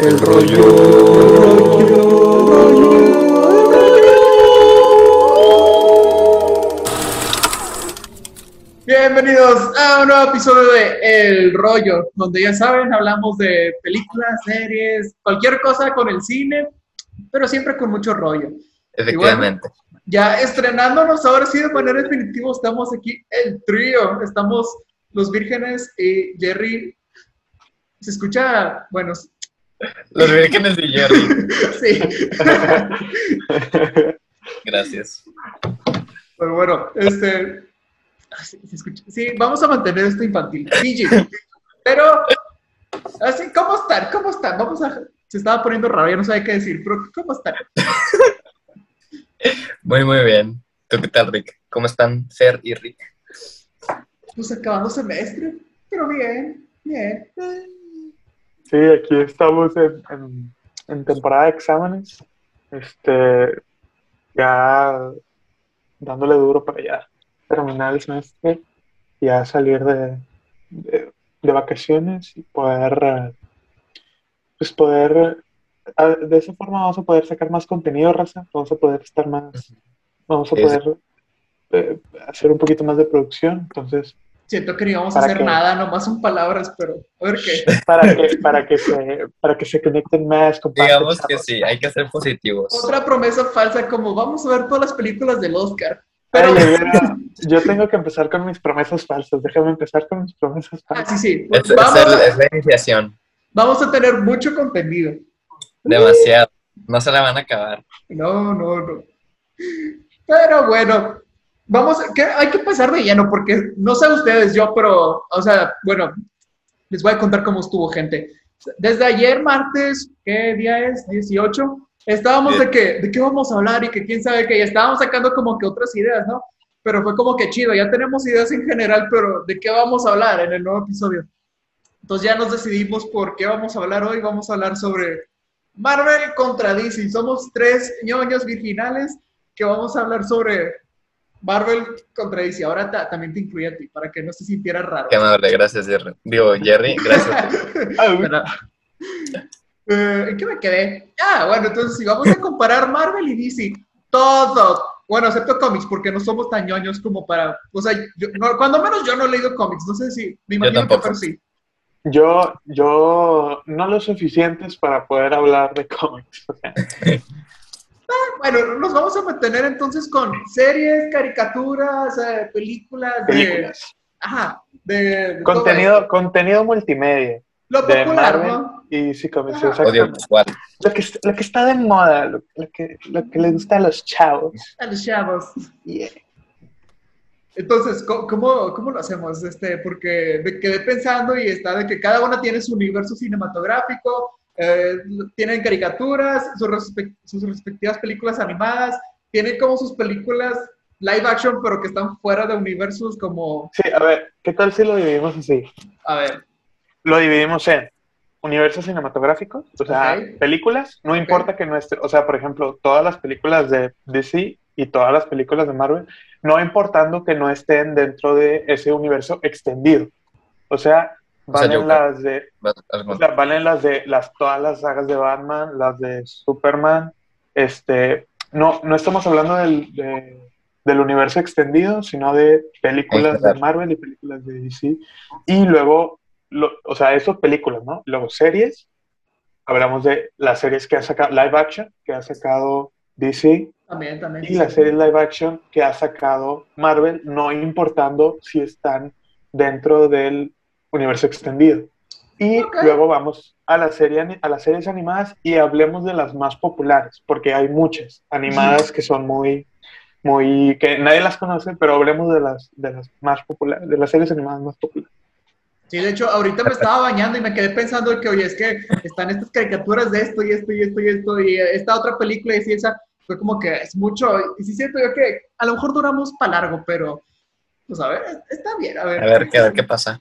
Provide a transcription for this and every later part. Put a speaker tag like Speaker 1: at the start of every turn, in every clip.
Speaker 1: El rollo.
Speaker 2: Bienvenidos a un nuevo episodio de El Rollo, donde ya saben, hablamos de películas, series, cualquier cosa con el cine, pero siempre con mucho rollo.
Speaker 1: Efectivamente.
Speaker 2: Ya estrenándonos ahora sí de manera definitiva, estamos aquí el trío, estamos los vírgenes y Jerry. Se escucha, bueno,
Speaker 1: Los vírgenes de Jerry.
Speaker 2: sí,
Speaker 1: Gracias.
Speaker 2: pero bueno, este, ah, sí, se escucha. sí, vamos a mantener esto infantil, pero, así, ¿cómo están? ¿Cómo están? Vamos a, se estaba poniendo raro, ya no sabía qué decir, pero ¿cómo están?
Speaker 1: Muy, muy bien. ¿Tú qué tal, Rick? ¿Cómo están Fer y Rick?
Speaker 2: Pues acabando semestre, pero bien, bien.
Speaker 3: Sí, aquí estamos en, en- en temporada de exámenes. Este, ya dándole duro para ya terminar el semestre, ya salir de, de, de vacaciones y poder, pues poder, de esa forma vamos a poder sacar más contenido, raza, vamos a poder estar más, vamos a poder eh, hacer un poquito más de producción, entonces
Speaker 2: Siento que no íbamos a
Speaker 3: ¿Para
Speaker 2: hacer
Speaker 3: qué?
Speaker 2: nada, nomás son palabras, pero a ver qué.
Speaker 3: para que, para que se, para que se conecten más,
Speaker 1: Digamos que sí, hay que ser positivos.
Speaker 2: Otra promesa falsa, como vamos a ver todas las películas del Oscar.
Speaker 3: Ay,
Speaker 2: Pero,
Speaker 3: yo tengo que empezar con mis promesas falsas. Déjame empezar con mis promesas
Speaker 2: ah,
Speaker 3: falsas.
Speaker 2: sí, sí, pues
Speaker 1: Es, es
Speaker 2: vamos,
Speaker 1: el-
Speaker 2: a,
Speaker 1: es la iniciación.
Speaker 2: vamos a tener mucho contenido.
Speaker 1: Demasiado. No se la van a acabar.
Speaker 2: No, no, no. Pero bueno, vamos, que hay que pasar de lleno, porque no sé ustedes, yo, pero, o sea, bueno, les voy a contar cómo estuvo, gente. Desde ayer, martes, ¿qué día es? 18. Estábamos de que, de qué vamos a hablar y que quién sabe qué, y estábamos sacando como que otras ideas, ¿no? Pero fue como que chido, ya tenemos ideas en general, pero ¿de qué vamos a hablar en el nuevo episodio? Entonces ya nos decidimos por qué vamos a hablar hoy. Vamos a hablar sobre Marvel contra DC. Somos tres ñoños virginales que vamos a hablar sobre Marvel contra DC. Ahora ta- también te incluye a ti, para que no se sintiera raro.
Speaker 1: Qué amable, gracias, Jerry. Digo, Jerry, gracias.
Speaker 3: Ah,
Speaker 2: eh, ¿En qué me quedé? Ah, bueno, entonces si vamos a comparar Marvel y DC, todo, bueno, excepto cómics, porque no somos tan ñoños como para, o sea, yo- no, cuando menos yo no he leído cómics, no sé si, me imagino que
Speaker 1: tampoco.
Speaker 2: Fer sí.
Speaker 3: Yo, yo no lo suficientes para poder hablar de cómics. o sea,
Speaker 2: Bueno, nos vamos a mantener entonces con series, caricaturas, eh, películas, de,
Speaker 3: películas.
Speaker 2: ajá, de, de todo
Speaker 3: Contenido, contenido multimedia.
Speaker 2: lo
Speaker 3: de
Speaker 2: popular,
Speaker 3: Marvel.
Speaker 2: ¿no?
Speaker 3: Y sí.
Speaker 2: Ajá.
Speaker 1: Cuál.
Speaker 3: Lo que, lo que está de moda, lo, lo que, lo que les gusta a los chavos.
Speaker 2: A los chavos.
Speaker 3: Yeah.
Speaker 2: Entonces, ¿cómo, cómo, cómo lo hacemos? Este, porque me quedé pensando y está de que cada una tiene su universo cinematográfico, eh, tienen caricaturas, sus, respe- sus respectivas películas animadas, tienen como sus películas live action, pero que están fuera de universos como,
Speaker 3: Sí, a ver, ¿qué tal si lo dividimos así?
Speaker 2: a ver,
Speaker 3: Lo dividimos en universos cinematográficos, o sea, películas, no importa que no esté, o sea, por ejemplo, todas las películas de DC y todas las películas de Marvel, no importando que no estén dentro de ese universo extendido. O sea,
Speaker 1: O sea,
Speaker 3: valen
Speaker 1: Joker.
Speaker 3: las de, o sea, valen las de las todas las sagas de Batman, las de Superman, este, no, no estamos hablando del, de- del universo extendido, sino de películas de Marvel y películas de DC. Y luego, lo- o sea, eso películas, ¿no? Luego series, hablamos de las series que ha sacado, live action, que ha sacado DC,
Speaker 2: también, también.
Speaker 3: y las series live action que ha sacado Marvel, no importando si están dentro del universo extendido. Y
Speaker 2: Ok.
Speaker 3: luego vamos a, la serie, a las series animadas y hablemos de las más populares, porque hay muchas animadas que son muy, muy, que nadie las conoce, pero hablemos de las, de las más populares, de las series animadas más populares.
Speaker 2: Sí, de hecho, ahorita me estaba bañando y me quedé pensando que, oye, es que están estas caricaturas de esto y esto y esto y esto y esta otra película y esa, fue como que es mucho. Y sí siento yo que a lo mejor duramos para largo, pero, pues a ver, está bien, a ver.
Speaker 1: A ver, ¿qué, a ver qué pasa.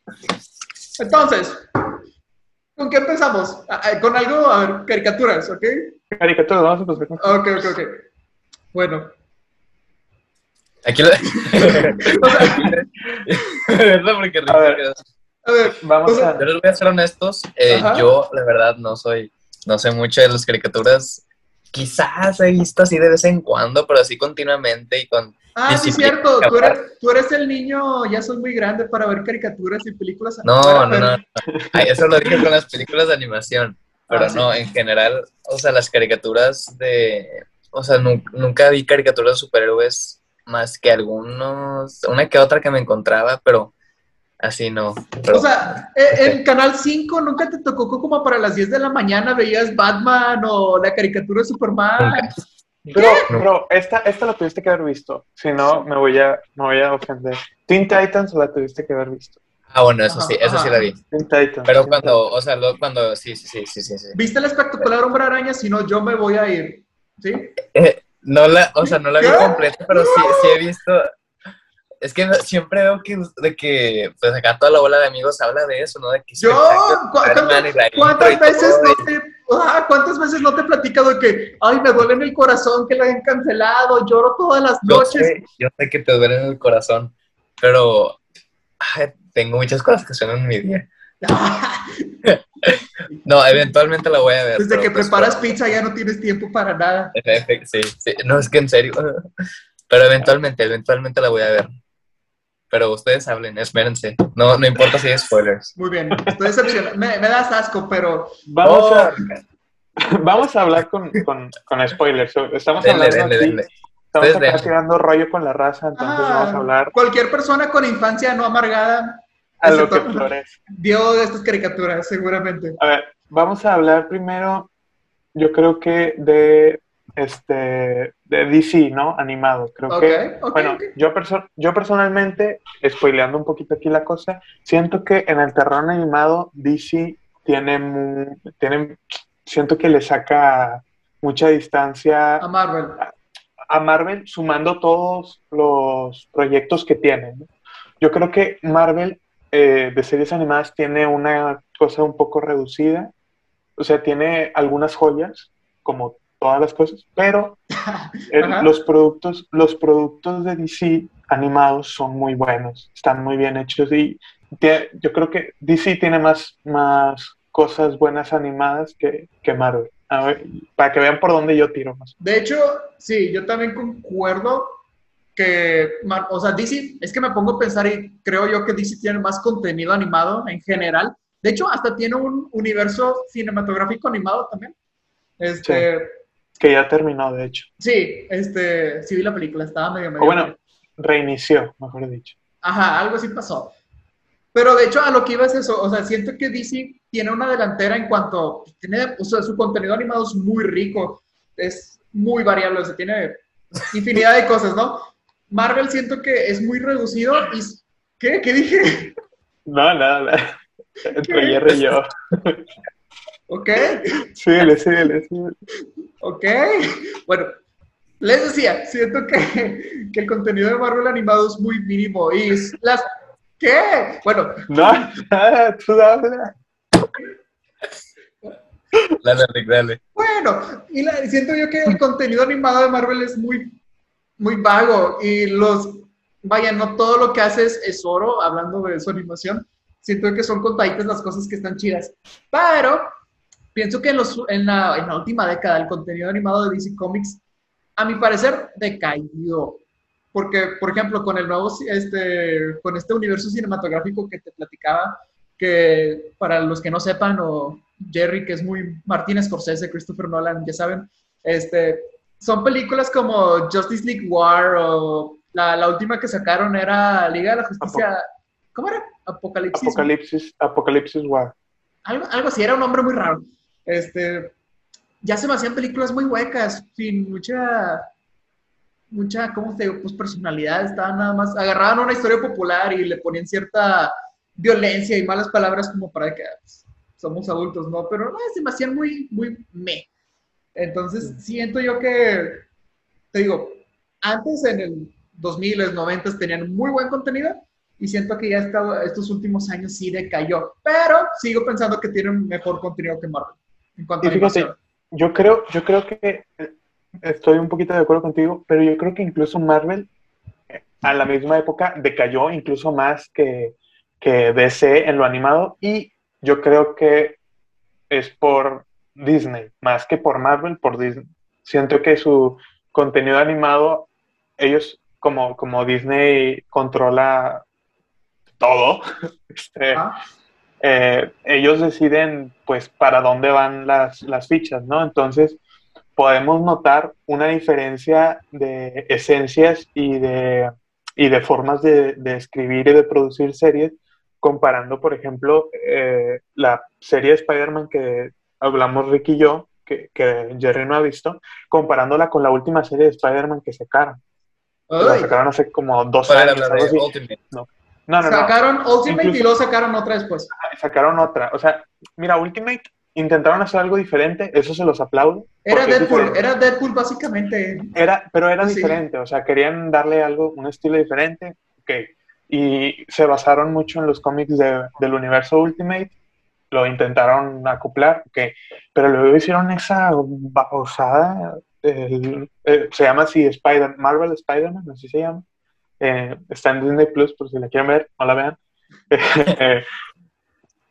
Speaker 2: Entonces, ¿con qué empezamos? Ah, ah, Con algo, a ver, caricaturas, ¿ok?
Speaker 3: Caricaturas, vamos a empezar con-
Speaker 2: Ok, ok, ok. Bueno,
Speaker 1: Aquí lo... ¿Verdad? Porque
Speaker 3: A ver.
Speaker 2: a ver,
Speaker 3: Vamos
Speaker 2: O sea,
Speaker 3: a...
Speaker 1: Yo les voy a ser honestos, eh, yo la verdad no soy no sé mucho de las caricaturas. Quizás he visto así de vez en cuando, pero así continuamente y con
Speaker 2: Ah, sí, cierto. Tú eres, tú eres el niño, ya soy muy grande para ver caricaturas y películas.
Speaker 1: No, no,
Speaker 2: pero-
Speaker 1: no. Ay, eso lo dije con las películas de animación. Pero
Speaker 2: Ah, sí.
Speaker 1: no, en general, o sea, las caricaturas de. O sea, nu- nunca vi caricaturas de superhéroes más que algunos. Una que otra que me encontraba, pero así no. Pero,
Speaker 2: O sea, eh, en Canal 5 nunca te tocó como para las 10 de la mañana veías Batman o la caricatura de Superman.
Speaker 1: nunca.
Speaker 3: Pero, pero esta, esta la tuviste que haber visto. Si no, me voy a, me voy a ofender. Teen Titans la tuviste que haber visto.
Speaker 1: Ah, bueno, eso sí, eso sí la vi.
Speaker 3: Teen Titans.
Speaker 1: Pero
Speaker 3: Teen
Speaker 1: cuando, o sea, lo- cuando. Sí, sí, sí, sí, sí.
Speaker 2: ¿Viste el espectacular Hombre Araña? Si no, yo me voy a ir. ¿Sí?
Speaker 1: Eh, no la, o sea, no la vi
Speaker 2: ¿Qué?
Speaker 1: completa, pero sí, sí he visto. Es que siempre veo que, de que, pues acá toda la bola de amigos habla de eso, ¿no? De que
Speaker 2: Yo,
Speaker 1: espectáculo,
Speaker 2: ¿cu-
Speaker 1: Spider-Man y la
Speaker 2: ¿cuántas,
Speaker 1: y
Speaker 2: veces no te, ah, ¿cuántas veces no te he platicado de que, ay, me duele en el corazón que la hayan cancelado, lloro todas las
Speaker 1: Yo
Speaker 2: noches?
Speaker 1: sé, yo sé que te duele en el corazón, pero ay, tengo muchas cosas que suenan en mi día. No, eventualmente la voy a ver.
Speaker 2: Desde que
Speaker 1: pues,
Speaker 2: preparas
Speaker 1: pero-
Speaker 2: pizza ya no tienes tiempo para nada.
Speaker 1: Sí, sí, no, es que en serio. Pero eventualmente, eventualmente la voy a ver. Pero ustedes hablen, espérense. No, no importa si hay spoilers.
Speaker 2: Muy bien, estoy decepcionado. Me, me das asco, pero
Speaker 3: Vamos,
Speaker 1: Oh,
Speaker 3: a, vamos a hablar con, con, con spoilers. Estamos
Speaker 1: denle,
Speaker 3: hablando
Speaker 1: denle, denle.
Speaker 3: estamos acá
Speaker 1: denle.
Speaker 3: tirando rollo con la raza, entonces
Speaker 2: ah,
Speaker 3: vamos a hablar
Speaker 2: cualquier persona con infancia no amargada
Speaker 3: a lo que florece.
Speaker 2: vio de estas caricaturas, seguramente.
Speaker 3: A ver, vamos a hablar primero, yo creo que de este de DC, ¿no? Animado. Creo
Speaker 2: Ok,
Speaker 3: que, bueno, yo, perso- yo personalmente, spoileando un poquito aquí la cosa, siento que en el terreno animado DC tiene, tiene siento que le saca mucha distancia
Speaker 2: A Marvel.
Speaker 3: a Marvel sumando todos los proyectos que tiene. ¿no? Yo creo que Marvel eh, de series animadas tiene una cosa un poco reducida, o sea, tiene algunas joyas, como todas las cosas, pero los productos, los productos de DC animados son muy buenos, están muy bien hechos y yo creo que DC tiene más, más cosas buenas animadas que, que Marvel. A ver, para que vean por dónde yo tiro más.
Speaker 2: De hecho, sí, yo también concuerdo que, o sea, DC, es que me pongo a pensar y creo yo que DC tiene más contenido animado en general. De hecho, hasta tiene un universo cinematográfico animado también. Este,
Speaker 3: Que ya terminó, de hecho.
Speaker 2: sí, este, sí vi la película, estaba medio medio.
Speaker 3: O bueno, reinició, mejor dicho.
Speaker 2: Ajá, algo así pasó. Pero de hecho, a lo que iba es eso. O sea, siento que DC tiene una delantera en cuanto. Tiene, o sea, su contenido animado es muy rico. Es muy variable. O sea, tiene infinidad de cosas, ¿no? Marvel siento que es muy reducido y. ¿Qué? ¿Qué dije?
Speaker 3: No, nada, nada. Entre Jerry y yo.
Speaker 2: ¿Ok?
Speaker 3: Síguele, síguele, síguele.
Speaker 2: ¿Ok? Bueno, les decía, siento que, que el contenido de Marvel animado es muy mínimo y es las... ¿Qué? Bueno,
Speaker 3: No, nada, tú habla.
Speaker 1: Dale, Rick, dale.
Speaker 2: Bueno, y la- siento yo que el contenido animado de Marvel es muy, muy vago y los, vaya, no todo lo que hace es, es oro, hablando de su animación. Siento que son contaditas las cosas que están chidas. Pero pienso que en, los, en, la, en la última década el contenido animado de DC Comics, a mi parecer, decaído. Porque, por ejemplo, con el nuevo, este, con este universo cinematográfico que te platicaba, que para los que no sepan, o Jerry, que es muy Martin Scorsese, Christopher Nolan, ya saben, este, son películas como Justice League War o la, la última que sacaron era Liga de la Justicia, ¿cómo era? Apocalipsis.
Speaker 3: Apocalipsis, Apocalipsis War.
Speaker 2: Algo, algo así, era un nombre muy raro. Este, ya se me hacían películas muy huecas, sin mucha, mucha, ¿cómo te digo? Pues personalidad, estaban nada más, agarraban una historia popular y le ponían cierta violencia y malas palabras como para que pues, somos adultos, ¿no? Pero no, se me hacían muy, muy me. Entonces, siento yo que, te digo, antes en el 2000, los 90 tenían muy buen contenido y siento que ya esta- estos últimos años sí decayó, pero sigo pensando que tienen mejor contenido que Marvel en cuanto
Speaker 3: Y
Speaker 2: a
Speaker 3: fíjate, yo creo, yo creo que eh, estoy un poquito de acuerdo contigo, pero yo creo que incluso Marvel eh, a la misma época decayó incluso más que, que DC en lo animado y yo creo que es por Disney, más que por Marvel, por Disney. Siento que su contenido animado, ellos como, como Disney controla todo, este, eh, ellos deciden pues para dónde van las, las fichas, ¿no? Entonces podemos notar una diferencia de esencias y de, y de formas de, de escribir y de producir series comparando, por ejemplo, eh, la serie de Spider-Man que hablamos Rick y yo, que, que, Jerry no ha visto, comparándola con la última serie de Spider-Man que sacaron. La sacaron hace como dos años.
Speaker 2: No. No, no, sacaron Ultimate y luego sacaron otra después.
Speaker 3: Sacaron otra. O sea, mira, Ultimate intentaron hacer algo diferente, eso se los aplaudo.
Speaker 2: Era Deadpool, era Deadpool básicamente.
Speaker 3: Era, pero era diferente, o sea, querían darle algo, un estilo diferente. Ok, y se basaron mucho en los cómics del universo Ultimate, lo intentaron acoplar, okay. pero luego hicieron esa babosada, eh, se llama así Spider Marvel Spider-Man, así se llama, eh, está en Disney Plus por si la quieren ver, no la vean,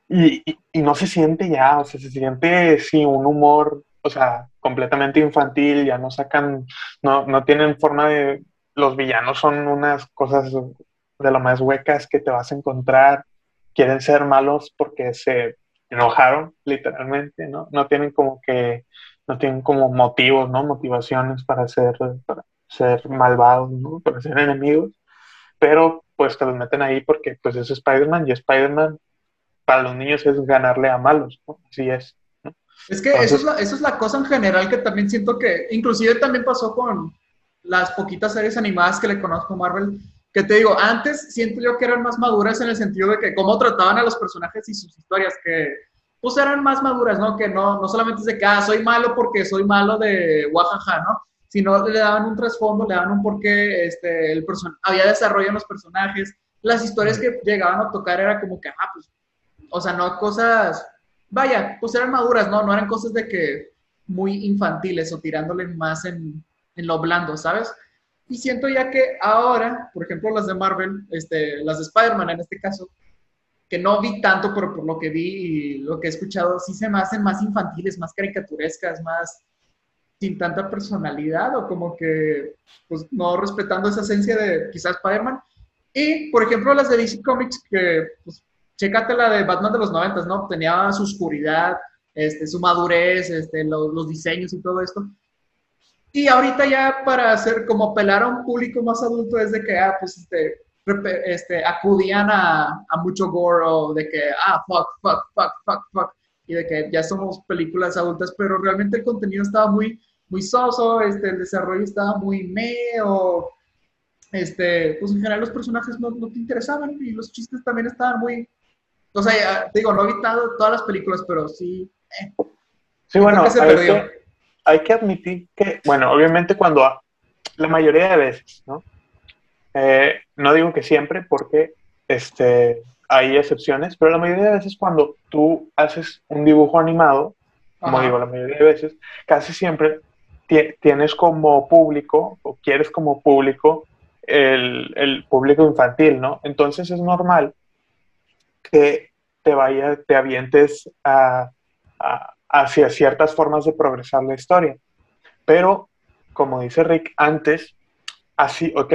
Speaker 3: y, y, no se siente ya, o sea, se siente sí un humor, o sea, completamente infantil, ya no sacan, no, no tienen forma de, los villanos son unas cosas de lo más huecas que te vas a encontrar. Quieren ser malos porque se enojaron, literalmente, ¿no? No tienen como que, no tienen como motivos, ¿no? Motivaciones para ser, para ser malvados, ¿no? Para ser enemigos. Pero pues te los meten ahí porque pues es Spider-Man y Spider-Man para los niños es ganarle a malos, ¿no? Así es.
Speaker 2: Es que eso, es la, eso es la cosa en general que también siento que, inclusive también pasó con las poquitas series animadas que le conozco a Marvel, que te digo, antes siento yo que eran más maduras en el sentido de que cómo trataban a los personajes y sus historias, que pues eran más maduras, ¿no? Que no, no solamente es de que, ah, soy malo porque soy malo de Oaxaca, ¿no? Sino le daban un trasfondo, le daban un porqué, este, el person había desarrollo en los personajes, las historias que llegaban a tocar era como que, ah, pues, o sea, no cosas, vaya, pues eran maduras, ¿no? No eran cosas de que muy infantiles o tirándole más en, en lo blando, ¿sabes? Y siento ya que ahora, por ejemplo, las de Marvel, este, las de Spider-Man en este caso, que no vi tanto, pero por lo que vi y lo que he escuchado, sí se me hacen más infantiles, más caricaturescas, más sin tanta personalidad o como que, pues, no respetando esa esencia de quizás Spider-Man. Y, por ejemplo, las de DC Comics, que, pues, chécate la de Batman de los 90, ¿no? Tenía su oscuridad, este, su madurez, este, los, los diseños y todo esto. Y ahorita ya para hacer como apelar a un público más adulto es de que, ah, pues, este, este, acudían a, a, mucho gore o de que, ah, fuck, fuck, fuck, fuck, fuck, y de que ya somos películas adultas, pero realmente el contenido estaba muy, muy soso, este, el desarrollo estaba muy meo, este, pues en general los personajes no, no te interesaban y los chistes también estaban muy, o sea, te digo, no he evitado todas las películas, pero sí. Eh,
Speaker 3: sí, bueno, se perdió hay que admitir que, bueno, obviamente cuando la mayoría de veces, ¿no? Eh, no digo que siempre, porque este, hay excepciones, pero la mayoría de veces cuando tú haces un dibujo animado, como digo, la mayoría de veces, casi siempre tienes como público, o quieres como público, el, el, público infantil, ¿no? Entonces es normal que te vaya, te avientes a, a hacia ciertas formas de progresar la historia. Pero, como dice Rick, antes, así, ok,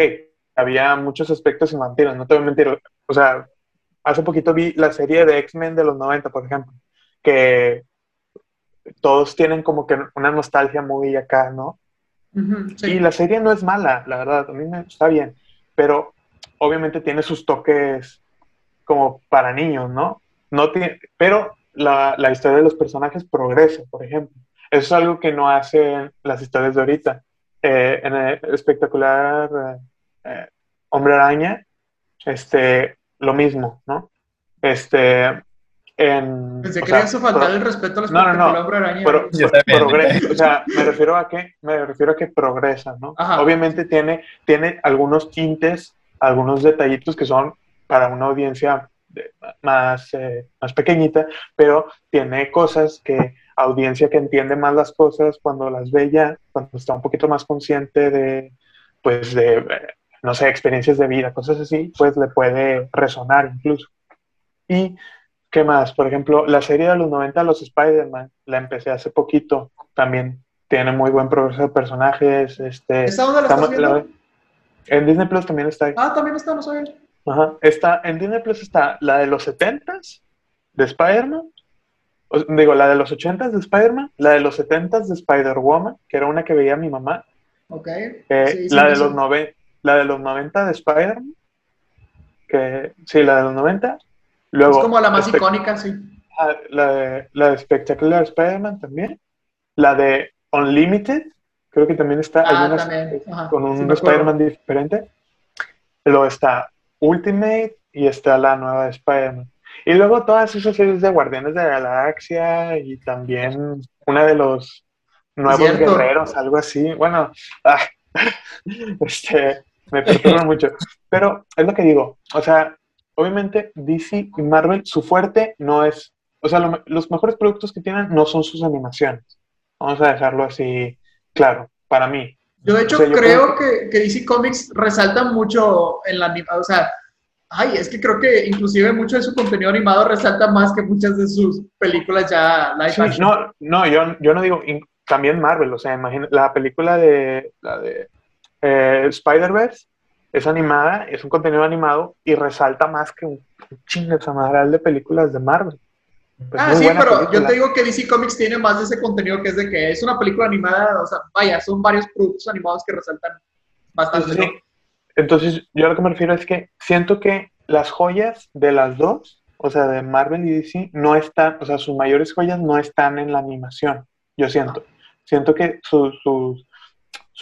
Speaker 3: había muchos aspectos infantiles, no te voy a mentir. O sea, hace poquito vi la serie de X-Men de los 90, por ejemplo, que todos tienen como que una nostalgia muy acá, ¿no? Y la serie no es mala, la verdad, a mí me está bien, pero obviamente tiene sus toques como para niños, ¿no? no tiene, pero la, la, historia de los personajes progresa, por ejemplo. Eso es algo que no hacen las historias de ahorita. Eh, en el espectacular eh, eh, Hombre Araña, este, lo mismo, ¿no? Este, en,
Speaker 2: Pensé que eso faltar el respeto al
Speaker 3: espectacular no, no, Araña. Pero, progresa, o sea, me refiero a que, me refiero a que progresa, ¿no? Obviamente tiene, tiene algunos tintes, algunos detallitos que son para una audiencia más, eh, más pequeñita, pero tiene cosas que audiencia que entiende más las cosas cuando las ve ya, cuando está un poquito más consciente de, pues, de, eh, no sé, experiencias de vida, cosas así, pues le puede resonar incluso. Y ¿Qué más? Por ejemplo, la serie de los 90, los Spider-Man, la empecé hace poquito. También tiene muy buen progreso de personajes. Este,
Speaker 2: ¿Esa dónde la
Speaker 3: está
Speaker 2: estás
Speaker 3: mu-
Speaker 2: viendo?
Speaker 3: la- en Disney Plus también está ahí.
Speaker 2: Ah, también está, no sabía.
Speaker 3: Ajá. Está, en Disney Plus está la de los 70s de Spider-Man. Digo, la de los 80s de Spider-Man, la de los 70s de Spider-Woman, que era una que veía mi mamá.
Speaker 2: Ok.
Speaker 3: eh,
Speaker 2: Sí, sí,
Speaker 3: la, de los
Speaker 2: suena.
Speaker 3: La de los 90 de Spider-Man. Que, sí, la de los 90. Luego,
Speaker 2: es como la más
Speaker 3: Spec-
Speaker 2: icónica, sí.
Speaker 3: Ah, la de, la de Spectacular Spider-Man también. La de Unlimited, creo que también está.
Speaker 2: Ah, también. Ajá,
Speaker 3: con
Speaker 2: sí
Speaker 3: un
Speaker 2: acuerdo.
Speaker 3: Spider-Man diferente. Luego está Ultimate y está la nueva de Spider-Man. Y luego todas esas series de Guardianes de la Galaxia y también una de los nuevos
Speaker 2: Cierto.
Speaker 3: guerreros, algo así. Bueno, ah, este, me perturban mucho. Pero es lo que digo, o sea, obviamente DC y Marvel, su fuerte no es, o sea, lo los mejores productos que tienen no son sus animaciones. Vamos a dejarlo así claro, para mí.
Speaker 2: Yo de hecho
Speaker 3: O sea, yo
Speaker 2: creo
Speaker 3: creo
Speaker 2: que, que DC Comics resalta mucho en la anima- o sea, ay, es que creo que inclusive mucho de su contenido animado resalta más que muchas de sus películas ya live
Speaker 3: Sí,
Speaker 2: action.
Speaker 3: no, no, yo, yo no digo, in- también Marvel, o sea, imagina, la película de, la de eh, Spider-Verse es animada, es un contenido animado y resalta más que un chingo de películas de Marvel. Pues
Speaker 2: ah, sí, pero yo te digo que DC Comics tiene más de ese contenido que es de que es una película animada, o sea, vaya, son varios productos animados que resaltan bastante. ¿no?
Speaker 3: Entonces, yo a lo que me refiero es que siento que las joyas de las dos, o sea, de Marvel y DC, no están, o sea, sus mayores joyas no están en la animación, yo siento. Siento que su, su-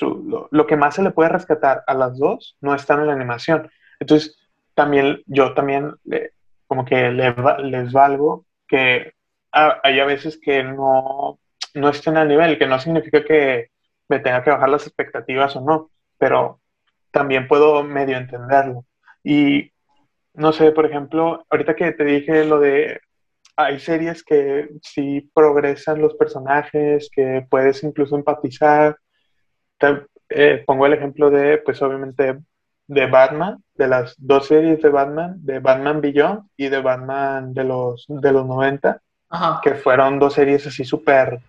Speaker 3: lo, que más se le puede rescatar a las dos no están en la animación. Entonces, también, yo también, le- como que les valgo que hay a veces que no, no estén al nivel, que no significa que me tenga que bajar las expectativas o no, pero también puedo medio entenderlo. Y no sé, por ejemplo, ahorita que te dije lo de, hay series que sí progresan los personajes, que puedes incluso empatizar. Te- eh, pongo el ejemplo de, pues obviamente, de Batman, de las dos series de Batman, de Batman Beyond y de Batman de los, de los 90,
Speaker 2: Ajá.
Speaker 3: que fueron dos series así súper,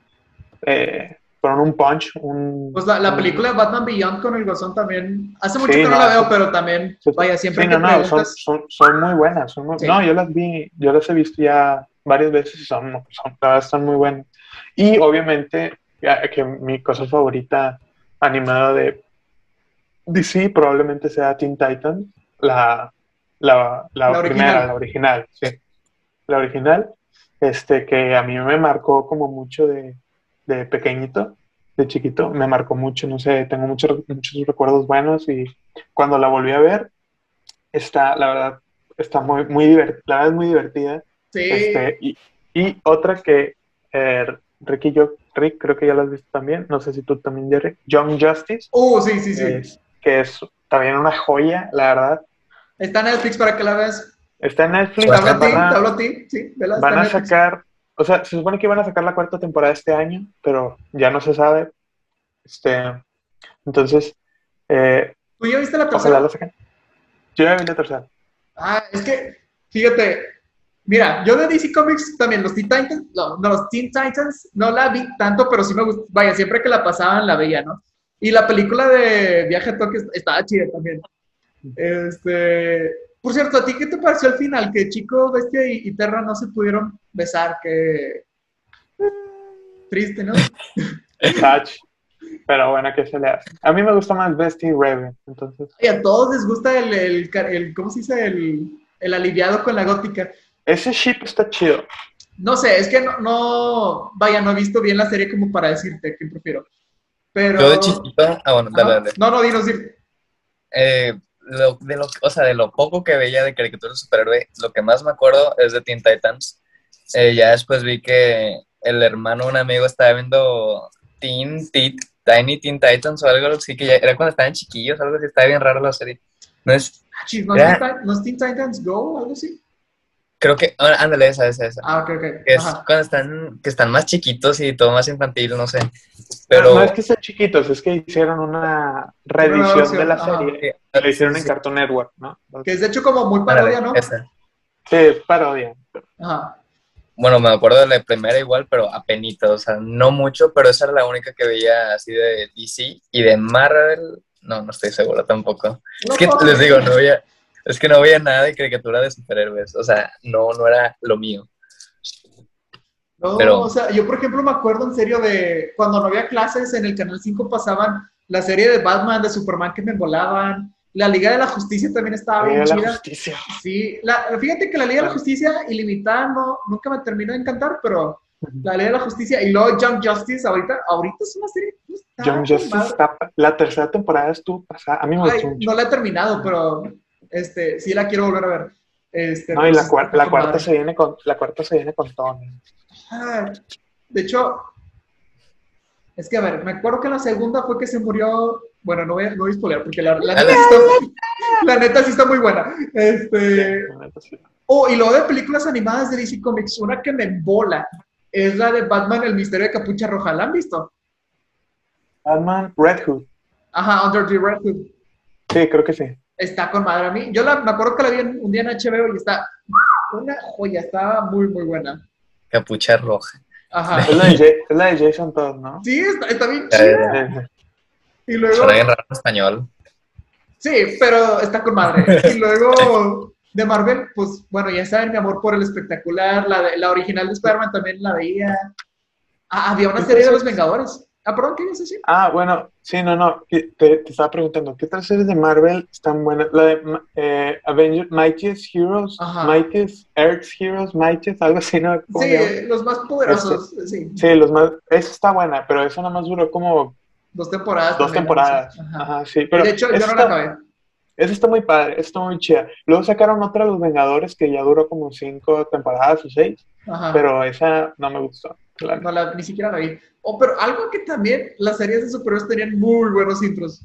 Speaker 3: eh, fueron un punch, un...
Speaker 2: Pues la, la
Speaker 3: un-
Speaker 2: película de Batman Beyond con el Guasón también, hace mucho
Speaker 3: Sí,
Speaker 2: que no,
Speaker 3: no,
Speaker 2: la veo, pero también,
Speaker 3: Sí,
Speaker 2: vaya, siempre
Speaker 3: sí,
Speaker 2: que
Speaker 3: no, no, son,
Speaker 2: preguntas,
Speaker 3: son, son muy buenas. son muy-. No, yo las vi, yo las he visto ya varias veces y son, son, están muy buenas. Y obviamente, que mi cosa favorita animada de DC probablemente sea Teen Titans, la, la, la,
Speaker 2: La
Speaker 3: primera,
Speaker 2: original.
Speaker 3: la original, sí. La original, este, que a mí me marcó como mucho de, de pequeñito, de chiquito, me marcó mucho, no sé, tengo muchos, muchos recuerdos buenos y cuando la volví a ver, está, la verdad, está muy, muy divertida, la verdad es muy divertida.
Speaker 2: sí,
Speaker 3: Este, y, y otra que eh, Rick y yo, Rick, creo que ya la has visto también, no sé si tú también, Jerry, Young Justice,
Speaker 2: uh, sí, sí, sí,
Speaker 3: es- que es también una joya, la verdad.
Speaker 2: está en Netflix para que la veas,
Speaker 3: Está en Netflix,
Speaker 2: te hablo a ti,
Speaker 3: van
Speaker 2: ti, sí, vela,
Speaker 3: van a
Speaker 2: Netflix.
Speaker 3: sacar, o sea, se supone que iban a sacar la cuarta temporada este año, pero ya no se sabe. Este, entonces, eh,
Speaker 2: ¿Tú ya viste la
Speaker 3: ojalá
Speaker 2: tercera?
Speaker 3: la. Yo ya vi la tercera.
Speaker 2: Ah, es que, fíjate, mira, yo de DC Comics también, los Teen Titans, no, no, los Teen Titans no la vi tanto, pero sí me gustó, vaya, siempre que la pasaban la veía, ¿no? Y la película de Viaje a Tokio estaba chida también. Este, por cierto, ¿a ti qué te pareció al final? Que Chico, Bestia y, y Terra no se pudieron besar, que... Triste, ¿no?
Speaker 3: Touch. Pero bueno, ¿qué se le hace? A mí me gusta más Bestie y Raven, entonces.
Speaker 2: Y a todos les gusta el, el, el- ¿cómo se dice? El, el aliviado con la gótica.
Speaker 3: Ese ship está chido.
Speaker 2: No sé, es que no, no, vaya, no he visto bien la serie como para decirte quién prefiero. Pero...
Speaker 1: Yo de chiquito, ah, bueno, dale, dale.
Speaker 2: No, no, dinos, dinos.
Speaker 1: Eh, lo- de lo, o sea, de lo poco que veía de caricaturas de superhéroe, lo que más me acuerdo es de Teen Titans. Eh, ya después vi que el hermano de un amigo estaba viendo Teen, Tit- Tiny Teen Titans o algo así, que ya era cuando estaban chiquillos, algo así, estaba bien raro la serie. No es,
Speaker 2: Ah, chis, ¿No, Teen ¿no es Teen Titans Go o algo así?
Speaker 1: Creo que, ah, ándale, esa, esa, esa.
Speaker 2: Ah, ok, ok.
Speaker 1: Que es
Speaker 2: Ajá.
Speaker 1: cuando están, que están más chiquitos y todo más infantil, no sé.
Speaker 3: Pero
Speaker 1: Pero
Speaker 3: no es que sean chiquitos, es que hicieron una reedición
Speaker 2: versión,
Speaker 3: de la
Speaker 2: ajá.
Speaker 3: serie. La hicieron
Speaker 1: sí,
Speaker 3: en
Speaker 1: sí.
Speaker 3: Cartoon Network, ¿no?
Speaker 2: Que es de hecho como muy
Speaker 1: Ándale,
Speaker 2: parodia, ¿no?
Speaker 1: esa.
Speaker 3: Sí, es parodia.
Speaker 2: Ajá.
Speaker 1: bueno, me acuerdo de la primera igual, pero apenita, o sea, no mucho, pero esa era la única que veía así de DC y de Marvel, no, no estoy seguro tampoco. Es que les digo, no veía, es que no veía nada de caricatura de superhéroes, o sea, no, no era lo mío.
Speaker 2: No,
Speaker 1: Pero-
Speaker 2: o sea, yo por ejemplo me acuerdo en serio de cuando no había clases en el Canal 5 pasaban la serie de Batman, de Superman que me volaban, la Liga de la Justicia también estaba bien
Speaker 3: Liga de la
Speaker 2: chida.
Speaker 3: justicia.
Speaker 2: Sí, la, fíjate que la Liga de la Justicia ilimitada no, nunca me terminó de encantar, pero la Liga de la Justicia y luego Young Justice ahorita, ahorita es una serie
Speaker 3: Young Justice está, la tercera temporada estuvo pasada. A mí me
Speaker 2: Ay,
Speaker 3: gustó mucho.
Speaker 2: no la he terminado, pero este, sí la quiero volver a ver. Este,
Speaker 3: No, y la,
Speaker 2: pues,
Speaker 3: cuar-
Speaker 2: está
Speaker 3: la cuarta se viene con la cuarta se viene con.
Speaker 2: Ah, de hecho, es que a ver, me acuerdo que la segunda fue que se murió. Bueno, no voy a, no voy a spoilear porque la, la neta, sí está, la neta sí está muy buena. Este,
Speaker 3: La neta, sí.
Speaker 2: oh, y luego de películas animadas de DC Comics, una que me embola es la de Batman, el misterio de Capucha Roja. ¿La han visto?
Speaker 3: Batman Red Hood.
Speaker 2: Ajá, Under the Red Hood.
Speaker 3: Sí, creo que sí.
Speaker 2: Está con madre a mí. Yo la, me acuerdo que la vi en- un día en HBO y está una joya, estaba muy, muy buena.
Speaker 1: Capucha roja.
Speaker 2: Ajá.
Speaker 3: Es la de, es la de Jason Todd, ¿no?
Speaker 2: Sí, está, está bien chida. Y luego.
Speaker 1: Suena bien raro en español.
Speaker 2: Sí, pero está con madre. Y luego de Marvel, pues bueno, ya saben, mi amor por el espectacular. La, de- la original de Spider-Man también la veía. Ah, había una serie de los Vengadores. Ah, perdón, ¿qué ibas a decir?
Speaker 3: Ah, bueno, sí, no, no. Te, te estaba preguntando, ¿qué otras series de Marvel están buenas? La de eh, Avengers, Mightiest Heroes,
Speaker 2: Ajá.
Speaker 3: Mightiest Earth's Heroes, Mightiest, algo así, ¿no? ¿Cómo
Speaker 2: Sí, eh, los más poderosos. Sí,
Speaker 3: Sí, los más. Esa está buena, pero esa nada más duró como
Speaker 2: dos temporadas.
Speaker 3: dos
Speaker 2: también,
Speaker 3: temporadas.
Speaker 2: Ajá.
Speaker 3: Ajá, sí. Pero
Speaker 2: de hecho, yo no la acabé.
Speaker 3: Esa está muy padre, esa está muy chida. Luego sacaron otra de los Vengadores que ya duró como cinco temporadas o seis,
Speaker 2: Ajá.
Speaker 3: pero esa no me gustó.
Speaker 2: No la, ni siquiera la vi. Oh, pero algo que también las series de superhéroes tenían muy buenos intros.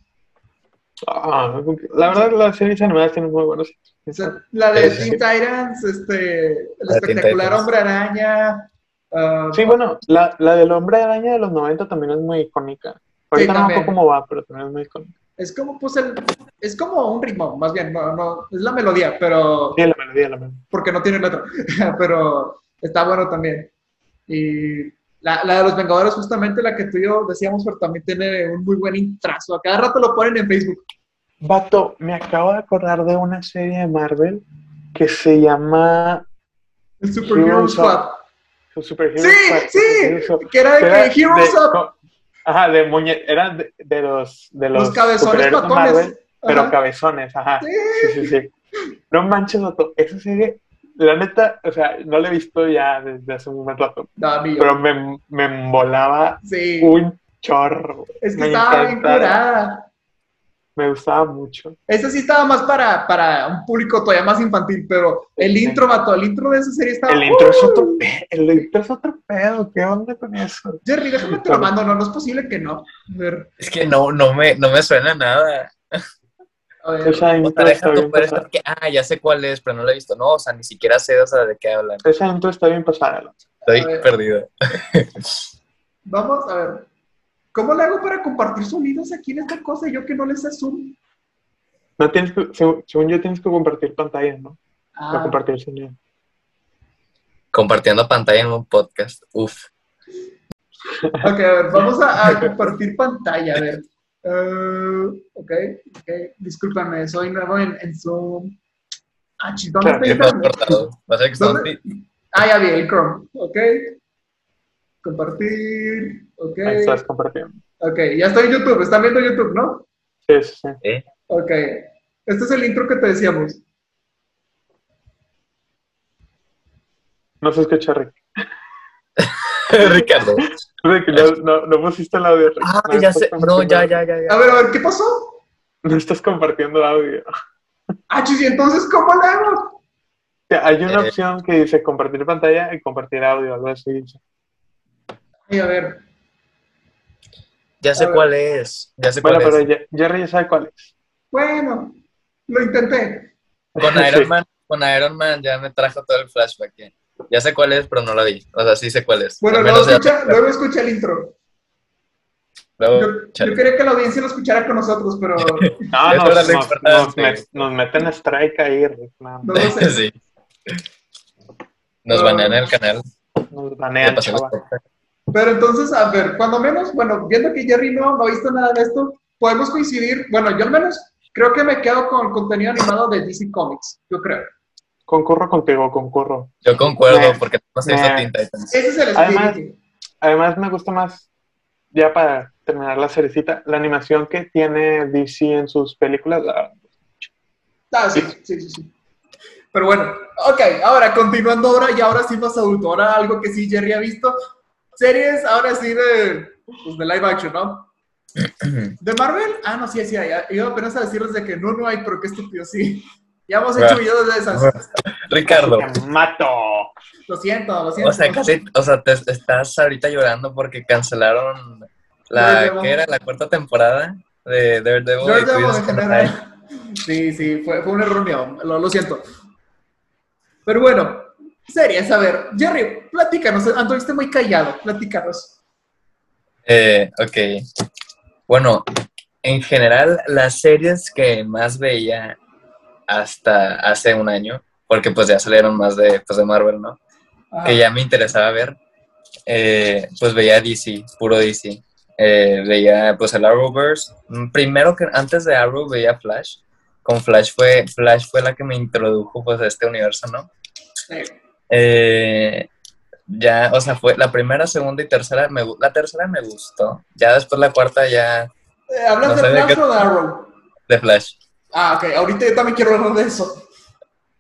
Speaker 3: Ah, la verdad, las series animadas tienen muy buenos.
Speaker 2: O sea, la de
Speaker 1: Sí, sí.
Speaker 2: Teen Titans, este, el
Speaker 1: La
Speaker 2: espectacular. Hombre Araña. ah,
Speaker 3: Sí, bueno, la, la del Hombre Araña de los 90 también es muy icónica. Ahorita no me
Speaker 2: también.
Speaker 3: acuerdo cómo va, pero también es muy icónica.
Speaker 2: Es como, pues, el, es como un ritmo, más bien, no, no, es la melodía, pero,
Speaker 3: Sí, la melodía, la melodía.
Speaker 2: porque no tiene letra, pero está bueno también. Y la, la de los Vengadores, justamente la que tú y yo decíamos, pero también tiene un muy buen intrazo. A cada rato lo ponen en Facebook.
Speaker 3: Vato, me acabo de acordar de una serie de Marvel que se llama
Speaker 2: El Super Hero
Speaker 3: Heroes
Speaker 2: Squad.
Speaker 3: Super
Speaker 2: Sí,
Speaker 3: Squad,
Speaker 2: sí, que era de
Speaker 3: Era
Speaker 2: que Heroes
Speaker 3: de-
Speaker 2: Up,
Speaker 3: Ajá, de muñe eran de, de los de los,
Speaker 2: los cabezones.
Speaker 3: Marvel, pero cabezones, ajá.
Speaker 2: Sí.
Speaker 3: Sí, sí, sí. No manches, vato, esa serie, la neta, o sea, no la he visto ya desde hace un buen rato,
Speaker 2: No,
Speaker 3: pero me, me embolaba
Speaker 2: Sí,
Speaker 3: un chorro.
Speaker 2: es que
Speaker 3: me
Speaker 2: estaba bien curada.
Speaker 3: Me gustaba mucho.
Speaker 2: Esa sí estaba más para, para un público todavía más infantil, pero el
Speaker 3: Sí.
Speaker 2: intro, vato, el intro de esa serie estaba...
Speaker 3: El intro es
Speaker 2: ¡Uh!
Speaker 3: otro pe- el intro es otro pedo, ¿qué onda con eso?
Speaker 2: Jerry, déjame te lo mando, no, no es posible que no.
Speaker 1: Es que no, no, me, no me suena nada.
Speaker 2: Ver.
Speaker 3: Está
Speaker 1: tú, ser que, ah, ya sé cuál es, pero no la he visto. No, o sea, ni siquiera sé, o sea, de qué hablan.
Speaker 3: Esa intro está bien pasada.
Speaker 1: Estoy perdido.
Speaker 2: Vamos a ver. ¿Cómo le hago para compartir sonidos aquí en esta cosa? Yo que no les sé Zoom.
Speaker 3: No tienes que, según, según yo tienes que compartir pantalla, ¿no? Para
Speaker 2: Ah,
Speaker 3: compartir sonido.
Speaker 1: Compartiendo pantalla en un podcast. Uf.
Speaker 2: ok, a ver, vamos a, a compartir pantalla, a ver. Eh, ok, ok, discúlpame, soy nuevo en, en Zoom. Ah, chis, ¿dónde
Speaker 3: Claro,
Speaker 2: está
Speaker 1: Ya está
Speaker 2: internet?
Speaker 1: cortado. Va a.
Speaker 2: Ah, ya vi, el Chrome, ok. Compartir, ok.
Speaker 3: Ahí estás compartiendo.
Speaker 2: Ok, ya estoy en YouTube, están viendo YouTube, ¿no?
Speaker 3: Sí, sí, sí.
Speaker 1: ¿Eh?
Speaker 2: Ok, este es el intro que te decíamos.
Speaker 3: No se escucha, Rick.
Speaker 1: Ricardo.
Speaker 3: No, no, no pusiste el audio.
Speaker 1: Ah,
Speaker 3: No
Speaker 1: ya sé. No, ya, ya, ya. ya.
Speaker 2: A ver, a ver, ¿qué pasó?
Speaker 3: No estás compartiendo audio.
Speaker 2: Ah, chis, ¿y entonces cómo le hago?
Speaker 3: Hay una
Speaker 1: Eh.
Speaker 3: opción que dice compartir pantalla y compartir audio, algo así.
Speaker 2: Ay, a ver,
Speaker 1: Ya sé cuál es. Ya sé
Speaker 3: Bueno,
Speaker 1: cuál
Speaker 3: pero
Speaker 1: es.
Speaker 3: Jerry ya sabe cuál es.
Speaker 2: bueno, lo intenté.
Speaker 1: Con
Speaker 3: Sí.
Speaker 1: Iron Man, con Iron Man ya me trajo todo el flashback. Ya sé cuál es, pero no la vi. O sea, sí sé cuál es.
Speaker 2: Bueno, luego escucha, luego escucha el intro.
Speaker 1: luego,
Speaker 2: Yo, quería que la audiencia lo escuchara con nosotros, pero
Speaker 3: No, nos, nos, nos met- nos meten strike ahí, Rick. no.
Speaker 2: no sé.
Speaker 1: sí. Nos
Speaker 2: Ah.
Speaker 1: banean el canal.
Speaker 3: Nos banean.
Speaker 2: Pero entonces, a ver, cuando menos, bueno, viendo que Jerry no, no ha visto nada de esto, podemos coincidir, bueno, yo al menos creo que me quedo con el contenido animado de DC Comics, yo creo.
Speaker 3: Concurro contigo, concurro.
Speaker 1: Yo concuerdo porque no se hizo Titans.
Speaker 2: Ese es el
Speaker 3: Además-
Speaker 2: espíritu.
Speaker 3: Además, me gusta más, ya para terminar la cerecita, la animación que tiene DC en sus películas. la-
Speaker 2: Ah, sí, sí, sí, sí. Pero bueno, ok, ahora continuando ahora y ahora sí más adulto, ahora algo que sí Jerry ha visto. Series, ahora sí de, pues, de live action, ¿no? ¿De Marvel? Ah, no, sí, sí, hay. Iba apenas a decirles de que no, no hay, pero qué estúpido, sí. Ya hemos hecho videos de esas.
Speaker 1: Ricardo,
Speaker 3: ¡Te mato!
Speaker 2: Lo siento, lo siento.
Speaker 1: o sea, casi, o sea, te estás ahorita llorando porque cancelaron la. ¿qué era? La cuarta temporada de Daredevil.
Speaker 2: Daredevil en general. Sí, sí, fue, fue un error mío, lo, lo siento. Pero bueno, series, a ver, Jerry, platícanos, anduviste muy callado, platícanos.
Speaker 1: Eh, ok. Bueno, en general, las series que más veía hasta hace un año, porque pues ya salieron más de, pues, de Marvel, ¿no? Que ya me interesaba ver, eh, pues veía DC, puro DC. Eh, veía pues el Arrowverse. Mm, Primero que antes de Arrow veía Flash. Con Flash fue, Flash fue la que me introdujo pues a este universo, ¿no?
Speaker 2: Sí.
Speaker 1: Eh, ya, o sea, fue la primera, segunda y tercera, me, la tercera me gustó. Ya después la cuarta ya
Speaker 2: ¿Hablas
Speaker 1: No
Speaker 2: de Flash o de Arrow?
Speaker 1: de Flash.
Speaker 2: Ah, ok, ahorita yo también quiero hablar de eso.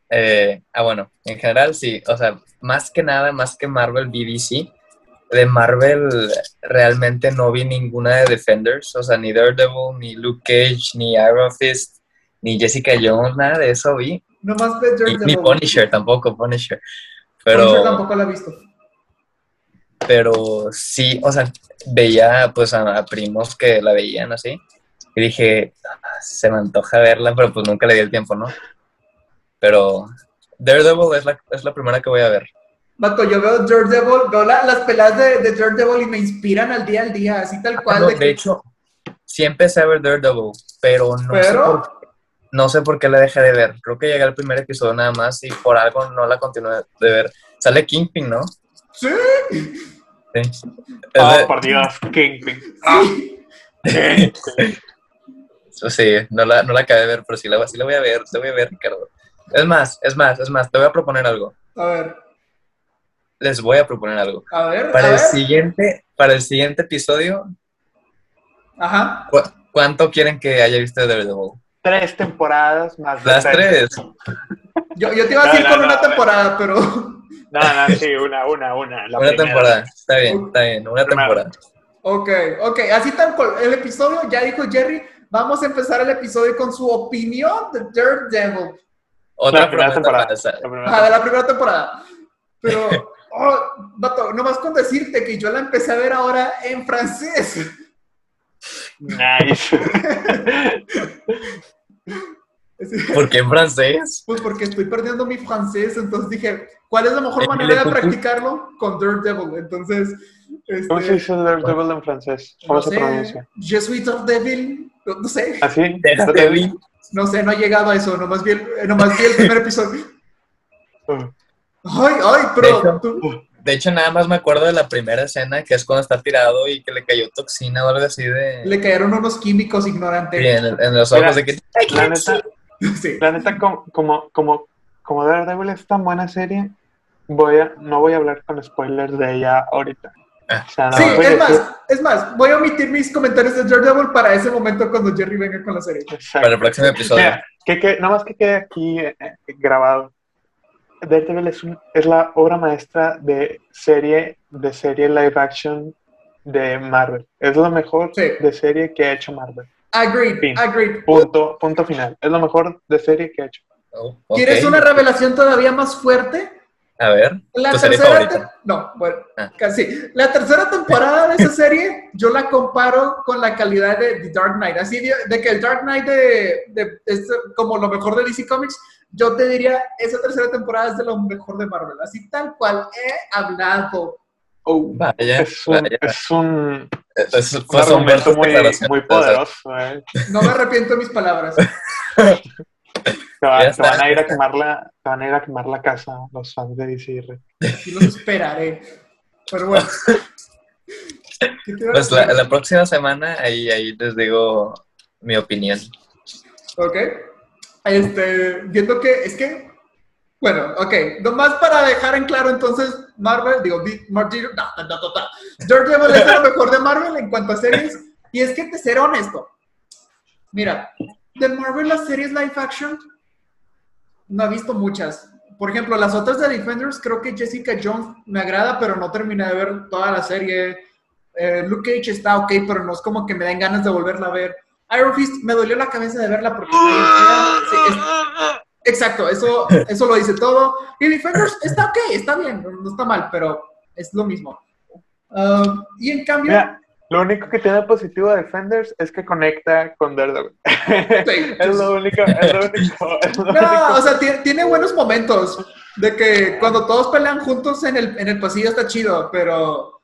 Speaker 1: Eh, ah, bueno, en general sí, o sea, más que nada, más que Marvel BBC, de Marvel realmente no vi ninguna de Defenders, o sea, ni Daredevil, ni Luke Cage, ni Iron Fist, ni Jessica Jones, nada de eso vi,
Speaker 2: Nomás de
Speaker 1: ni,
Speaker 2: Daredevil.
Speaker 1: ni Punisher tampoco, Punisher,
Speaker 2: Punisher tampoco la he visto.
Speaker 1: pero sí, o sea, veía pues a, a primos que la veían así, y dije, "Ah, se me antoja verla, pero pues nunca le di el tiempo, ¿no? Pero Daredevil es la, es la primera que voy a ver.
Speaker 2: Vato, yo veo Daredevil, veo la- las peladas de, de Daredevil y me inspiran al día al día, así tal cual.
Speaker 1: No,
Speaker 2: de
Speaker 1: de
Speaker 2: que-
Speaker 1: hecho, sí empecé a ver Daredevil, pero no, Sé, por, no sé por qué la dejé de ver. Creo que llegué al primer episodio nada más y por algo no la continué de ver. Sale Kingpin, ¿no?
Speaker 2: sí,
Speaker 1: Sí.
Speaker 3: Oh,
Speaker 1: de-
Speaker 3: por Dios, Kingpin.
Speaker 2: sí.
Speaker 1: sí, no la, no la acabé de ver, pero sí la, sí la voy a ver, la voy a ver, Ricardo. Es más, es más, es más, te voy a proponer algo.
Speaker 2: A ver,
Speaker 1: Les voy a proponer algo.
Speaker 2: a ver, a
Speaker 1: Para el
Speaker 2: ver.
Speaker 1: siguiente, para el siguiente episodio,
Speaker 2: Ajá.
Speaker 1: ¿cu- ¿cuánto quieren que haya visto de Daredevil?
Speaker 3: Tres temporadas más. de
Speaker 1: Las
Speaker 3: seis.
Speaker 1: tres.
Speaker 2: Yo, yo te iba a decir
Speaker 3: no,
Speaker 2: con
Speaker 3: no,
Speaker 2: una
Speaker 3: a
Speaker 2: temporada, pero.
Speaker 3: No, no, sí, una, una, una. la
Speaker 1: Una
Speaker 3: primera.
Speaker 1: temporada. Está bien, está bien, una temporada.
Speaker 2: Ok, ok, así tal cual. El episodio, ya dijo Jerry, vamos a empezar el episodio con su opinión de Daredevil.
Speaker 1: Otra
Speaker 3: La primera temporada. La primera
Speaker 2: de la primera temporada. Pero, oh, vato, nomás con decirte que yo la empecé a ver ahora en francés.
Speaker 3: Nice.
Speaker 1: ¿Por qué en francés?
Speaker 2: Pues porque estoy perdiendo mi francés, entonces dije, ¿cuál es la mejor manera de practicarlo? Con Daredevil. Entonces, este,
Speaker 3: ¿Cómo se dice Daredevil en francés? ¿Cómo
Speaker 2: no
Speaker 3: se
Speaker 2: sé,
Speaker 3: pronuncia?
Speaker 2: Je suis Daredevil, no, no sé,
Speaker 3: ¿Así?
Speaker 1: Daredevil.
Speaker 2: no sé, no he llegado a eso, nomás vi el, nomás vi el primer episodio. Ay, ay,
Speaker 1: De
Speaker 2: pero
Speaker 1: hecho-
Speaker 2: tú,
Speaker 1: De hecho, nada más me acuerdo de la primera escena, que es cuando está tirado y que le cayó toxina o algo así de...
Speaker 2: le cayeron unos químicos
Speaker 1: Sí,
Speaker 2: ignorantes.
Speaker 1: en, los ojos
Speaker 3: Mira,
Speaker 1: de que...
Speaker 3: La neta,
Speaker 2: Sí.
Speaker 3: la neta, como, como, como, como Daredevil es tan buena serie, voy a, no voy a hablar con spoilers de ella ahorita.
Speaker 1: Ah.
Speaker 3: O sea, no
Speaker 2: Sí,
Speaker 3: a
Speaker 2: es más, es más, voy a omitir mis comentarios de Daredevil para ese momento cuando Jerry venga con la serie.
Speaker 3: Exacto.
Speaker 1: Para el próximo episodio.
Speaker 3: Mira, que, que, nada más que quede aquí eh, eh, grabado. Daredevil es, un- es la obra maestra de serie, de serie live action de Marvel. Es lo mejor
Speaker 2: Sí.
Speaker 3: de serie que ha hecho Marvel.
Speaker 2: Agreed,
Speaker 3: Fin.
Speaker 2: agreed.
Speaker 3: Punto, punto final. Es lo mejor de serie que ha hecho.
Speaker 1: Oh, ok.
Speaker 2: ¿Quieres una revelación todavía más fuerte?
Speaker 1: A ver,
Speaker 2: La
Speaker 1: tu serie
Speaker 2: tercera
Speaker 1: favorita.
Speaker 2: te- No, bueno,
Speaker 1: Ah.
Speaker 2: casi. La tercera temporada de esa serie yo la comparo con la calidad de The Dark Knight. Así de, de que el Dark Knight de, de- es como lo mejor de DC Comics, yo te diría, esa tercera temporada es de lo mejor de Marvel. Así tal cual he hablado.
Speaker 3: Oh,
Speaker 1: Vaya,
Speaker 3: es un,
Speaker 1: vaya.
Speaker 3: es un,
Speaker 1: Es-
Speaker 3: un argumento muy, muy poderoso. eh.
Speaker 2: No me arrepiento de mis palabras.
Speaker 3: Te, va- te van a ir a quemar la, te van a ir a quemar la casa los fans de DC. Rick.
Speaker 2: Y los esperaré. Pero bueno. ¿Qué te iba a
Speaker 1: Pues la, próxima semana ahí, ahí les digo mi opinión.
Speaker 2: Ok. Este, viendo que, es que, bueno, ok, nomás para dejar en claro entonces, Marvel, digo, Di- Marvel, no, no, no, no, no. Daredevil es lo mejor de Marvel en cuanto a series, y es que te seré honesto. Mira, de Marvel las series live action, no he visto muchas. Por ejemplo, las otras de Defenders, creo que Jessica Jones me agrada, pero no terminé de ver toda la serie. Eh, Luke Cage está ok, pero no es como que me den ganas de volverla a ver. Iron Fist me dolió la cabeza de verla porque. Sí, es- exacto, eso, eso lo dice todo. Y Defenders está ok, está bien, no, está mal, pero es lo mismo. Um, y en cambio,
Speaker 3: lo único que tiene positivo de Defenders es que conecta con Daredevil. Es lo único, es lo único. es lo único.
Speaker 2: no, o sea, tiene, tiene buenos momentos de que cuando todos pelean juntos en el, en el pasillo está chido, pero,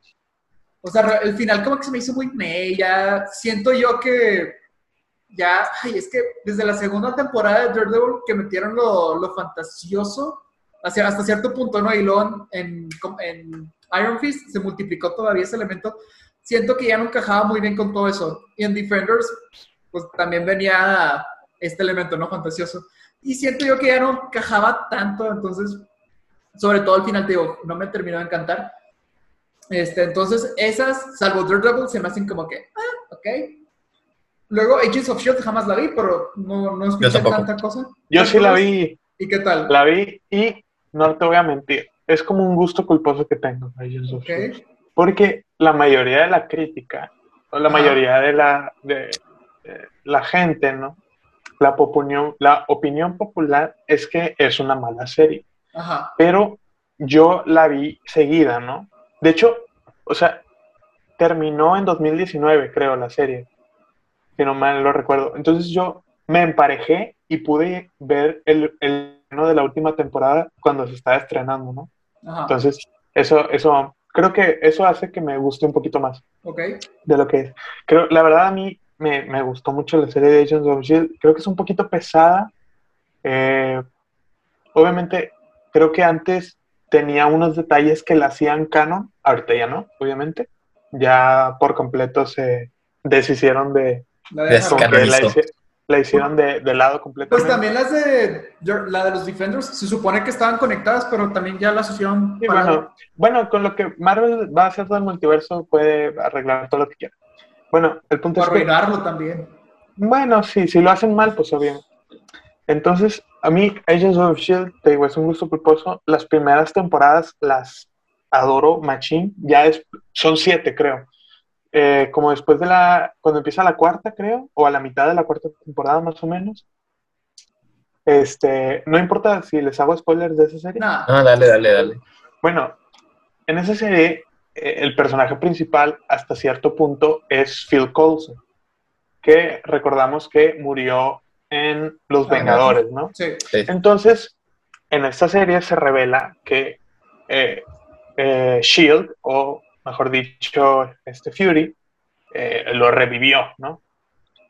Speaker 2: o sea, el final como que se me hizo muy meh, ya siento yo que ya, ay, es que desde la segunda temporada de Daredevil que metieron lo, lo fantasioso hacia, hasta cierto punto, ¿no? Y luego en, en Iron Fist se multiplicó todavía ese elemento. Siento que ya no encajaba muy bien con todo eso. Y en Defenders, pues también venía este elemento, ¿no? Fantasioso. Y siento yo que ya no encajaba tanto, entonces, sobre todo al final, te digo, no me terminó de encantar. Este, entonces, esas, salvo Daredevil, se me hacen como que, ah, ok. Luego, Agents of S.H.I.E.L.D. jamás la vi, pero no, no escuché tanta cosa.
Speaker 3: Yo sí la vi,
Speaker 2: ¿Y qué tal?
Speaker 3: la vi y no te voy a mentir. Es como un gusto culposo que tengo. Agents of
Speaker 2: Ok.
Speaker 3: S.H.I.E.L.D.. Porque la mayoría de la crítica, o la mayoría de la, de, de la gente, ¿no? La opinión, la opinión popular es que es una mala serie.
Speaker 2: Ajá.
Speaker 3: pero yo la vi seguida, ¿no? De hecho, o sea, terminó en 2019, creo, la serie, si no mal lo recuerdo. Entonces yo me emparejé y pude ver el, el de la última temporada cuando se estaba estrenando, ¿no?
Speaker 2: Ajá.
Speaker 3: Entonces, eso, eso, creo que eso hace que me guste un poquito más
Speaker 2: ok.
Speaker 3: de lo que es. Creo, la verdad a mí me, me gustó mucho la serie de Agents of S.H.I.E.L.D. Creo que es un poquito pesada. Eh, obviamente, creo que antes tenía unos detalles que la hacían canon, ahorita ya no, obviamente. Ya por completo se deshicieron de...
Speaker 2: La
Speaker 1: De
Speaker 3: la, la hicieron de, de lado
Speaker 2: Pues
Speaker 3: completamente.
Speaker 2: también las de la de los Defenders se supone que estaban conectadas, pero también ya las hicieron
Speaker 3: Sí,
Speaker 2: para-
Speaker 3: bueno, bueno, con lo que Marvel va a hacer del multiverso puede arreglar todo lo que quiera. Bueno, el punto es que
Speaker 2: arruinarlo también.
Speaker 3: Bueno, sí, si lo hacen mal, pues obvio. Entonces, a mí, Agents of S.H.I.E.L.D., te digo, es un gusto culposo. Las primeras temporadas las adoro, machín. Ya es, son siete, creo. Eh, como después de la, cuando empieza la cuarta, creo, o a la mitad de la cuarta temporada, más o menos. Este, no importa si les hago spoilers de esa serie.
Speaker 1: No, dale, dale, dale.
Speaker 3: Bueno, en esa serie, eh, el personaje principal hasta cierto punto es Phil Coulson, que recordamos que murió en Los
Speaker 2: Ah,
Speaker 3: Vengadores, ¿no?
Speaker 2: Sí.
Speaker 1: Sí.
Speaker 3: Entonces, en esta serie se revela que eh, eh, Shield, o mejor dicho, este Fury, eh, lo revivió, ¿no?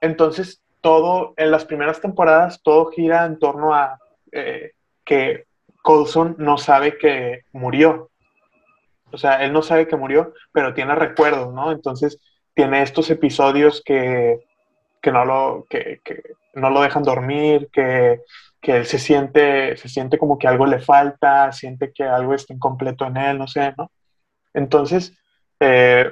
Speaker 3: Entonces, todo, en las primeras temporadas, todo gira en torno a eh, que Coulson no sabe que murió. O sea, él no sabe que murió, pero tiene recuerdos, ¿no? Entonces, tiene estos episodios que, que, no, lo, que, que no lo dejan dormir, que, que él se siente, se siente como que algo le falta, siente que algo está incompleto en él, no sé, ¿no? Entonces, eh,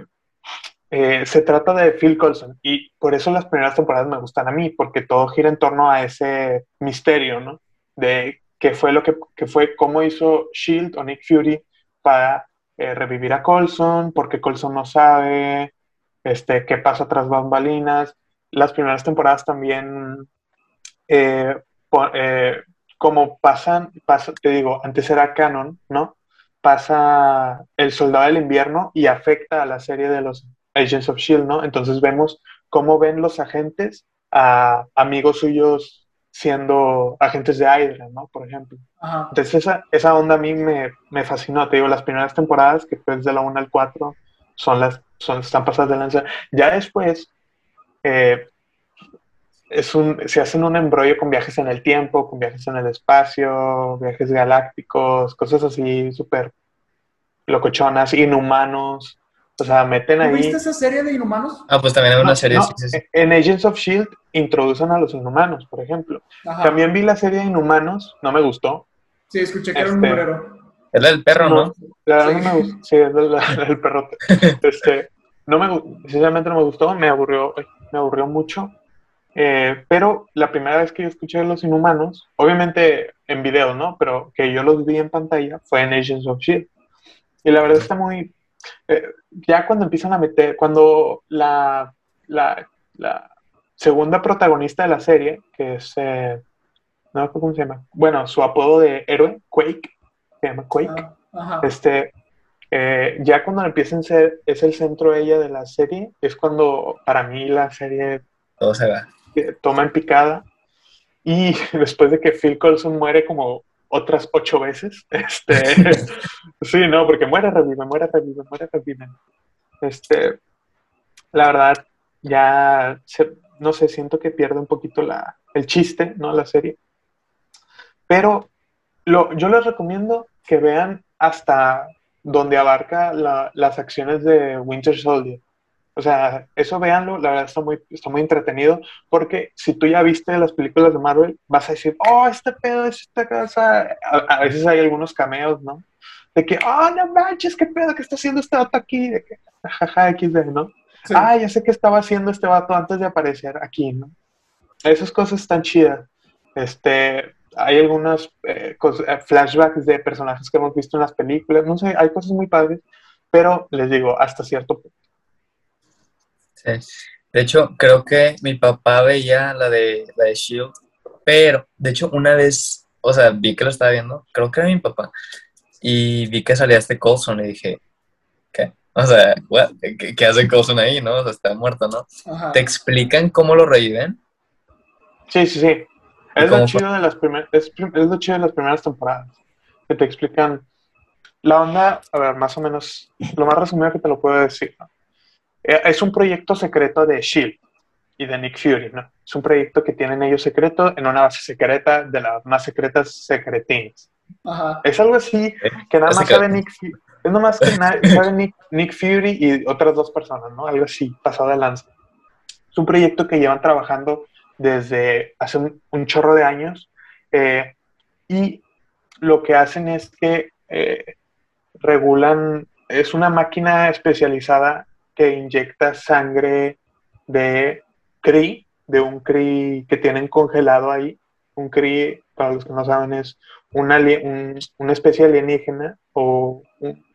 Speaker 3: eh, se trata de Phil Coulson y por eso las primeras temporadas me gustan a mí, porque todo gira en torno a ese misterio, ¿no? De qué fue lo que, que fue, cómo hizo Shield o Nick Fury para eh, revivir a Coulson, porque Coulson no sabe, este, qué pasa tras bambalinas. Las primeras temporadas también, po- eh, como pasan, pasa, te digo, antes era canon, ¿no? Pasa el Soldado del Invierno y afecta a la serie de los Agents of Shield, ¿no? Entonces vemos cómo ven los agentes a amigos suyos siendo agentes de Hydra, ¿no? Por ejemplo.
Speaker 2: Ajá.
Speaker 3: Entonces esa, esa onda a mí me, me fascinó, te digo, las primeras temporadas, que fue desde la 1 al 4, son las, son, están pasadas de lanza. Ya después, eh, es un, se hacen un embrollo con viajes en el tiempo, con viajes en el espacio, viajes galácticos, cosas así súper locochonas, inhumanos. O sea, meten ahí.
Speaker 2: ¿Viste esa serie de Inhumanos?
Speaker 1: Ah, pues también hay una
Speaker 3: No,
Speaker 1: serie,
Speaker 3: no,
Speaker 1: sí, sí, sí.
Speaker 3: En Agents of Shield introducen a los inhumanos, por ejemplo.
Speaker 2: Ajá.
Speaker 3: También vi la serie de Inhumanos, no me gustó.
Speaker 2: Sí, escuché que era un
Speaker 3: Este,
Speaker 2: mugrero.
Speaker 1: Es la del perro, ¿no?
Speaker 3: La verdad
Speaker 2: Sí.
Speaker 3: no me gustó. Sí, es la, la- del perrote. Este, no me, sinceramente no me gustó, me aburrió, me aburrió mucho. Eh, pero la primera vez que yo escuché a los inhumanos, obviamente en video, ¿no? Pero que yo los vi en pantalla fue en Agents of Shield. Y la verdad está muy. eh, ya cuando empiezan a meter, cuando la, la, la segunda protagonista de la serie, que es. eh, no me acuerdo cómo se llama. Bueno, su apodo de héroe, Quake, se llama Quake.
Speaker 2: Ah, Ajá.
Speaker 3: Este, eh, ya cuando empiecen a ser, es el centro ella de la serie, es cuando para mí la serie
Speaker 1: Todo se va.
Speaker 3: Toma en picada. Y después de que Phil Coulson muere como otras ocho veces, este, sí, no, porque muere, revive, muere, revive, muere, revive. Este, la verdad, ya, no sé, siento que pierde un poquito la, el chiste, ¿no? La serie. Pero lo, yo les recomiendo que vean hasta donde abarca la- las acciones de Winter Soldier. O sea, eso véanlo, la verdad está muy, está muy entretenido, porque si tú ya viste las películas de Marvel, vas a decir, oh, este pedo es esta cosa. A, a veces hay algunos cameos, ¿no? De que, oh, no manches, qué pedo que está haciendo este vato aquí, de que, jaja, XD, ¿no?
Speaker 2: Sí.
Speaker 3: Ah, ya sé qué estaba haciendo este vato antes de aparecer aquí, ¿no? Esas cosas están chidas. Este, hay algunos eh, eh, flashbacks de personajes que hemos visto en las películas, no sé, hay cosas muy padres, pero les digo, hasta cierto punto.
Speaker 1: Sí. De hecho, creo que mi papá veía la de, la de Shield, pero de hecho una vez, o sea, vi que lo estaba viendo, creo que era mi papá, y vi que salía este Coulson y dije, ¿qué? O sea, what? ¿qué, qué hace Coulson ahí, no? O sea, está muerto, ¿no?
Speaker 2: Ajá.
Speaker 1: ¿Te explican cómo lo reviven?
Speaker 3: Sí, sí, sí.
Speaker 1: ¿Y
Speaker 3: Es lo, chido de las es, es lo chido de las primeras temporadas. Que te explican la onda, a ver, más o menos, lo más resumido que te lo puedo decir. ¿no? Eh, Es un proyecto secreto de Shield y de Nick Fury, ¿no? Es un proyecto que tienen ellos secreto en una base secreta de las más secretas secretines.
Speaker 2: Ajá.
Speaker 3: Es algo así que nada más sabe Nick Fury. Es nomás que na- sabe Nick, Nick Fury y otras dos personas, ¿no? Algo así, pasado de lanza. Es un proyecto que llevan trabajando desde hace un, un chorro de años eh, y lo que hacen es que eh, regulan, es una máquina especializada que inyecta sangre de Kree, de un Kree que tienen congelado ahí. Un Kree, para los que no saben, es una, un- una especie alienígena o un-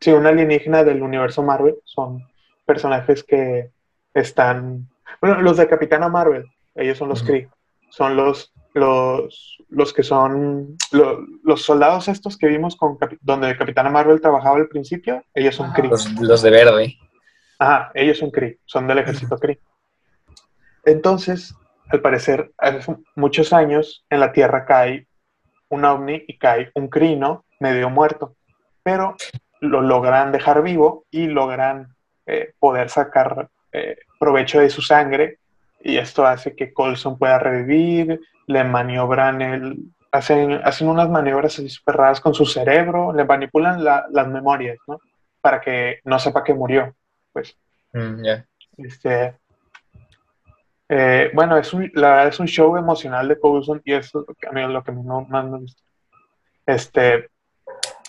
Speaker 3: sí, un alienígena del universo Marvel. Son personajes que están, bueno, los de Capitana Marvel, ellos son los. Kree, son los, los, los que son lo- los soldados estos que vimos con donde Capitana Marvel trabajaba al principio, ellos son
Speaker 2: Ajá.
Speaker 3: Kree.
Speaker 1: Los, los de verde.
Speaker 3: Ajá, ellos son Kree, son del ejército Kree. Entonces, al parecer, hace muchos años en la Tierra cae un ovni y cae un Kree, ¿no? Medio muerto. Pero lo logran dejar vivo y logran eh, poder sacar eh, provecho de su sangre. Y esto hace que Coulson pueda revivir, le maniobran el. Hacen, unas maniobras así súper raras con su cerebro, le manipulan la- las memorias, ¿no? Para que no sepa que murió. Pues
Speaker 1: Mm,
Speaker 3: este, eh, bueno, es un, la verdad es un show emocional de Coulson y eso es lo que a mí es lo que no- más me gusta. Este,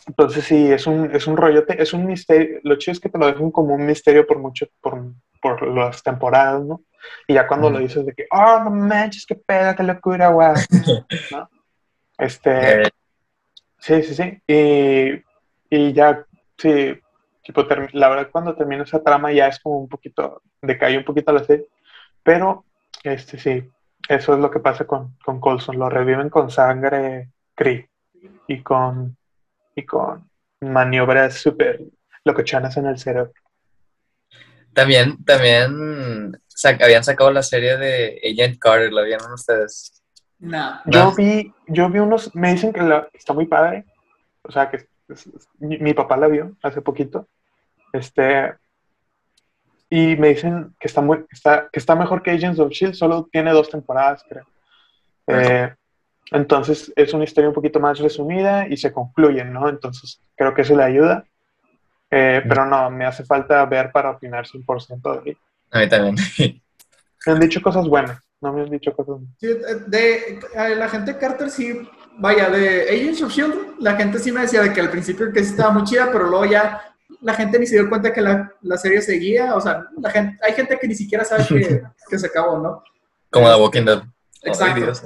Speaker 3: entonces sí, es un, es un rollote, es un misterio. Lo chido es que te lo dejan como un misterio por mucho, por, por las temporadas, ¿no? Y ya cuando lo dices de que, oh, no manches, qué pedo, qué locura, guau, ¿no? Este,
Speaker 1: Eh,
Speaker 3: Sí, sí, sí. Y, y ya, sí, tipo, la verdad cuando termina esa trama ya es como un poquito, decae un poquito la serie, pero, este, sí, eso es lo que pasa con, con Coulson, lo reviven con sangre Kree y con, y con maniobras súper locochonas en el cerebro.
Speaker 1: También, también sac- habían sacado la serie de Agent Carter, ¿la vieron ustedes?
Speaker 2: Nah.
Speaker 3: Yo
Speaker 1: No.
Speaker 3: vi, yo vi unos, me dicen que la- está muy padre, o sea, que es- es- mi, mi papá la vio hace poquito, este, y me dicen que está, muy, está, que está mejor que Agents of Shield, solo tiene dos temporadas, creo. Eh, entonces es una historia un poquito más resumida y se concluye, ¿no? Entonces creo que eso le ayuda. Eh, pero no, me hace falta ver para opinar 100% de él.
Speaker 1: A mí también.
Speaker 3: Me han dicho cosas buenas, no me han dicho cosas
Speaker 2: Sí, de, de- la gente de Carter sí, vaya, de Agents of Shield, la gente sí me decía de que al principio que sí estaba muy chida, pero luego ya la gente ni se dio cuenta que la, la serie seguía, o sea, la gente, hay gente que ni siquiera sabe que, que se acabó, ¿no?
Speaker 1: Como The Walking Dead.
Speaker 2: Exacto.
Speaker 1: Dios.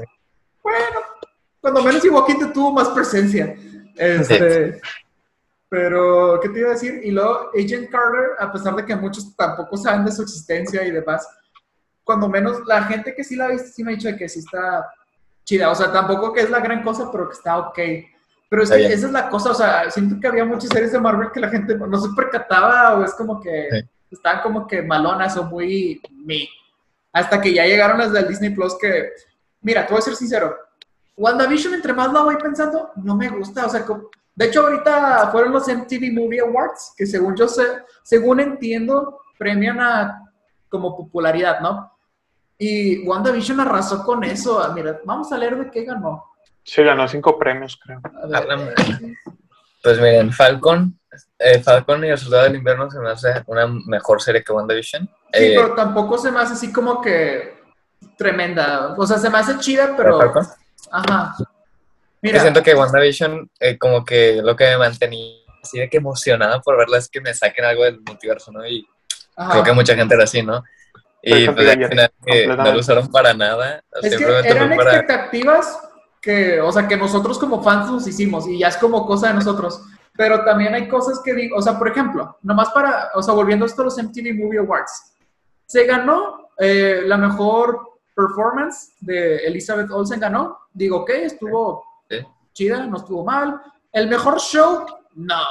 Speaker 2: Bueno, cuando menos Walking Dead tuvo más presencia. Este, Pero, ¿qué te iba a decir? Y luego, Agent Carter, a pesar de que muchos tampoco saben de su existencia y demás, cuando menos la gente que sí la ha visto, sí me ha dicho que sí está chida. O sea, tampoco que es la gran cosa, pero que está ok. Pero es esa es la cosa, o sea, siento que había muchas series de Marvel que la gente no se percataba o es como que
Speaker 1: Sí.
Speaker 2: estaban como que malonas o muy me. Hasta que ya llegaron las del Disney Plus que, mira, te voy a ser sincero, WandaVision, entre más la voy pensando, no me gusta. O sea, co- de hecho, ahorita fueron los MTV Movie Awards, que según yo sé, según entiendo, premian a como popularidad, ¿no? Y WandaVision arrasó con eso. Ah, Mira, vamos a leer de qué ganó.
Speaker 3: Sí, ganó cinco premios, creo.
Speaker 2: A ver,
Speaker 1: A la madre. Pues miren, Falcon, eh, Falcon y el Soldado del Invierno se me hace una mejor serie que WandaVision.
Speaker 2: Sí,
Speaker 1: Eh,
Speaker 2: pero tampoco se me hace así como que tremenda. O sea, se me hace chida, pero.
Speaker 1: Falcon.
Speaker 2: Ajá. Mira,
Speaker 1: siento que WandaVision, eh, como que lo que me mantenía así de que emocionada por verla es que me saquen algo del multiverso, ¿no? Y
Speaker 2: ajá.
Speaker 1: creo que mucha gente era así, ¿no? Y pues al final que no lo usaron para nada.
Speaker 2: Es que eran
Speaker 1: para...
Speaker 2: expectativas que, o sea, que nosotros como fans nos hicimos y ya es como cosa de nosotros. Pero también hay cosas que digo, o sea, por ejemplo, nomás para, o sea, volviendo a esto a los MTV Movie Awards, se ganó eh, la mejor performance de Elizabeth Olsen, ganó. Digo, ok, estuvo
Speaker 1: Sí.
Speaker 2: chida, no estuvo mal. El mejor show, no.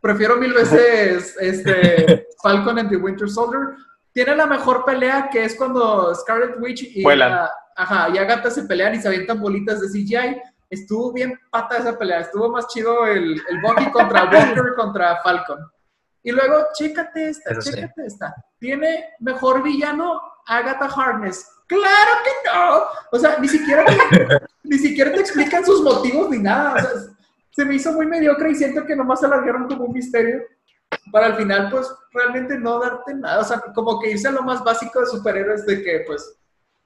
Speaker 2: Prefiero mil veces este, Falcon and the Winter Soldier. Tiene la mejor pelea que es cuando Scarlet Witch y, la- ajá, y Agatha se pelean y se avientan bolitas de CGI. Estuvo bien pata esa pelea. Estuvo más chido el, el Bucky contra Walker contra Falcon. Y luego, chécate esta,
Speaker 1: Eso sí.
Speaker 2: chécate esta. ¿Tiene mejor villano Agatha Harkness? ¡Claro que no! O sea, ni siquiera te, ni siquiera te explican sus motivos ni nada. O sea, se me hizo muy mediocre y siento que nomás alargaron como un misterio para al final, pues, realmente no darte nada. O sea, como que irse a lo más básico de superhéroes de que, pues,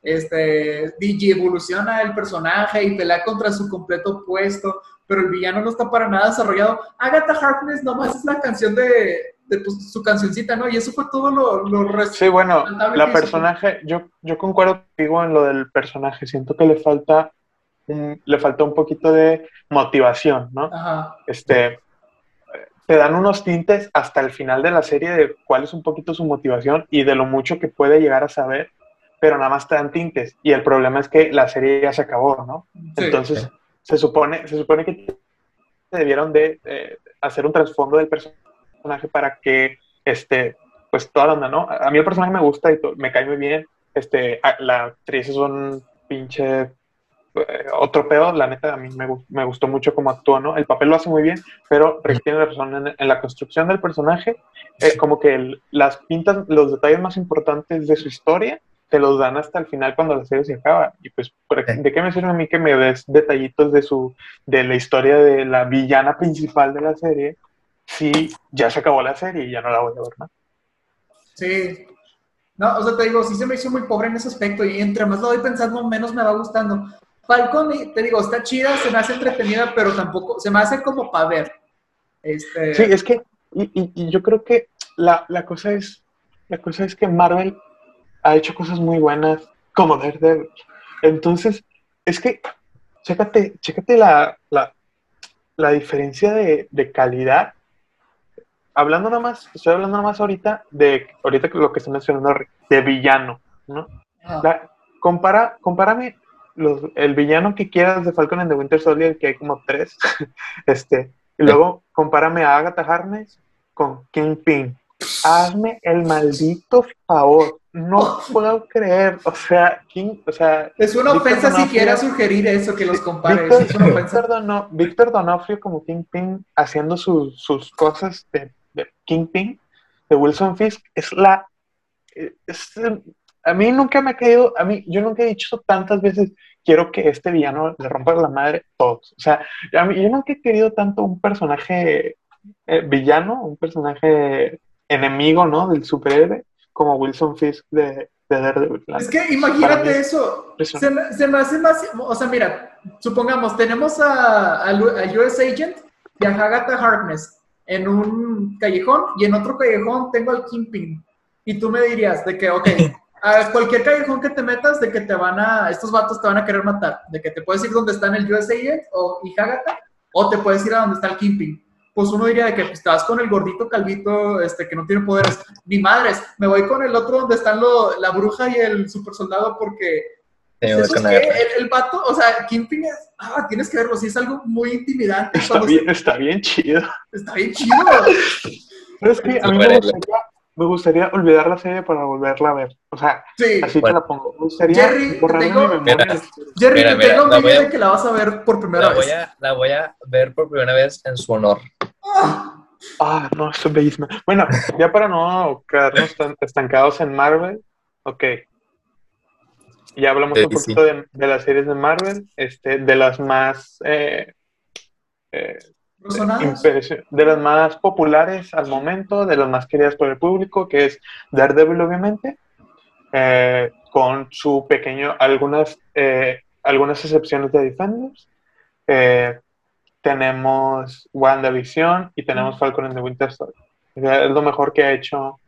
Speaker 2: este, DJ evoluciona el personaje y pelea contra su completo opuesto, pero el villano no está para nada desarrollado. Agatha Harkness nomás es la canción de, de, pues, su cancioncita, ¿no? Y eso fue todo lo, lo
Speaker 3: Sí, bueno, la personaje, yo, yo concuerdo contigo en lo del personaje. Siento que le falta le falta un poquito de motivación, ¿no?
Speaker 2: Ajá.
Speaker 3: Este, te dan unos tintes hasta el final de la serie de cuál es un poquito su motivación y de lo mucho que puede llegar a saber, pero nada más te dan tintes. Y el problema es que la serie ya se acabó, ¿no?
Speaker 2: Sí.
Speaker 3: Entonces, se supone, se supone que debieron de eh, hacer un trasfondo del personaje para que, este, pues toda la onda, ¿no? A mí el personaje me gusta y to- me cae muy bien. Este, la actriz es un pinche otro pedo, la neta, a mí me, me gustó mucho cómo actuó, ¿no? El papel lo hace muy bien, pero Rick tiene razón en, en la construcción del personaje, eh, como que el- las pintas, los detalles más importantes de su historia, te los dan hasta el final cuando la serie se acaba. Y pues, ¿por-
Speaker 1: Sí.
Speaker 3: ¿de qué me sirve a mí que me des detallitos de su, de la historia de la villana principal de la serie, si ya se acabó la serie y ya no la voy a ver más?
Speaker 2: Sí. No, o sea, te digo, sí se me hizo muy pobre en ese aspecto y entre más lo voy pensando, menos me va gustando. Falcon, te digo, está chida, se me hace entretenida, pero tampoco, se me hace como para ver. Este,
Speaker 3: Sí, es que, y, y- y yo creo que la, la cosa es, la cosa es que Marvel ha hecho cosas muy buenas como Daredevil. Entonces, es que, chécate, chécate la, la, la diferencia de, de calidad. Hablando nada más, estoy hablando nada más ahorita de, ahorita lo que está mencionando, de villano, ¿no?
Speaker 2: ah,
Speaker 3: La- compara, compárame los, el villano que quieras de Falcon and the Winter Soldier, que hay como tres, este, y luego compárame a Agatha Harkness con Kingpin. Hazme el maldito favor. No puedo creer, o sea, King, o sea,
Speaker 2: es una ofensa
Speaker 3: Donofrio-
Speaker 2: siquiera sugerir eso, que los compares.
Speaker 3: Víctor,
Speaker 2: es una ofensa.
Speaker 3: Víctor Dono- Víctor Donofrio como Kingpin haciendo sus- sus cosas de, de Kingpin, de Wilson Fisk, es la es- a mí nunca me ha caído, a mí, yo nunca he dicho tantas veces, quiero que este villano le rompa la madre todos. O sea, a mí, yo nunca he querido tanto un personaje eh, villano, un personaje enemigo, ¿no? Del superhéroe, como Wilson Fisk de, de Daredevil.
Speaker 2: Es que
Speaker 3: mí
Speaker 2: imagínate
Speaker 3: es
Speaker 2: eso. Se me, se me hace más. O sea, mira, supongamos, tenemos a, a a US Agent y a Agatha Harkness en un callejón y en otro callejón tengo al Kingpin. Y tú me dirías de que, ok, a cualquier callejón que te metas, de que te van a. Estos vatos te van a querer matar. De que te puedes ir donde está en el US Agent o, y Agatha, o te puedes ir a donde está el Kingpin. Pues uno diría de que pues, te vas con el gordito calvito este, que no tiene poderes. Ni madres, me voy con el otro donde están lo- la bruja y el super soldado porque
Speaker 1: Sí,
Speaker 2: ¿Eso es
Speaker 1: guerra.
Speaker 2: El, el vato, o sea, Kingpin es, ah, tienes que verlo, sí es algo muy intimidante.
Speaker 3: Está bien, está bien chido.
Speaker 2: está bien chido.
Speaker 3: Pero es que a mí me gustaría, me gustaría olvidar la serie para volverla a ver. O sea,
Speaker 2: Sí.
Speaker 3: así
Speaker 1: Bueno.
Speaker 3: te la pongo. Me gustaría
Speaker 2: Jerry,
Speaker 3: borrar de
Speaker 2: tengo-
Speaker 3: mi memoria.
Speaker 1: Mira.
Speaker 2: Jerry,
Speaker 1: Mira,
Speaker 2: te
Speaker 1: mira,
Speaker 2: tengo
Speaker 1: la
Speaker 2: envidia
Speaker 1: voy a-
Speaker 2: de que la vas a ver por primera
Speaker 1: La voy,
Speaker 2: vez.
Speaker 1: a, la voy a ver por primera vez en su honor.
Speaker 2: Ah,
Speaker 3: Ah, no, esto es bellísimo. Bueno, ya para no quedarnos tan estancados en Marvel, ok. Ya hablamos un poquito de, de las series de Marvel, este, de las más eh, eh, de las más populares al momento, de las más queridas por el público, que es Daredevil, obviamente, eh, con su pequeño, algunas, eh, algunas excepciones de Defenders. Eh, tenemos WandaVision y tenemos Falcon and the Winter Soldier. Es lo mejor que ha hecho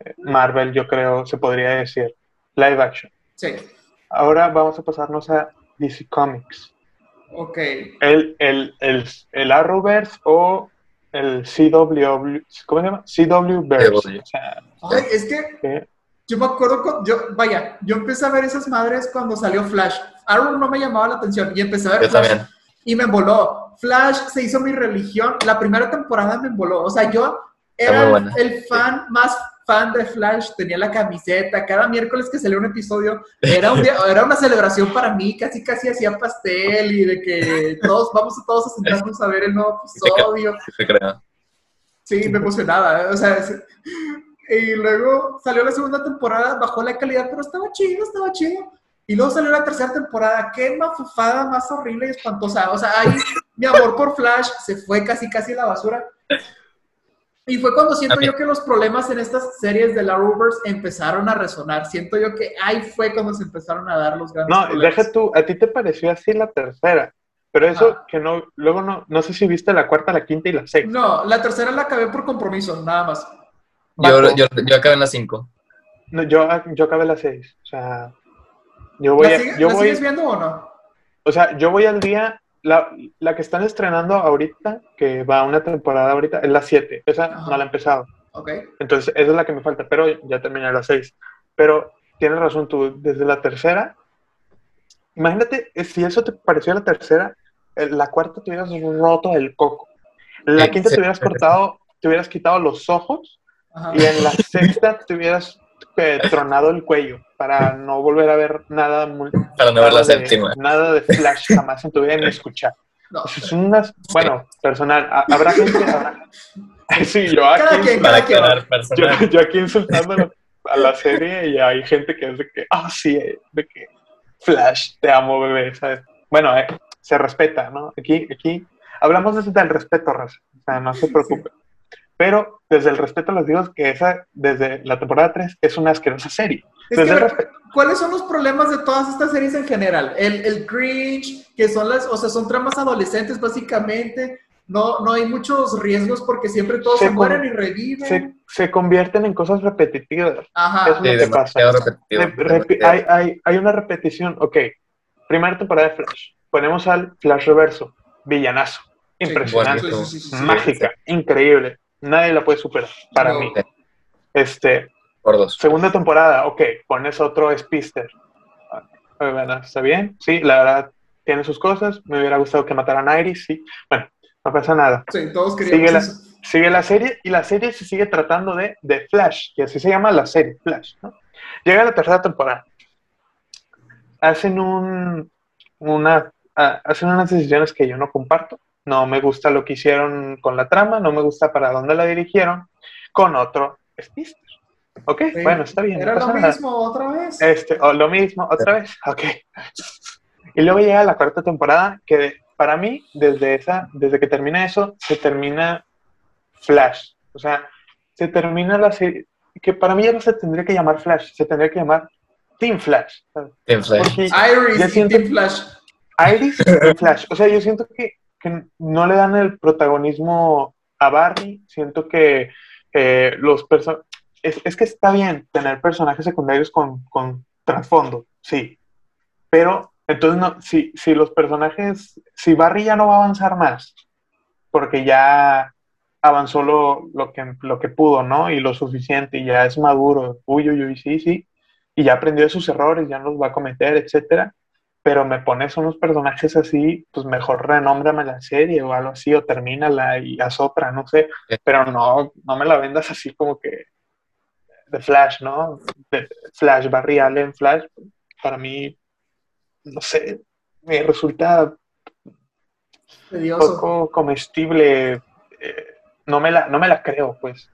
Speaker 3: eh, Marvel, yo creo, se podría decir. Live action.
Speaker 2: Sí,
Speaker 3: Ahora vamos a pasarnos a DC Comics
Speaker 2: ok.
Speaker 3: el, el, el, el Arrowverse o el CW, ¿cómo se llama? CW-verse.
Speaker 1: CW.
Speaker 3: O sea,
Speaker 2: Ay, es que yo me acuerdo, con, yo, vaya, yo empecé a ver esas madres cuando salió Flash. Arrow no me llamaba la atención y empecé a ver
Speaker 1: Yo
Speaker 2: Flash
Speaker 1: también.
Speaker 2: y me emboló. Flash se hizo mi religión. La primera temporada me emboló. O sea, yo era el fan más fan de Flash. Tenía la camiseta. Cada miércoles que salía un episodio era, un día, era una celebración para mí. Casi, casi hacía pastel y de que todos vamos a todos a sentarnos a ver el nuevo episodio.
Speaker 1: Sí,
Speaker 2: me emocionaba. O sea, y luego salió la segunda temporada, bajó la calidad, pero estaba chido, estaba chido. Y luego salió la tercera temporada, qué mafufada más horrible y espantosa. O sea, ahí mi amor por Flash se fue casi, casi a la basura. Y fue cuando siento yo que los problemas en estas series de la Rovers empezaron a resonar. Siento yo que ahí fue cuando se empezaron a dar los grandes
Speaker 3: no,
Speaker 2: problemas.
Speaker 3: deja tú, a ti te pareció así la tercera, pero eso que no, luego no, no sé si viste la cuarta, la quinta y la sexta.
Speaker 2: No, la tercera la acabé por compromiso, nada más.
Speaker 1: Yo, yo, yo acabé en las 5.
Speaker 3: No, yo, yo acabé la seis, o sea, yo voy,
Speaker 2: ¿La,
Speaker 3: a- yo
Speaker 2: la
Speaker 3: voy,
Speaker 2: sigues viendo o no?
Speaker 3: o sea, yo voy al día, la, la que están estrenando ahorita, que va una temporada ahorita, es la siete, esa
Speaker 2: Ajá.
Speaker 3: no la he empezado.
Speaker 2: Ok.
Speaker 3: Entonces, esa es la que me falta, pero ya terminé las seis. Pero tienes razón tú, desde la tercera, imagínate eh, si eso te pareció la tercera, eh, la cuarta te hubieras roto el coco. La quinta te hubieras cortado, te hubieras quitado los ojos
Speaker 2: Ajá.
Speaker 3: y en la sexta te hubieras eh, tronado el cuello para no volver a ver nada muy,
Speaker 1: Para no ver la
Speaker 3: nada de-
Speaker 1: séptima.
Speaker 3: nada de flash jamás en tu vida ni escuchar.
Speaker 2: No.
Speaker 3: Es unas, bueno, personal, ha- habrá gente, habrá- sí, yo
Speaker 2: Cada
Speaker 3: aquí
Speaker 2: quien,
Speaker 1: Para aclarar
Speaker 3: yo, yo aquí insultando a la, a la serie y hay gente que es de que, ah, sí, eh, de que Flash, te amo, bebé, ¿sabes? Bueno, eh, se respeta, ¿no? Aquí, aquí hablamos desde el respeto, raza, o sea, no se preocupen. Pero desde el respeto les digo que esa, desde la temporada 3, es una asquerosa serie.
Speaker 2: Es
Speaker 3: Desde
Speaker 2: que,
Speaker 3: el
Speaker 2: ver,
Speaker 3: respeto.
Speaker 2: ¿cuáles son los problemas de todas estas series en general? El, el cringe, que son las, o sea, son tramas adolescentes básicamente. No, no hay muchos riesgos porque siempre todos
Speaker 3: Se
Speaker 2: se, mueren y reviven.
Speaker 3: Se, se convierten en cosas repetitivas.
Speaker 2: Ajá.
Speaker 3: es
Speaker 1: Sí,
Speaker 3: lo que pasa.
Speaker 1: demasiado repetitivo.
Speaker 3: Re- repi-
Speaker 1: demasiado.
Speaker 3: hay, hay, hay una repetición, ok. Primera temporada de Flash. Ponemos al Flash reverso. Villanazo.
Speaker 2: Sí,
Speaker 3: Impresionante.
Speaker 1: Buenísimo.
Speaker 2: Sí, sí, sí, sí.
Speaker 3: Mágica. Increíble. Nadie la puede superar. Para
Speaker 2: No.
Speaker 3: mí. Este,
Speaker 1: Por dos.
Speaker 3: segunda temporada, ok. Pones otro Spister. Bueno, está bien. Sí, la verdad, tiene sus cosas. Me hubiera gustado que mataran a Iris. Sí. Bueno, no pasa nada.
Speaker 2: Sí, todos queríamos
Speaker 3: Sigue la-
Speaker 2: eso.
Speaker 3: sigue la serie y la serie se sigue tratando de, de Flash, que así se llama la serie, Flash. ¿no? Llega la tercera temporada. Hacen un, una, ah, hacen unas decisiones que yo no comparto. No me gusta lo que hicieron con la trama, no me gusta para dónde la dirigieron con otro Spister. Ok,
Speaker 2: Sí.
Speaker 3: bueno, está bien. no
Speaker 2: Era lo
Speaker 3: nada.
Speaker 2: mismo otra vez.
Speaker 3: Este, o lo mismo, otra vez. Ok. Y luego llega la cuarta temporada, que para mí, desde esa, desde que termina eso, se termina Flash. O sea, se termina la serie, que para mí ya no se tendría que llamar Flash, se tendría que llamar Team Flash. ¿sabes?
Speaker 1: Team Flash.
Speaker 3: Porque
Speaker 2: Iris y Team Flash.
Speaker 3: Iris y Flash. O sea, yo siento que, que no le dan el protagonismo a Barry. Siento que eh, los personajes. Es, es que está bien tener personajes secundarios con, con trasfondo, sí. Pero, entonces, no, si, si los personajes. Si Barry ya no va a avanzar más, porque ya avanzó lo, lo, que, lo que pudo, ¿no? Y lo suficiente, y ya es maduro. Uy, uy, uy, sí, sí. Y ya aprendió de sus errores, ya no los va a cometer, etcétera pero me pones unos personajes así, pues mejor renómbrame la serie o algo así, o termínala y haz otra, no sé, pero no, no me la vendas así como que de Flash, ¿no? De Flash, Barry Allen, Flash, para mí, no sé, me resulta
Speaker 2: Tedioso.
Speaker 3: poco comestible, eh, no, me la, no me la creo, pues,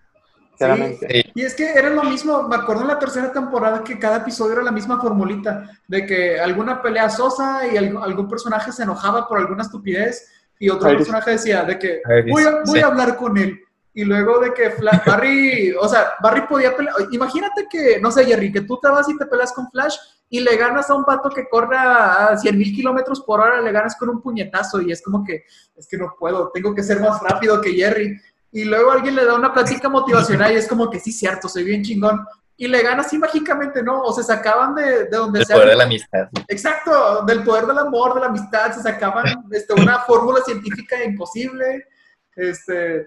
Speaker 3: sinceramente.
Speaker 1: Sí.
Speaker 2: Y es que era lo mismo, me acuerdo en la tercera temporada que cada episodio era la misma formulita, de que alguna pelea sosa y algún, algún personaje se enojaba por alguna estupidez y otro
Speaker 3: Iris.
Speaker 2: personaje decía de que
Speaker 1: Iris,
Speaker 2: voy a, voy
Speaker 1: sí.
Speaker 2: a hablar con él. Y luego de que Fla- Barry, o sea, Barry podía pelear. Imagínate que, no sé, Jerry, que tú te vas y te peleas con Flash y le ganas a un pato que corre a 100 mil kilómetros por hora, le ganas con un puñetazo y es como que, es que no puedo, tengo que ser más rápido que Jerry. Y luego alguien le da una plática motivacional y es como que sí, cierto, soy bien chingón. Y le gana así mágicamente, ¿no? O se sacaban de, de donde
Speaker 1: El
Speaker 2: sea.
Speaker 1: poder de la amistad.
Speaker 2: Exacto, del poder del amor, de la amistad, se sacaban este, una fórmula científica imposible. Este,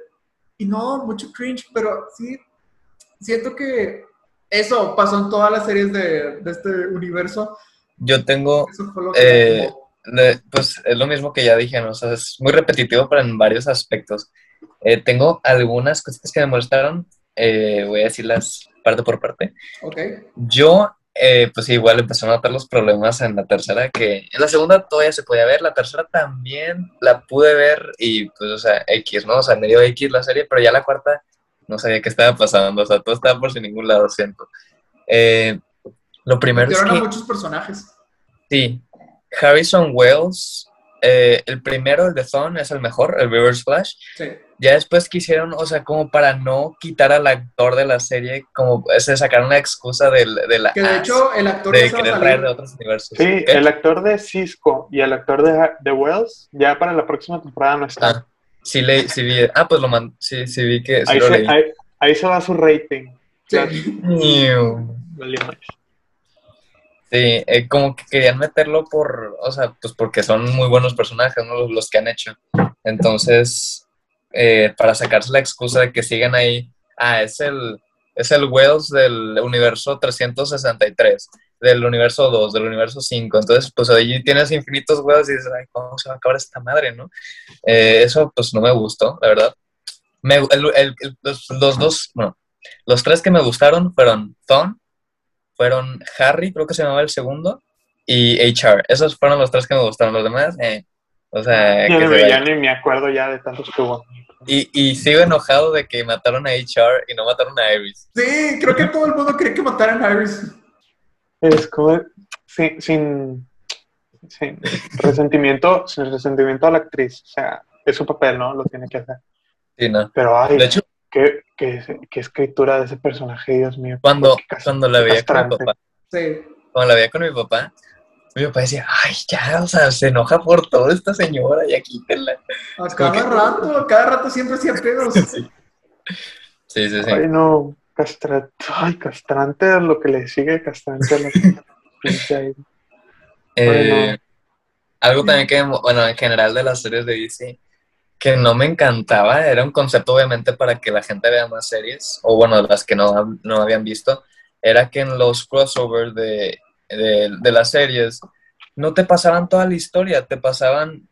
Speaker 2: y no, mucho cringe, pero sí, siento que eso pasó en todas las series de, de este universo.
Speaker 1: Yo tengo
Speaker 2: Eso fue lo que...
Speaker 1: Eh, de- pues es lo mismo que ya dije, ¿no? O sea, es muy repetitivo, pero en varios aspectos. Eh, tengo algunas cositas que me molestaron, eh, voy a decirlas parte por parte.
Speaker 2: ok.
Speaker 1: Yo, eh, pues igual empecé a notar los problemas en la tercera, que en la segunda todavía se podía ver, la tercera también la pude ver y pues, o sea, X, ¿no? O sea, medio X la serie, pero ya la cuarta no sabía qué estaba pasando, o sea, todo estaba por sin ningún lado, siento. Eh, lo primero es que...
Speaker 2: a muchos personajes.
Speaker 1: Sí, Harrison Wells, eh, el primero, el de Thon, es el mejor, el Reverse Flash.
Speaker 2: Sí.
Speaker 1: Ya después quisieron, o sea, como para no quitar al actor de la serie, como se sacaron la excusa del, de la
Speaker 2: Que de hecho el actor
Speaker 1: de querer traer de otros universos.
Speaker 3: Sí,
Speaker 1: ¿Qué?
Speaker 3: el actor de Cisco y el actor de, de Wells ya para la próxima temporada no están.
Speaker 1: Ah, sí, le, sí vi, ah, pues lo mandé, sí, sí vi que sí
Speaker 3: ahí,
Speaker 1: lo
Speaker 3: se,
Speaker 1: leí.
Speaker 3: ahí, ahí se va su rating.
Speaker 2: Sí.
Speaker 1: Sí, eh, como que querían meterlo por, o sea, pues porque son muy buenos personajes, ¿no? Los, los que han hecho. Entonces, eh, para sacarse la excusa de que sigan ahí, ah, es el, es el Wells del universo 363, del universo 2, del universo 5. Entonces, pues ahí tienes infinitos Wells y dices, ay, ¿cómo se va a acabar esta madre, no? Eh, eso, pues no me gustó, la verdad. Me, los dos, bueno, los tres que me gustaron fueron Thon, fueron Harry, creo que se llamaba el segundo, y HR. Esos fueron los tres que me gustaron. Los demás, eh, o sea,
Speaker 3: Ya,
Speaker 1: que
Speaker 3: ni
Speaker 1: se
Speaker 3: me- ya ni me acuerdo ya de tantos que hubo.
Speaker 1: y, y sigo enojado de que mataron a HR y no mataron a Iris.
Speaker 2: Sí, creo que todo el mundo cree que mataran a Iris.
Speaker 3: Es como sin, sin, sin resentimiento, sin resentimiento a la actriz. O sea, es su papel, ¿no? Lo tiene que hacer.
Speaker 1: Sí, no.
Speaker 3: Pero ay,
Speaker 1: De hecho,
Speaker 3: qué, qué, qué escritura de ese personaje, Dios mío.
Speaker 1: cuando, cuando la veía con mi papá,
Speaker 2: Sí.
Speaker 1: cuando la veía con mi papá, mi papá decía, ay, ya, o sea, se enoja por toda esta señora, ya quítenla.
Speaker 2: A cada
Speaker 1: que-
Speaker 2: rato, a cada rato siempre hacía pedos.
Speaker 1: Sí, sí, sí.
Speaker 3: Ay, no, castra... ay, castrante a lo que le sigue, castrante a lo que ahí.
Speaker 1: Eh,
Speaker 3: Bueno.
Speaker 1: algo también que, bueno, en general de las series de DC, que no me encantaba, era un concepto obviamente para que la gente vea más series, o bueno, las que no, no habían visto, era que en los crossovers de, de, de las series no te pasaban toda la historia, te pasaban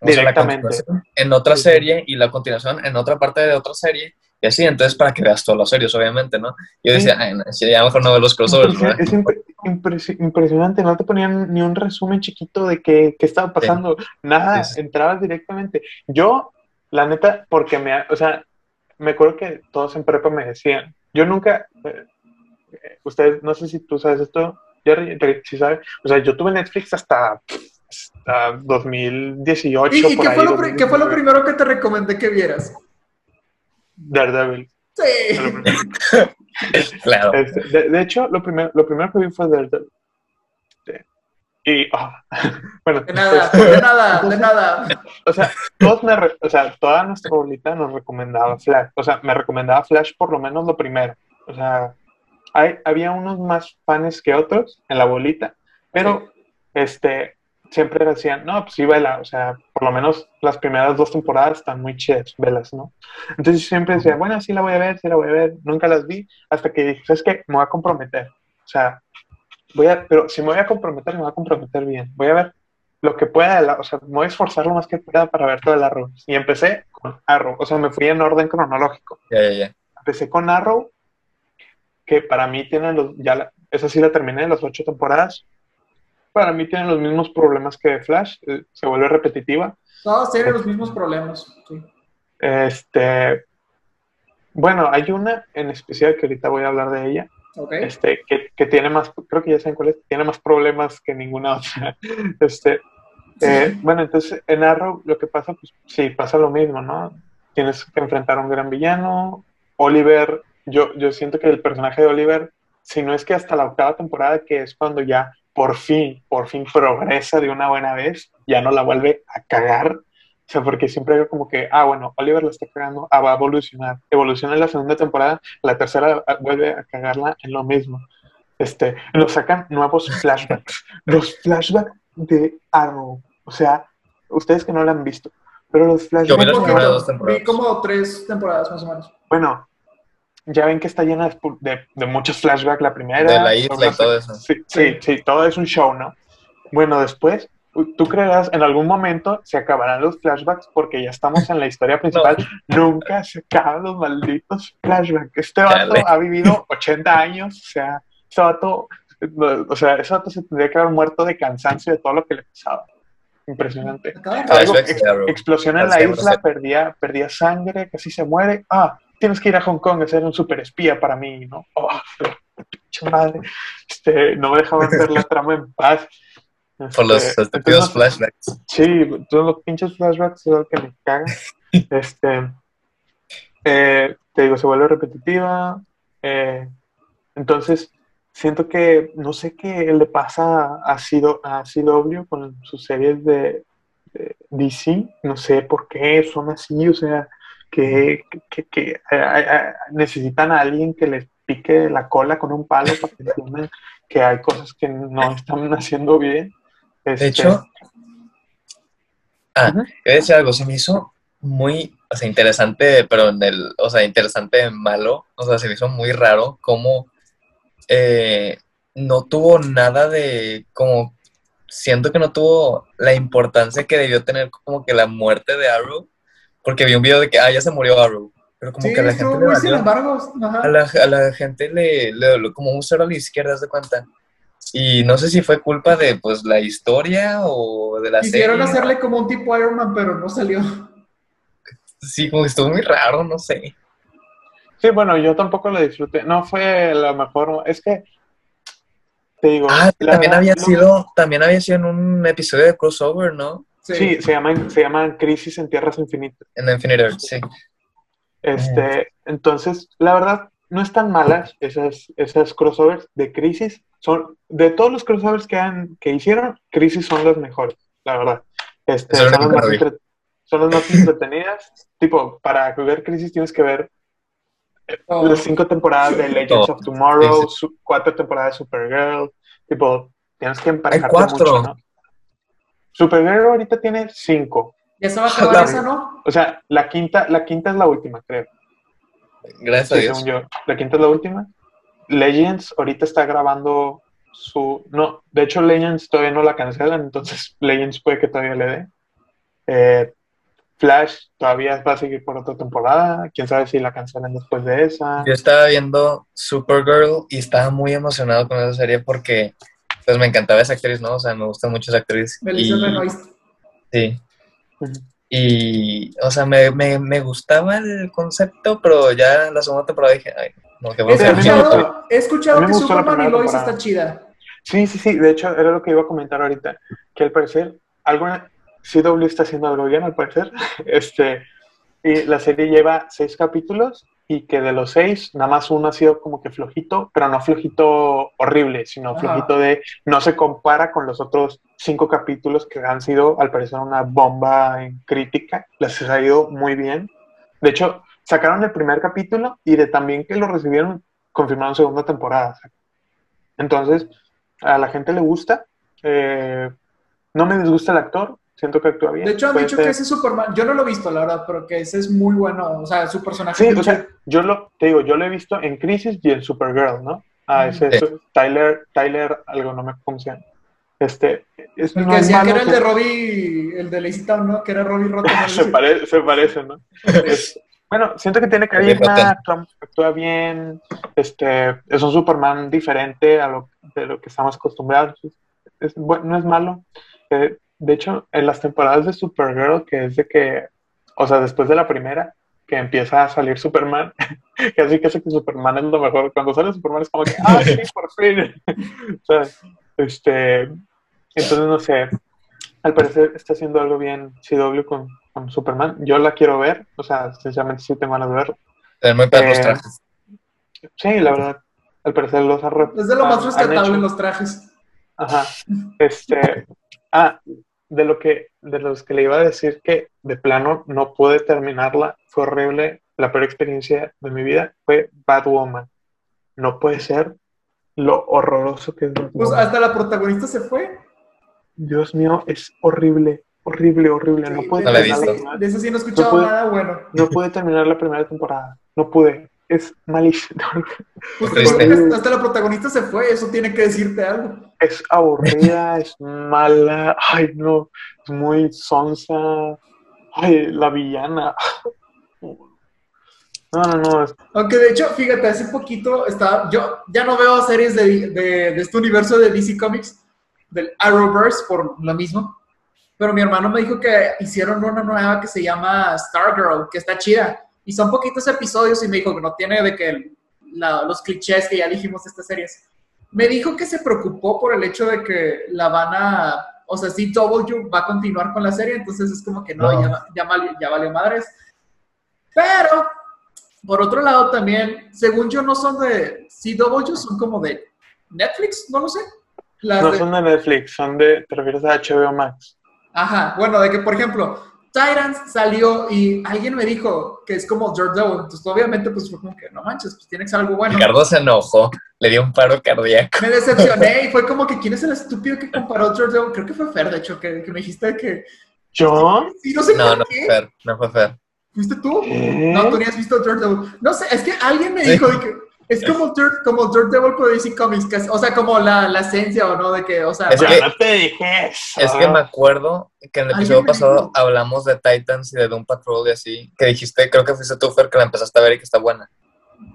Speaker 1: o sea, la
Speaker 3: Directamente.
Speaker 1: continuación en otra
Speaker 3: Sí, sí.
Speaker 1: serie y la continuación en otra parte de otra serie. Y así, entonces para que veas todas las series, obviamente, ¿no? Yo decía, ay, no, ya mejor no veo los crossovers, ¿verdad?
Speaker 3: Es impre- impre- impresionante, no te ponían ni un resumen chiquito de qué, qué estaba pasando, nada,
Speaker 1: Sí, sí.
Speaker 3: entrabas directamente. Yo, la neta, porque me, o sea, me acuerdo que todos en prepa me decían, yo nunca, eh, eh, ustedes, no sé si tú sabes esto, Jerry, si sabes, o sea, yo tuve Netflix hasta, hasta 2018.
Speaker 2: ¿Y, y
Speaker 3: por
Speaker 2: qué,
Speaker 3: ahí,
Speaker 2: fue lo, pri- qué fue lo
Speaker 3: 2019.
Speaker 2: primero que te recomendé que vieras?
Speaker 3: Daredevil.
Speaker 2: Sí.
Speaker 1: Claro.
Speaker 3: Este, de, de hecho, lo primero, lo primero que vi fue Daredevil. Sí. Y, ah, bueno,
Speaker 2: De nada,
Speaker 3: este,
Speaker 2: de nada, de nada.
Speaker 3: o sea, todos me re- o sea, toda nuestra bolita nos recomendaba Flash. O sea, me recomendaba Flash por lo menos lo primero. O sea, hay, había unos más fans que otros en la bolita, pero este siempre decían, no, pues sí, vela, o sea, por lo menos las primeras dos temporadas están muy chidas, velas, ¿no? Entonces siempre decía, bueno, sí la voy a ver, sí la voy a ver, nunca las vi, hasta que dije, ¿sabes qué? Me voy a comprometer, o sea, voy a, pero si me voy a comprometer, me voy a comprometer bien, voy a ver lo que pueda, o sea, me voy a esforzar lo más que pueda para ver todo el Arrow. Y empecé con Arrow, o sea, me fui en orden cronológico.
Speaker 1: Ya, ya, ya.
Speaker 3: Empecé con Arrow, que para mí tiene los, ya la- esa sí la terminé, las ocho temporadas. Para mí tiene los mismos problemas que Flash, eh, se vuelve repetitiva.
Speaker 2: Todos tienen los mismos problemas. sí.
Speaker 3: Este, bueno, hay una en especial que ahorita voy a hablar de ella,
Speaker 2: Ok.
Speaker 3: este, que, que tiene más, creo que ya saben cuál es, tiene más problemas que ninguna otra. Este, eh, bueno, entonces en Arrow lo que pasa, pues sí, pasa lo mismo, ¿no? Tienes que enfrentar a un gran villano. Oliver, yo, yo siento que el personaje de Oliver, si no es que hasta la octava temporada, que es cuando ya por fin, por fin progresa de una buena vez, ya no la vuelve a cagar. O sea, porque siempre era como que, ah, bueno, Oliver la está cagando, ah, va a evolucionar. Evoluciona en la segunda temporada, la tercera ah, vuelve a cagarla en lo mismo. Este, nos sacan nuevos flashbacks. Los flashbacks de Arrow. O sea, ustedes que no la han visto, pero los
Speaker 1: Yo vi
Speaker 3: flashbacks.
Speaker 1: las primeras dos temporadas.
Speaker 2: Vi como tres temporadas más o menos.
Speaker 3: Bueno, ya ven que está llena de, de- de muchos flashbacks la primera.
Speaker 1: De la isla y todo eso.
Speaker 3: Sí, sí, sí, todo es un show, ¿no? Bueno, después, tú creerás, en algún momento se acabarán los flashbacks porque ya estamos en la historia principal. Nunca se acaban los malditos flashbacks. Este vato
Speaker 1: Chale.
Speaker 3: ha vivido 80 años, o sea, ese vato, no, o sea, ese vato se tendría que haber muerto de cansancio de todo lo que le pasaba. Impresionante. Algo, ex- explosión en la isla, perdía, perdía sangre, casi se muere. Ah, tienes que ir a Hong Kong a ser un super espía para mí, ¿no? Oh, madre. Este, no me dejaban ver la trama en paz.
Speaker 1: Por los
Speaker 3: Este,
Speaker 1: estúpidos
Speaker 3: entonces,
Speaker 1: flashbacks.
Speaker 3: Sí, todos los pinches flashbacks es lo que me cagan. este, eh, te digo, se vuelve repetitiva. eh, entonces, siento que no sé qué le pasa a Sido- a CW con sus series de, de DC. No sé por qué son así, o sea, que, que- que, eh, eh, necesitan a alguien que les pique la cola con un palo para que entiendan que hay cosas que no están haciendo bien.
Speaker 1: De
Speaker 3: Este,
Speaker 1: hecho, ah,
Speaker 3: Ujú.
Speaker 1: iba a decir algo, se me hizo muy, o sea, interesante, pero en el, o sea, interesante malo, o sea, se me hizo muy raro cómo eh, no tuvo nada de, como, siento que no tuvo la importancia que debió tener como que la muerte de Arrow, porque vi un video de que, ah, ya se murió Arrow, pero como
Speaker 2: Sí,
Speaker 1: que a la gente le valió,
Speaker 2: embargo.
Speaker 1: a la, a la gente le, le dolió como un cero a la izquierda, ¿se cuenta? Y no sé si fue culpa de, pues, la historia o de la
Speaker 2: Quisieron
Speaker 1: serie.
Speaker 2: hacerle como un tipo Iron Man, pero no salió.
Speaker 1: Sí, como que estuvo muy raro, no sé.
Speaker 3: Sí, bueno, yo tampoco lo disfruté. No fue la mejor. Es que te digo.
Speaker 1: Ah, también
Speaker 3: verdad,
Speaker 1: había
Speaker 3: no-
Speaker 1: sido, también había sido en un episodio de crossover, ¿no?
Speaker 3: Sí, se llaman, se llaman Crisis en Tierras Infinitas.
Speaker 1: En Infinite Earth, sí.
Speaker 3: Este, entonces, la verdad, no están malas esas, esas crossovers de Crisis. Son, de todos los crossovers que han, que hicieron, Crisis son los mejores, la verdad. Este, son, las más entre- son las más entretenidas. tipo, para ver Crisis tienes que ver
Speaker 2: Oh.
Speaker 3: las cinco temporadas de Legends
Speaker 1: Todo.
Speaker 3: of Tomorrow,
Speaker 1: Sí,
Speaker 3: su- cuatro temporadas de Supergirl, tipo, tienes que emparejarte
Speaker 1: cuatro.
Speaker 3: mucho, ¿no? Supergirl ahorita tiene cinco,
Speaker 2: Ya se va a acabar
Speaker 1: La-
Speaker 2: esa, ¿no?
Speaker 3: o sea, la quinta, la quinta es la última, creo,
Speaker 1: Gracias a Dios.
Speaker 3: según yo, la quinta es la última. Legends ahorita está grabando su, no, de hecho Legends todavía no la cancelan, entonces Legends puede que todavía le dé. Eh, Flash todavía va a seguir por otra temporada, quién sabe si la cancelan después de esa.
Speaker 1: Yo estaba viendo Supergirl y estaba muy emocionado con esa serie porque pues me encantaba esa actriz, ¿no? O sea, me gusta mucho esa actriz. Y-. Sí. Y, o sea, me, me, me gustaba el concepto, pero ya la segunda temporada dije, ay, No, que
Speaker 2: He
Speaker 1: a ver.
Speaker 2: escuchado, he escuchado que Superman y Lois está chida.
Speaker 3: Sí, sí, sí. De hecho, era lo que iba a comentar ahorita. Que al parecer, algo, CW está haciendo algo bien, al parecer. Este, y la serie lleva seis capítulos y que de los seis, nada más uno ha sido como que flojito, pero no flojito horrible, sino
Speaker 2: Ajá.
Speaker 3: flojito de no se compara con los otros cinco capítulos que han sido, al parecer, una bomba en crítica. Les ha ido muy bien. De hecho, sacaron el primer capítulo y de también que lo recibieron, confirmaron segunda temporada. Entonces, a la gente le gusta. Eh, no me disgusta el actor, siento que actúa bien.
Speaker 2: De hecho, han dicho
Speaker 3: ser-
Speaker 2: que ese Superman, yo no lo he visto, la verdad, pero que ese es muy bueno. O sea, su personaje.
Speaker 3: Sí,
Speaker 2: es
Speaker 3: o sea, yo lo, te digo, yo lo he visto en Crisis y en Supergirl, ¿no? Ah, ese
Speaker 1: Sí.
Speaker 3: es Tyler, Tyler, algo, no me cómo se llama. Este, es,
Speaker 2: el que decía que era el de Robbie, el de Lazy Town, ¿no? Que era Robbie Rotten.
Speaker 3: se, pare- se parece, ¿no? Es- bueno, siento que tiene carisma, actúa, actúa bien, este, es un Superman diferente a lo, de lo que estamos acostumbrados. Es, bueno, no es malo. Eh, de hecho, en las temporadas de Supergirl, que es de que, o sea, después de la primera, que empieza a salir Superman, casi que que Superman es lo mejor. Cuando sale Superman es como que, ah, sí, por fin. O sea, este, entonces no sé, al parecer está haciendo algo bien CW con, con Superman. Yo la quiero ver, o sea, sinceramente sí tengo ganas de verlo.
Speaker 1: Tener muy
Speaker 3: Eh,
Speaker 1: trajes.
Speaker 3: Sí, la verdad, al parecer los ha
Speaker 2: Es de lo más rescatable en los trajes.
Speaker 3: Ajá. Este, ah, de lo que, de los que le iba a decir que de plano no pude terminarla, fue horrible, la peor experiencia de mi vida fue Batwoman. No puede ser lo horroroso que es
Speaker 2: Pues hasta la protagonista se fue.
Speaker 3: Dios mío, es horrible, horrible, horrible. No
Speaker 2: Sí,
Speaker 3: pude
Speaker 2: de,
Speaker 1: No la he
Speaker 3: terminar
Speaker 1: visto.
Speaker 3: la primera-
Speaker 2: de eso sí no he escuchado
Speaker 3: No pude-
Speaker 2: nada bueno.
Speaker 3: no pude terminar la primera temporada. No pude. Es malísimo.
Speaker 2: Pues que hasta la protagonista se fue, eso tiene que decirte algo.
Speaker 3: Es aburrida, es mala. Ay, no. Es muy sonsa. Ay, la villana. No, no, no.
Speaker 2: Aunque de hecho, fíjate, hace poquito estaba, yo ya no veo series de, de- de este universo de DC Comics, del Arrowverse, por lo mismo. Pero mi hermano me dijo que hicieron una nueva que se llama Stargirl, que está chida. Y son poquitos episodios y me dijo que no tiene de que los clichés que ya dijimos de estas series. Me dijo que se preocupó por el hecho de que la van a, o sea, CW va a continuar con la serie, entonces es como que no,
Speaker 1: No.
Speaker 2: Ya, ya, ya valió madres. Pero, por otro lado también, según yo no son de CW, son como de Netflix, no lo sé. Las
Speaker 3: No
Speaker 2: de-
Speaker 3: son de Netflix, son de. Te refieres a HBO Max.
Speaker 2: Ajá, bueno, de que por ejemplo, Tyrants salió y alguien me dijo que es como Daredevil, entonces obviamente pues fue como que no manches, pues tiene que ser algo bueno.
Speaker 1: Ricardo se enojó, le dio un paro cardíaco.
Speaker 2: Me decepcioné y fue como que quién es el estúpido que comparó Daredevil, creo que fue Fer, de hecho, que, que me dijiste que...
Speaker 3: ¿Yo?
Speaker 2: Sí, no sé
Speaker 1: No,
Speaker 2: por
Speaker 1: no
Speaker 2: qué.
Speaker 1: fue Fer, no fue Fer.
Speaker 2: ¿Fuiste tú?
Speaker 3: ¿Qué?
Speaker 2: No, tú ni has visto Daredevil. No sé, es que alguien me
Speaker 1: Sí.
Speaker 2: dijo de que es como, Dirt, como Daredevil pero DC Comics, que es- o sea, como la, la esencia o no, de que, o sea,
Speaker 1: Es que-
Speaker 3: no te dije eso.
Speaker 1: Es que me acuerdo que en el episodio pasado hablamos de Titans y de Doom Patrol y así, que dijiste, creo que fuiste tú, Fer, que la empezaste a ver y que está buena.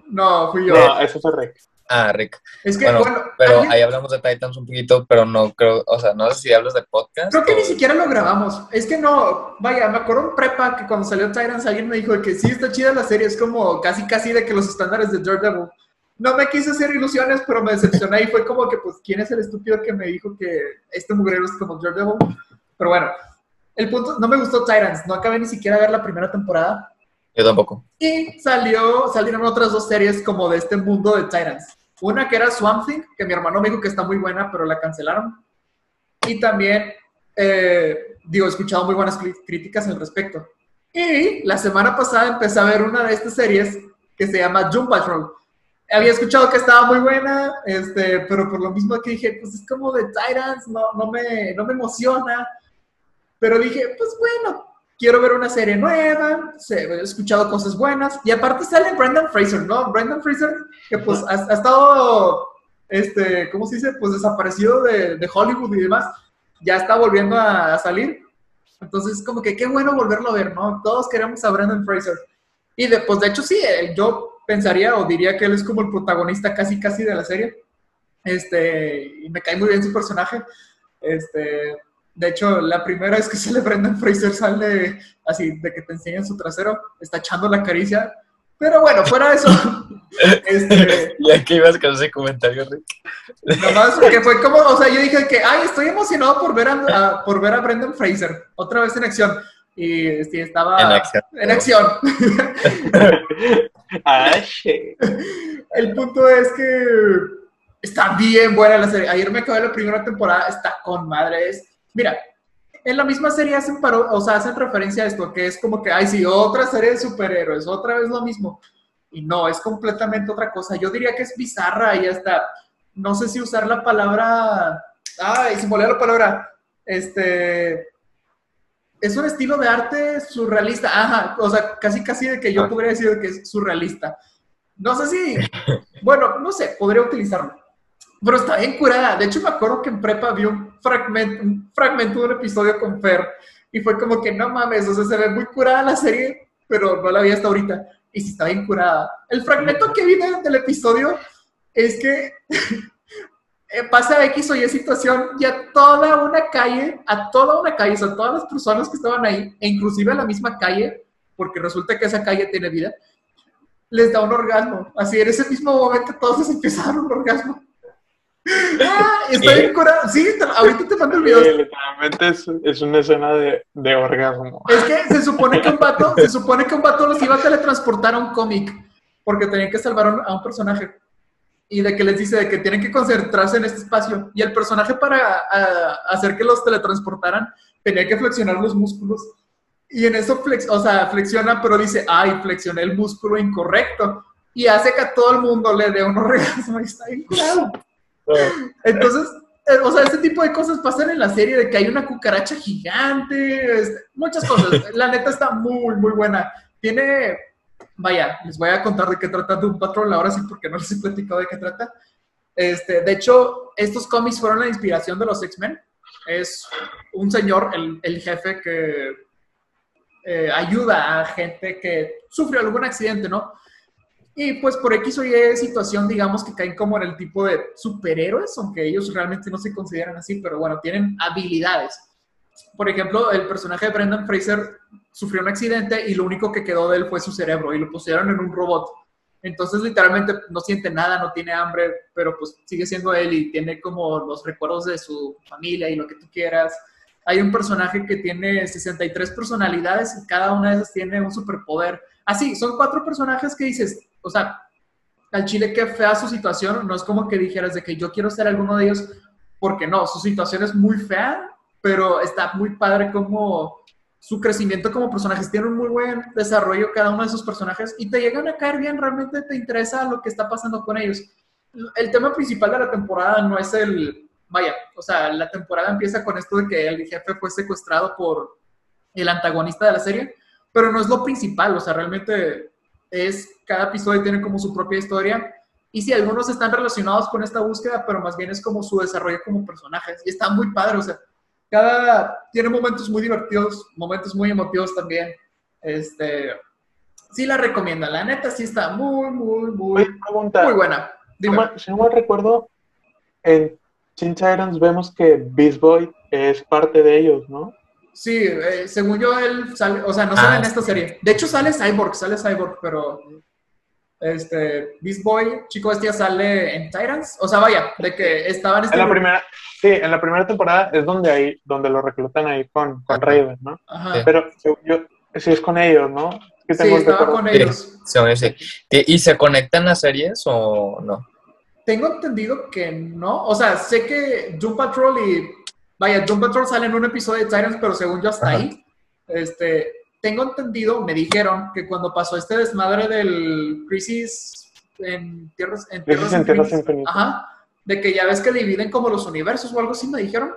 Speaker 2: no, fui yo.
Speaker 3: No, eso fue Rick.
Speaker 1: Ah, Rick.
Speaker 2: es que,
Speaker 1: Bueno,
Speaker 2: bueno,
Speaker 1: Pero
Speaker 2: alguien-
Speaker 1: ahí hablamos de Titans un poquito, pero no creo, o sea, no sé si hablas de podcast.
Speaker 2: Creo que
Speaker 1: o-
Speaker 2: ni siquiera lo grabamos. Es que no, vaya, me acuerdo en prepa que cuando salió Tyrants alguien me dijo que sí está chida la serie, es como casi casi de que los estándares de Daredevil. No me quise hacer ilusiones, pero me decepcioné y fue como que, pues, ¿quién es el estúpido que me dijo que este mugrero es como Daredevil? Pero bueno, el punto, no me gustó Tyrants, no acabé ni siquiera de ver la primera temporada.
Speaker 1: Yo tampoco.
Speaker 2: Y salió, salieron otras dos series como de este mundo de Titans. Una que era Swamp Thing, que mi hermano me dijo que está muy buena, pero la cancelaron. Y también, eh, digo, he escuchado muy buenas críticas al respecto. Y la semana pasada empecé a ver una de estas series que se llama Doom Patrol. Había escuchado que estaba muy buena, este, pero por lo mismo que dije, pues es como de Titans, no, no, me, no me emociona. Pero dije, pues bueno, quiero ver una serie nueva, he escuchado cosas buenas, y aparte sale Brendan Fraser, ¿no? Brendan Fraser, que pues ha, ha estado, este, ¿cómo se dice? Pues desaparecido de, de Hollywood y demás, ya está volviendo a, a salir. Entonces, como que qué bueno volverlo a ver, ¿no? Todos queremos a Brendan Fraser. Y de, pues de hecho sí, eh, yo pensaría o diría que él es como el protagonista casi casi de la serie. Este, y me cae muy bien su personaje. Este, de hecho, la primera vez que sale Brendan Fraser sale así, de que te enseñan su trasero, está echando la caricia. Pero bueno, fuera de eso. Este,
Speaker 1: ya que ibas con ese comentario, Rick.
Speaker 2: Nomás que fue como, o sea, yo dije que, ay, estoy emocionado por ver a, a- por ver a Brendan Fraser otra vez en acción. Y sí, estaba
Speaker 1: En acción.
Speaker 2: en acción.
Speaker 3: Ah.
Speaker 2: El punto es que está bien buena la serie. Ayer me acabé la primera temporada, está con madres. Mira, en la misma serie hacen paro o sea, hacen referencia a esto, que es como que, ay, sí, otra serie de superhéroes, otra vez lo mismo. Y no, es completamente otra cosa. Yo diría que es bizarra y hasta, no sé si usar la palabra, ay, se me olvidó la palabra, este, es un estilo de arte surrealista, ajá, o sea, casi casi de que yo
Speaker 1: Ah.
Speaker 2: podría decir que es surrealista. No sé si, bueno, no sé, podría utilizarlo. Pero está bien curada. De hecho, me acuerdo que en prepa vi un fragmento, un fragmento de un episodio con Fer y fue como que no mames, o sea, se ve muy curada la serie, pero no la vi hasta ahorita. Y sí está bien curada. El fragmento que vi de- del episodio es que eh, pasa X o Y situación y a toda una calle, a toda una calle, o sea, todas las personas que estaban ahí, e inclusive a la misma calle, porque resulta que esa calle tiene vida, les da un orgasmo. Así, en ese mismo momento todos les empezaron un orgasmo. Ah, está
Speaker 1: ¿Qué?
Speaker 2: bien curado. Sí, te- ahorita te mando el
Speaker 3: Sí,
Speaker 2: video.
Speaker 3: literalmente es, es una escena de, de orgasmo.
Speaker 2: Es que se supone que un vato, se supone que un vato los iba a teletransportar a un cómic porque tenían que salvar a un, a un personaje. Y de que les dice de que tienen que concentrarse en este espacio. Y el personaje para a- hacer que los teletransportaran tenía que flexionar los músculos. Y en eso flex, o sea, flexiona, pero dice, ay, flexioné el músculo incorrecto. Y hace que a todo el mundo le dé un orgasmo y está bien curado. Entonces, eh, o sea, este tipo de cosas pasan en la serie, de que hay una cucaracha gigante, muchas cosas. La neta está muy, muy buena. Tiene, vaya, les voy a contar de qué trata Doom Patrol ahora sí, porque no les he platicado de qué trata. Este, de hecho, estos cómics fueron la inspiración de los X-Men. Es un señor, el, el jefe, que eh, ayuda a gente que sufrió algún accidente, ¿no? Y pues por X o Y situación, digamos que caen como en el tipo de superhéroes, aunque ellos realmente no se consideran así, pero bueno, tienen habilidades. Por ejemplo, el personaje de Brendan Fraser sufrió un accidente y lo único que quedó de él fue su cerebro y lo pusieron en un robot. Entonces, literalmente no siente nada, no tiene hambre, pero pues sigue siendo él y tiene como los recuerdos de su familia y lo que tú quieras. Hay un personaje que tiene 63 personalidades y cada una de esas tiene un superpoder. Así, son cuatro personajes que dices, o sea, al chile qué fea su situación, no es como que dijeras de que yo quiero ser alguno de ellos, porque no, su situación es muy fea, pero está muy padre como su crecimiento como personajes, tiene un muy buen desarrollo cada uno de sus personajes y te llegan a caer bien, realmente te interesa lo que está pasando con ellos. El tema principal de la temporada no es el, vaya, o sea, la temporada empieza con esto de que el jefe fue secuestrado por el antagonista de la serie, pero no es lo principal, o sea, realmente es, cada episodio tiene como su propia historia. Y sí, algunos están relacionados con esta búsqueda, pero más bien es como su desarrollo como personajes. Y está muy padre, o sea, cada, tiene momentos muy divertidos, momentos muy emotivos también. Este, sí la recomiendo, la neta sí está muy, muy, muy,
Speaker 3: pregunta.
Speaker 2: muy buena.
Speaker 3: Si no
Speaker 2: Dime.
Speaker 3: si no mal recuerdo, en Teen Titans vemos que Beast Boy es parte de ellos, ¿no?
Speaker 2: Sí, eh, según yo, él sale, o sea, no sale
Speaker 1: Ah,
Speaker 2: en esta serie. De hecho, sale Cyborg, sale Cyborg, pero este, Beast Boy, Chico Bestia, sale en Titans. O sea, vaya, de que estaba en este
Speaker 3: En la primera, sí, en la primera temporada es donde ahí, donde lo reclutan ahí con, con. Raven, ¿no?
Speaker 2: Ajá.
Speaker 1: Sí.
Speaker 3: Pero según yo, sí es con ellos, ¿no? Que
Speaker 2: Sí,
Speaker 3: tengo el
Speaker 2: estaba
Speaker 3: recuerdo.
Speaker 2: con ellos.
Speaker 1: Sí. ¿Y y se conectan las series o no?
Speaker 2: Tengo entendido que no. O sea, sé que Doom Patrol y. Vaya, Doom Patrol sale en un episodio de Titans, pero según yo hasta
Speaker 1: Ajá.
Speaker 2: ahí. Este. Tengo entendido, me dijeron que cuando pasó este desmadre del Crisis en Tierras, en tierras
Speaker 3: en Tierras
Speaker 2: Infinitas. Ajá. De que ya ves que dividen como los universos o algo así, me dijeron.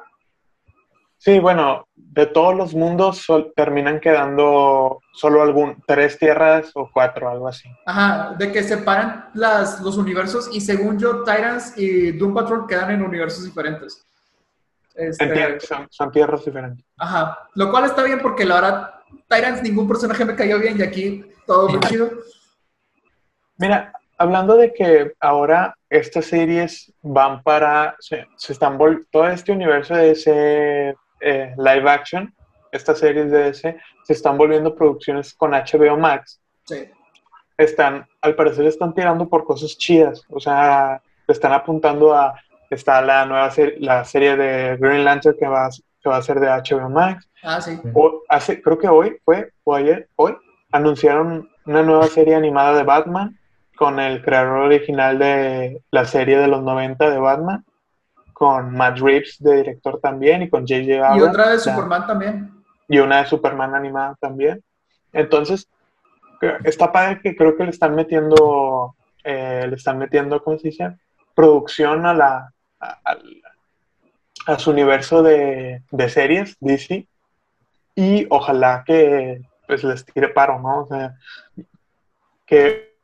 Speaker 3: Sí, bueno, de todos los mundos sol- terminan quedando solo algún, tres tierras o cuatro, algo así.
Speaker 2: Ajá, de que separan las, los universos y según yo, Titans y Doom Patrol quedan en universos diferentes. Este,
Speaker 3: Entiendo, son, son tierras diferentes.
Speaker 2: Ajá, lo cual está bien porque la verdad, Tyrants ningún personaje me cayó bien y aquí todo muy chido.
Speaker 3: Mira, hablando de que ahora estas series van para, se, se están todo este universo de ese eh, live action, estas series de ese, se están volviendo producciones con HBO Max.
Speaker 2: Sí.
Speaker 3: están, al parecer están tirando por cosas chidas, o sea, están apuntando a, está la nueva serie, la serie de Green Lantern que va, que va a ser de HBO Max.
Speaker 2: Ah, sí.
Speaker 3: O, hace, creo que hoy fue, o ayer, hoy, anunciaron una nueva serie animada de Batman con el creador original de la serie de los 90 de Batman, con Matt Reeves de director también y con J.J. Abrams.
Speaker 2: Y otra de Superman también.
Speaker 3: y una de Superman animada también. Entonces, está padre que creo que le están metiendo, eh, le están metiendo, ¿cómo se dice? Producción a la, a, a su universo de, de series, DC, y ojalá que pues les tire paro, ¿no? O sea, que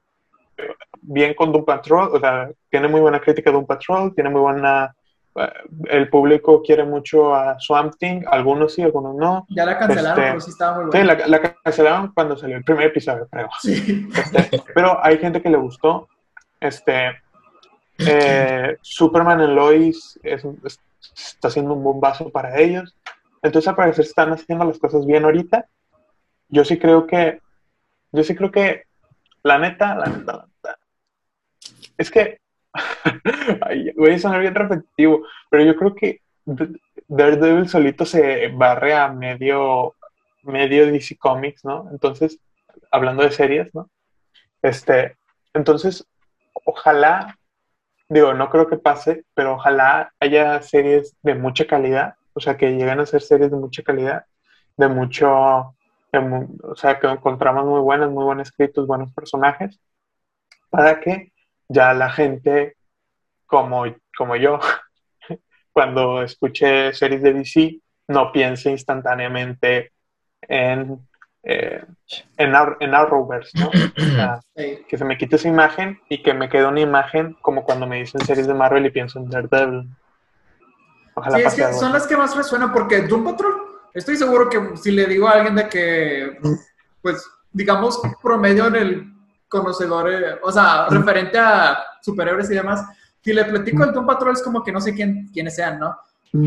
Speaker 3: bien con Doom Patrol, o sea, tiene muy buena crítica Doom Patrol, tiene muy buena, eh, el público quiere mucho a Swamp Thing, algunos sí, algunos no.
Speaker 2: Ya la cancelaron,
Speaker 3: Este,
Speaker 2: pero sí estaba muy
Speaker 3: Sí,
Speaker 2: buena.
Speaker 3: la, la cancelaron cuando salió el primer episodio, creo.
Speaker 2: Sí.
Speaker 3: Este, pero hay gente que le gustó. Este, eh, Superman en Lois es- es- está haciendo un bombazo para ellos. Entonces, al parecer, están haciendo las cosas bien ahorita. Yo sí creo que, yo sí creo que, la neta, la neta, la neta, es que, ay, voy a sonar bien repetitivo, pero yo creo que Daredevil solito se barre a medio, medio DC Comics, ¿no? Entonces, hablando de series, ¿no? Este, entonces, ojalá, digo, no creo que pase, pero ojalá haya series de mucha calidad, o sea, que lleguen a ser series de mucha calidad, de mucho, o sea, que encontramos muy buenas, muy buenos escritos, buenos personajes, para que ya la gente, como, como yo, cuando escuche series de DC, no piense instantáneamente en, eh, en, en Arrowverse, ¿no? O sea,
Speaker 2: Sí.
Speaker 3: que se me quite esa imagen y que me quede una imagen como cuando me dicen series de Marvel y pienso en Daredevil. Ojalá
Speaker 2: Sí, es
Speaker 3: pase
Speaker 2: que
Speaker 3: algo
Speaker 2: son las que más resuenan porque Doom Patrol, estoy seguro que si le digo a alguien de que, pues, digamos, promedio en el conocedor, eh, o sea, referente a superhéroes y demás, si le platico el Doom Patrol es como que no sé quién, quiénes sean, ¿no?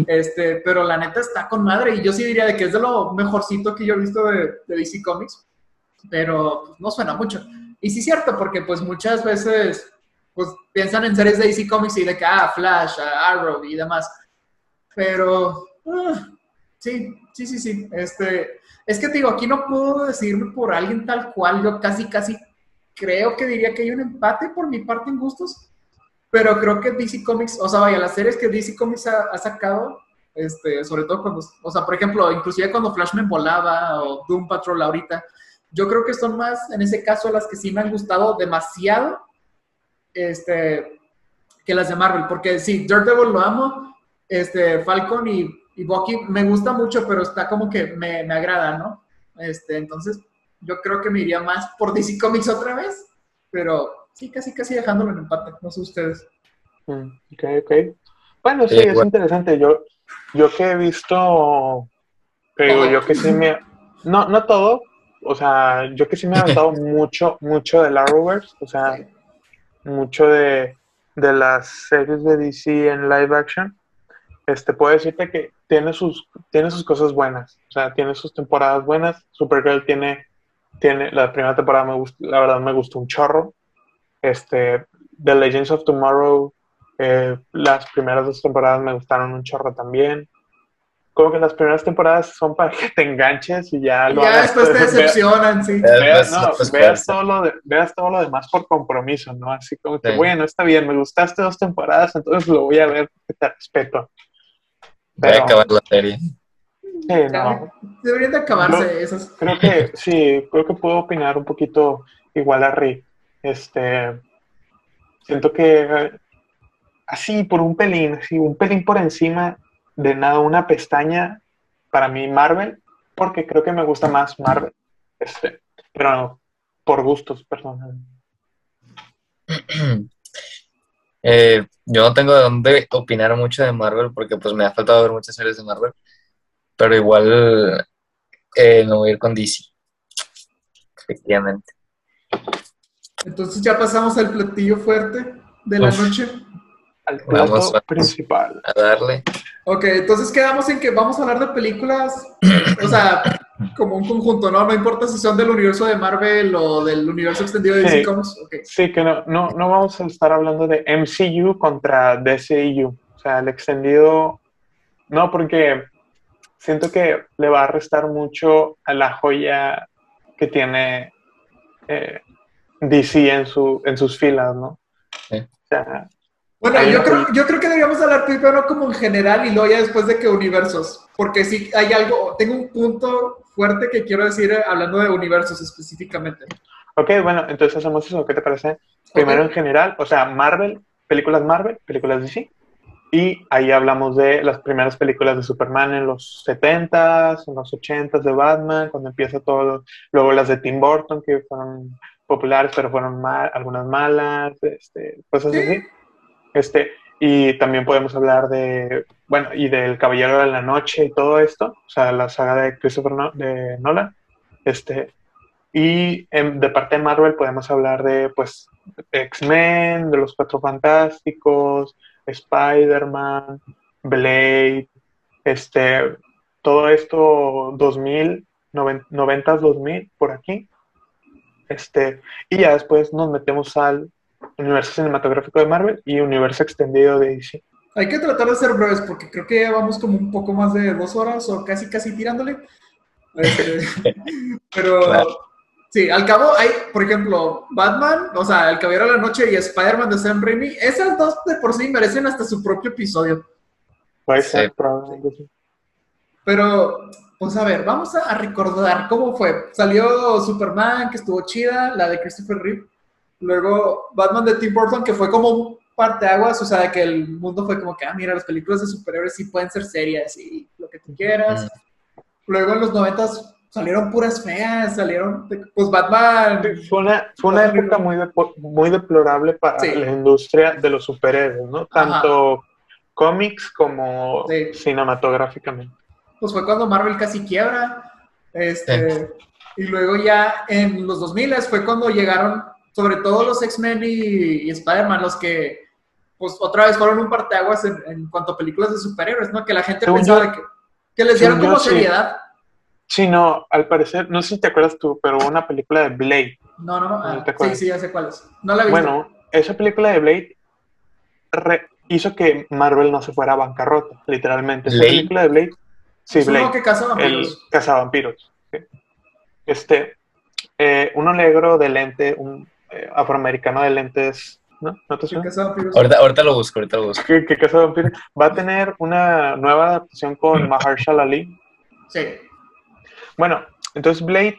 Speaker 2: Este, pero la neta está con madre y yo sí diría de que es de lo mejorcito que yo he visto de, de DC Comics, pero pues, no suena mucho. Y sí es cierto, porque pues muchas veces pues piensan en series de DC Comics y de que, ah, Flash, ah, Arrow y demás. Pero, ah, sí, sí, sí, sí. Este, es que te digo, aquí no puedo decirme por alguien tal cual. Yo casi, casi creo que diría que hay un empate por mi parte en gustos. Pero creo que DC Comics, o sea, vaya, las series que DC Comics ha, ha sacado, este, sobre todo cuando, o sea, por ejemplo, inclusive cuando Flashman volaba o Doom Patrol ahorita, yo creo que son más, en ese caso, las que sí me han gustado demasiado, este, que las de Marvel, porque sí, Daredevil lo amo, este, Falcon y, y Bucky me gusta mucho, pero está como que me, me agrada, ¿no? Este, entonces, yo creo que me iría más por DC Comics otra vez, pero sí, casi, casi dejándolo en empate, no sé ustedes.
Speaker 3: Mm, Ok, ok. Bueno, sí,
Speaker 1: Sí,
Speaker 3: es
Speaker 1: bueno.
Speaker 3: interesante. Yo, yo que he visto, te digo, yo que sí me... No, no todo, o sea, yo que sí me he aventado mucho, mucho del Arrowverse, o sea,
Speaker 2: Sí.
Speaker 3: mucho de, de las series de DC en live action, este, puedo decirte que tiene sus, tiene sus cosas buenas, o sea, tiene sus temporadas buenas. Supergirl tiene, tiene, la primera temporada me gustó, la verdad me gustó un chorro. Este, The Legends of Tomorrow, eh, las primeras dos temporadas me gustaron un chorro también. Como que las primeras temporadas son para que te enganches y ya lo
Speaker 2: ya después te decepcionan, sí.
Speaker 3: Veas, no, veas,
Speaker 1: fuerza.
Speaker 3: todo lo de- veas todo lo demás por compromiso, ¿no? Así como que,
Speaker 1: Sí.
Speaker 3: bueno, está bien, me gustaste dos temporadas, entonces lo voy a ver porque te respeto.
Speaker 1: Voy a
Speaker 3: Pero-
Speaker 1: acabar la serie.
Speaker 3: Sí, no,
Speaker 2: Deberían de acabarse esas.
Speaker 3: creo que sí, creo que puedo opinar un poquito igual a Rick. Este, siento que así por un pelín, así un pelín por encima de nada, una pestaña para mí Marvel, porque creo que me gusta más Marvel. Este, pero no, por gustos personales.
Speaker 1: Eh, yo no tengo de dónde opinar mucho de Marvel porque pues me ha faltado ver muchas series de Marvel, pero igual eh, me voy a ir con DC. Efectivamente.
Speaker 2: Entonces ya pasamos al platillo fuerte de la
Speaker 1: Uf.
Speaker 2: noche.
Speaker 3: Al plato
Speaker 1: vamos.
Speaker 3: principal.
Speaker 1: A darle.
Speaker 2: Ok, entonces quedamos en que vamos a hablar de películas, o sea, como un conjunto, ¿no? No importa si son del universo de Marvel o del universo extendido de DC
Speaker 3: Sí.
Speaker 2: Comics. ok.
Speaker 3: Sí, que no, no, no vamos a estar hablando de MCU contra DCU. O sea, el extendido. No, porque siento que le va a restar mucho a la joya que tiene eh, DC en, su, en sus filas, ¿no?
Speaker 1: Sí.
Speaker 3: O sea,
Speaker 2: Bueno, yo creo, yo creo que deberíamos hablar primero como en general y luego ya después de que universos. Porque sí hay algo, tengo un punto fuerte que quiero decir eh, hablando de universos específicamente.
Speaker 3: ok, bueno, entonces hacemos eso. ¿Qué te parece? Primero en general, o sea, Marvel, películas Marvel, películas DC. Y ahí hablamos de las primeras películas de Superman en los 70s, en los 80s de Batman, cuando empieza todo. Luego las de Tim Burton, que fueron populares, pero fueron mal, algunas malas, este, cosas
Speaker 2: Sí.
Speaker 3: así. Este, y también podemos hablar de, bueno, y del Caballero de la Noche y todo esto, o sea, la saga de Christopher No- de Nolan. Este, y em, de parte de Marvel podemos hablar de, pues, X-Men, de los Cuatro Fantásticos, Spider-Man, Blade, este, todo esto 2000, 90, 2000, por aquí. Este, y ya después nos metemos al universo cinematográfico de Marvel y universo extendido de DC.
Speaker 2: Hay que tratar de ser breves porque creo que ya vamos como un poco más de dos horas o casi casi tirándole. Este, pero
Speaker 1: Claro.
Speaker 2: sí, al cabo hay, por ejemplo, Batman, o sea, El Caballero de la Noche y Spider-Man de Sam Raimi. Esas dos de por sí merecen hasta su propio episodio.
Speaker 3: Puede
Speaker 1: Sí.
Speaker 3: ser, probablemente sí.
Speaker 2: Pero, pues a ver, vamos a, recordar cómo fue. Salió Superman, que estuvo chida, la de Christopher Reeve. Luego Batman de Tim Burton, que fue como un parteaguas, o sea, de que el mundo fue como que, ah, mira, las películas de superhéroes sí pueden ser serias y lo que tú quieras. Luego en los noventas salieron puras feas, salieron, pues Batman.
Speaker 3: Fue una, fue una época muy, depo- muy deplorable para
Speaker 2: Sí.
Speaker 3: la industria de los superhéroes, ¿no? Tanto cómics como
Speaker 2: Sí.
Speaker 3: cinematográficamente.
Speaker 2: Pues fue cuando Marvel casi quiebra. Este, Y luego ya en los 2000 fue cuando llegaron, sobre todo los X-Men y, y Spider-Man, los que, pues otra vez fueron un parteaguas en, en cuanto a películas de superhéroes, ¿no? Que la gente
Speaker 3: Según
Speaker 2: pensaba
Speaker 3: yo-
Speaker 2: de que, que les dieron como
Speaker 3: yo,
Speaker 2: seriedad.
Speaker 3: Sí, no, al parecer, no sé si te acuerdas tú, pero hubo una película de Blade.
Speaker 2: No, no, ah,
Speaker 3: No te
Speaker 2: sí,
Speaker 3: acuerdas.
Speaker 2: sí, ya sé cuál es. No la he visto.
Speaker 3: Bueno, esa película de Blade re- hizo que Marvel no se fuera a bancarrota, literalmente. Esa película de Blade, sí,
Speaker 2: es uno
Speaker 3: Blade,
Speaker 2: que caza
Speaker 3: el
Speaker 2: vampiros.
Speaker 3: cazavampiros. sí. Este, eh, uno negro de lente, un eh, afroamericano de lentes, ¿no? ¿No te suena?
Speaker 2: caza vampiros.
Speaker 1: Ahorita, ahorita lo busco, ahorita lo busco.
Speaker 3: que, que Casa de Vampiros va a tener una nueva adaptación con Mahershala Ali.
Speaker 2: Sí.
Speaker 3: Bueno, entonces Blade,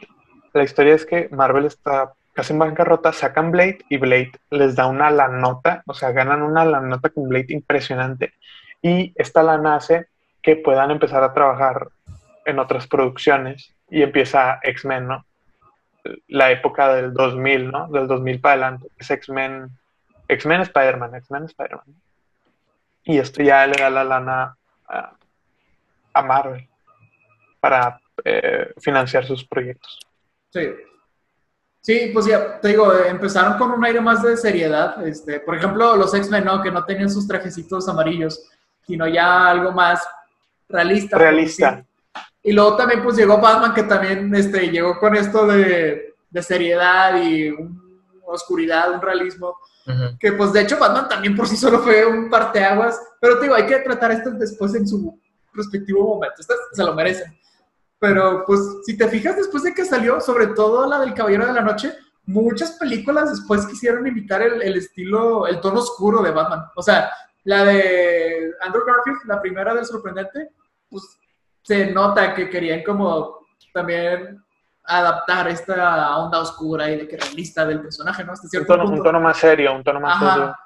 Speaker 3: la historia es que Marvel está casi en bancarrota, sacan Blade y Blade les da una lanota, o sea, ganan una lanota con Blade impresionante. Y esta lana hace que puedan empezar a trabajar en otras producciones y empieza X-Men, ¿no? La época del 2000, ¿no? Del 2000 para adelante, es X-Men, X-Men Spider-Man, X-Men Spider-Man. Y esto ya le da la lana a, a Marvel para eh, financiar sus proyectos.
Speaker 2: Sí. Sí, pues ya, te digo, eh, empezaron con un aire más de seriedad. Este, por ejemplo, los X-Men, ¿no? Que no tenían sus trajecitos amarillos, sino ya algo más realista.
Speaker 3: Realista.
Speaker 2: Y luego también, pues llegó Batman, que también este, llegó con esto de, de seriedad y un- oscuridad, un realismo. Que pues de hecho Batman también por sí solo fue un parteaguas. Pero te digo, hay que tratar esto después en su respectivo momento. Estas se lo merecen. Pero pues si te fijas después de que salió, sobre todo la del Caballero de la Noche, muchas películas después quisieron imitar el, el estilo, el tono oscuro de Batman. O sea, la de Andrew Garfield, la primera del sorprendente, pues se nota que querían como también adaptar esta onda oscura y de que realista del personaje, ¿no? Hasta
Speaker 3: Un
Speaker 2: cierto
Speaker 3: tono,
Speaker 2: punto.
Speaker 3: un tono más serio, un tono más serio.
Speaker 2: Ajá.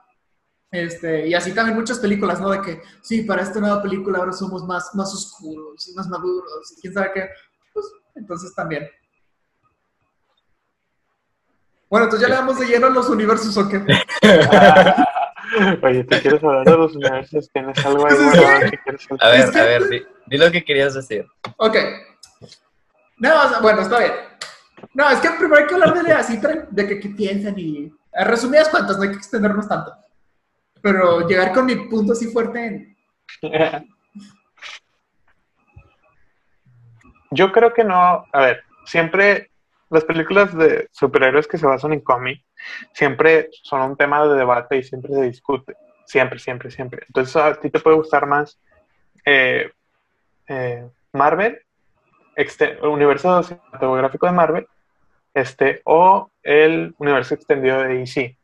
Speaker 2: Este, y así también muchas películas, ¿no? De que, sí, para esta nueva película ahora somos más, más oscuros y más maduros y quién sabe qué. Pues, entonces también. Bueno, entonces ya le damos de lleno a los universos, ¿o qué?
Speaker 3: Oye, ¿te quieres hablar de los universos? ¿Tienes algo ahí
Speaker 2: es
Speaker 3: guardado
Speaker 2: que-
Speaker 3: que quieres
Speaker 1: A ver,
Speaker 2: que-
Speaker 1: a ver, di, di lo que querías decir.
Speaker 2: Ok. No, o sea, bueno, está bien. No, es que primero hay que hablar de así, de que, qué piensan y... a Resumidas cuentas, no hay que extendernos tanto. Pero llegar con mi punto así fuerte en...
Speaker 3: yo creo que no, a ver, siempre las películas de superhéroes que se basan en cómic siempre son un tema de debate y siempre se discute. Siempre, siempre, siempre. Entonces a ti te puede gustar más eh, eh, Marvel, el universo cinematográfico de Marvel, este, o el universo extendido de DC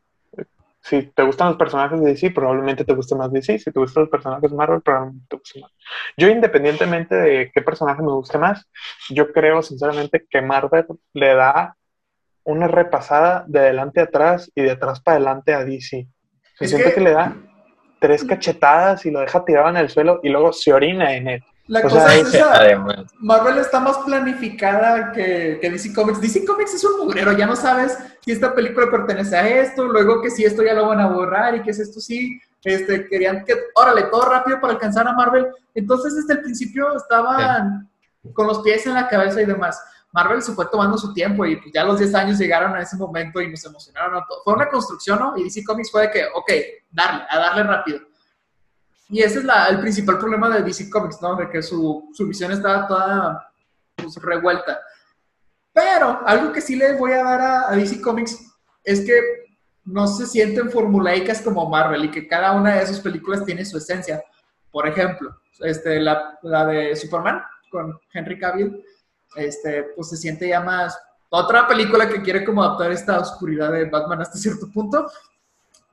Speaker 3: si te gustan los personajes de DC, probablemente te guste más DC. Si te gustan los personajes de Marvel, probablemente te guste más. Yo, independientemente de qué personaje me guste más, yo creo sinceramente que Marvel le da una repasada de adelante a atrás y de atrás para adelante a DC. Se siente que... le da tres cachetadas y lo deja tirado en el suelo y luego se orina en él.
Speaker 2: La cosa es esa, Marvel está más planificada que, que, DC Comics. DC Comics es un mugrero, ya no sabes si esta película pertenece a esto, luego que si esto ya lo van a borrar y que es esto sí. Este, querían que, órale, todo rápido para alcanzar a Marvel. Entonces, desde el principio estaban con los pies en la cabeza y demás. Marvel se fue tomando su tiempo y pues ya los 10 años llegaron a ese momento y nos emocionaron a todos. Fue una construcción, ¿no? Y DC Comics fue de que, ok, darle, a darle rápido. Y ese es la, el principal problema de DC Comics, ¿no? De que su, su visión estaba toda pues, revuelta. Pero algo que sí le voy a dar a, DC Comics es que no se sienten formulaicas como Marvel y que cada una de sus películas tiene su esencia. Por ejemplo, este, la, la de Superman con Henry Cavill, este, pues se siente ya más otra película que quiere como adaptar esta oscuridad de Batman hasta cierto punto,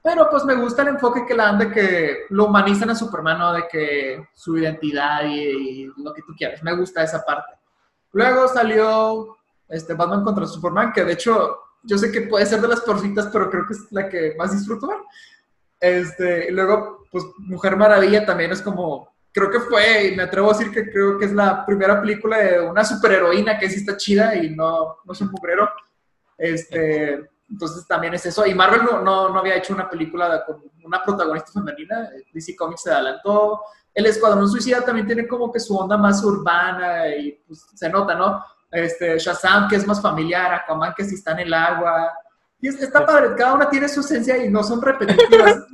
Speaker 2: pero pues me gusta el enfoque que le dan de que lo humanizan a Superman, ¿no? De que su identidad y, lo que tú quieras. Me gusta esa parte. Luego salió este Batman contra Superman, que de hecho yo sé que puede ser de las peorcitas, pero creo que es la que más disfruto. Este, y luego, pues Mujer Maravilla también es como, creo que fue, y me atrevo a decir que creo que es la primera película de una superheroína que sí está chida y no, no es un mugrero. Este, entonces también es eso. Y Marvel no, no, había hecho una película con una protagonista femenina. DC Comics se adelantó. El Escuadrón Suicida también tiene como que su onda más urbana y pues, se nota, ¿no? Este, Shazam, que es más familiar, Aquaman, que sí está en el agua. Y está padre, cada una tiene su esencia y no son repetitivas.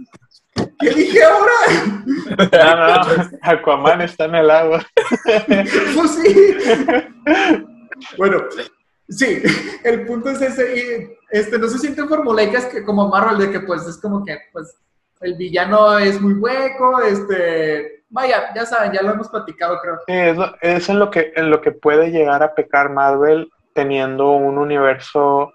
Speaker 2: ¿Qué dije ahora?
Speaker 3: No, no, Aquaman está en el agua.
Speaker 2: Pues sí. Bueno, Sí, el punto es ese. Y, este, no se sienten formulaicas que como Marvel, de que pues es como que pues el villano es muy hueco, este, vaya, ya saben, ya lo hemos platicado, creo.
Speaker 3: Sí, es, en lo que en lo que puede llegar a pecar Marvel teniendo un universo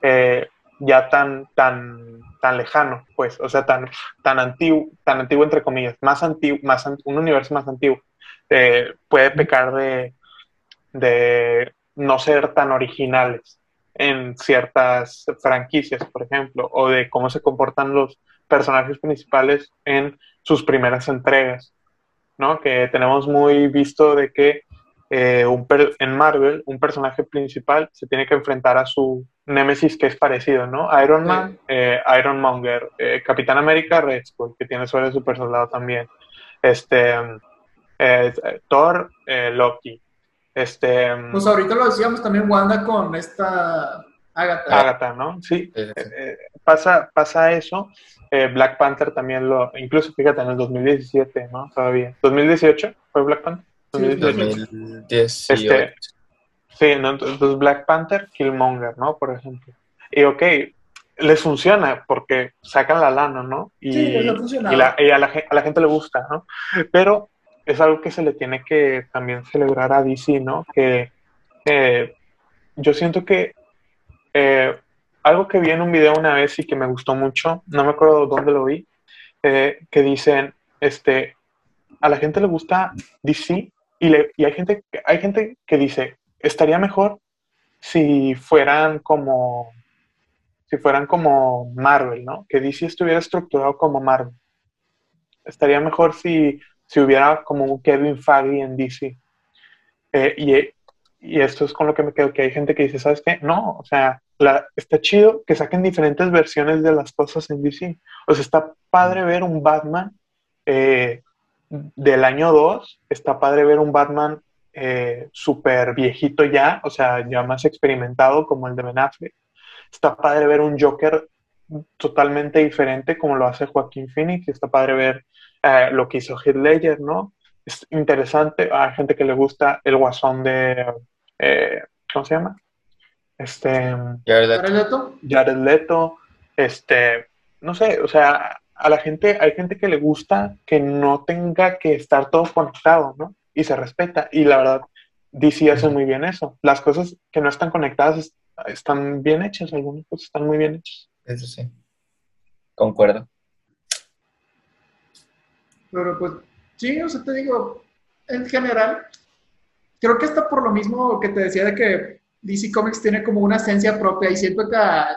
Speaker 3: eh, ya tan tan tan lejano, pues, o sea, tan tan antiguo, tan antiguo entre comillas, más antiguo, más un universo más antiguo, eh, puede pecar de de no ser tan originales en ciertas franquicias, por ejemplo, o de cómo se comportan los personajes principales en sus primeras entregas, ¿no? Que tenemos muy visto de que eh, un en Marvel un personaje principal se tiene que enfrentar a su némesis que es parecido, ¿no? Iron Man, eh, Iron Monger, eh, Capitán América, Red Skull, que tiene suele super soldado también, este, Thor, Loki, este,
Speaker 2: pues ahorita lo decíamos también Wanda con esta Agatha.
Speaker 3: Agatha, ¿no? Sí, eh, eh, pasa, pasa eso. Eh, Black Panther también lo, incluso fíjate, en el 2017, ¿no? Todavía. ¿2018 fue Black Panther?
Speaker 1: 2018.
Speaker 3: Este, sí, entonces Black Panther, Killmonger, ¿no? Por ejemplo. Y ok, les funciona porque sacan la lana, ¿no? Y,
Speaker 2: sí,
Speaker 3: y, la, y a, la, a la gente le gusta, ¿no? Pero es algo que se le tiene que también celebrar a DC, ¿no? Que eh, yo siento que eh, algo que vi en un video una vez y que me gustó mucho, no me acuerdo dónde lo vi, eh, que dicen, este, a la gente le gusta DC y, le, y hay, gente, hay gente que dice, estaría mejor si fueran como si fueran como Marvel, ¿no? Que DC estuviera estructurado como Marvel. Estaría mejor si si hubiera como un Kevin Feige en DC. Eh, y, y, esto es con lo que me quedo, que hay gente que dice, ¿sabes qué? No, o sea, está chido que saquen diferentes versiones de las cosas en DC. O sea, está padre ver un Batman eh, del año 2, está padre ver un Batman eh, súper viejito ya, o sea, ya más experimentado como el de Ben Affleck. Está padre ver un Joker totalmente diferente como lo hace Joaquín Phoenix. Está padre ver eh, lo que hizo Heath Ledger, ¿no? es interesante. Hay gente que le gusta el guasón de, eh, ¿cómo se llama? Este,
Speaker 1: Jared
Speaker 2: ¿Jared
Speaker 1: Leto.
Speaker 3: Jared Leto, este, no sé, o sea, a la gente, hay gente que le gusta que no tenga que estar todo conectado, ¿no? Y se respeta. Y la verdad, DC hace muy bien eso. Las cosas que no están conectadas es- están bien hechas, algunas cosas están muy bien hechas.
Speaker 1: Eso sí. Concuerdo.
Speaker 2: Pero pues, sí, o sea, te digo, en general, creo que está por lo mismo que te decía de que DC Comics tiene como una esencia propia y siento que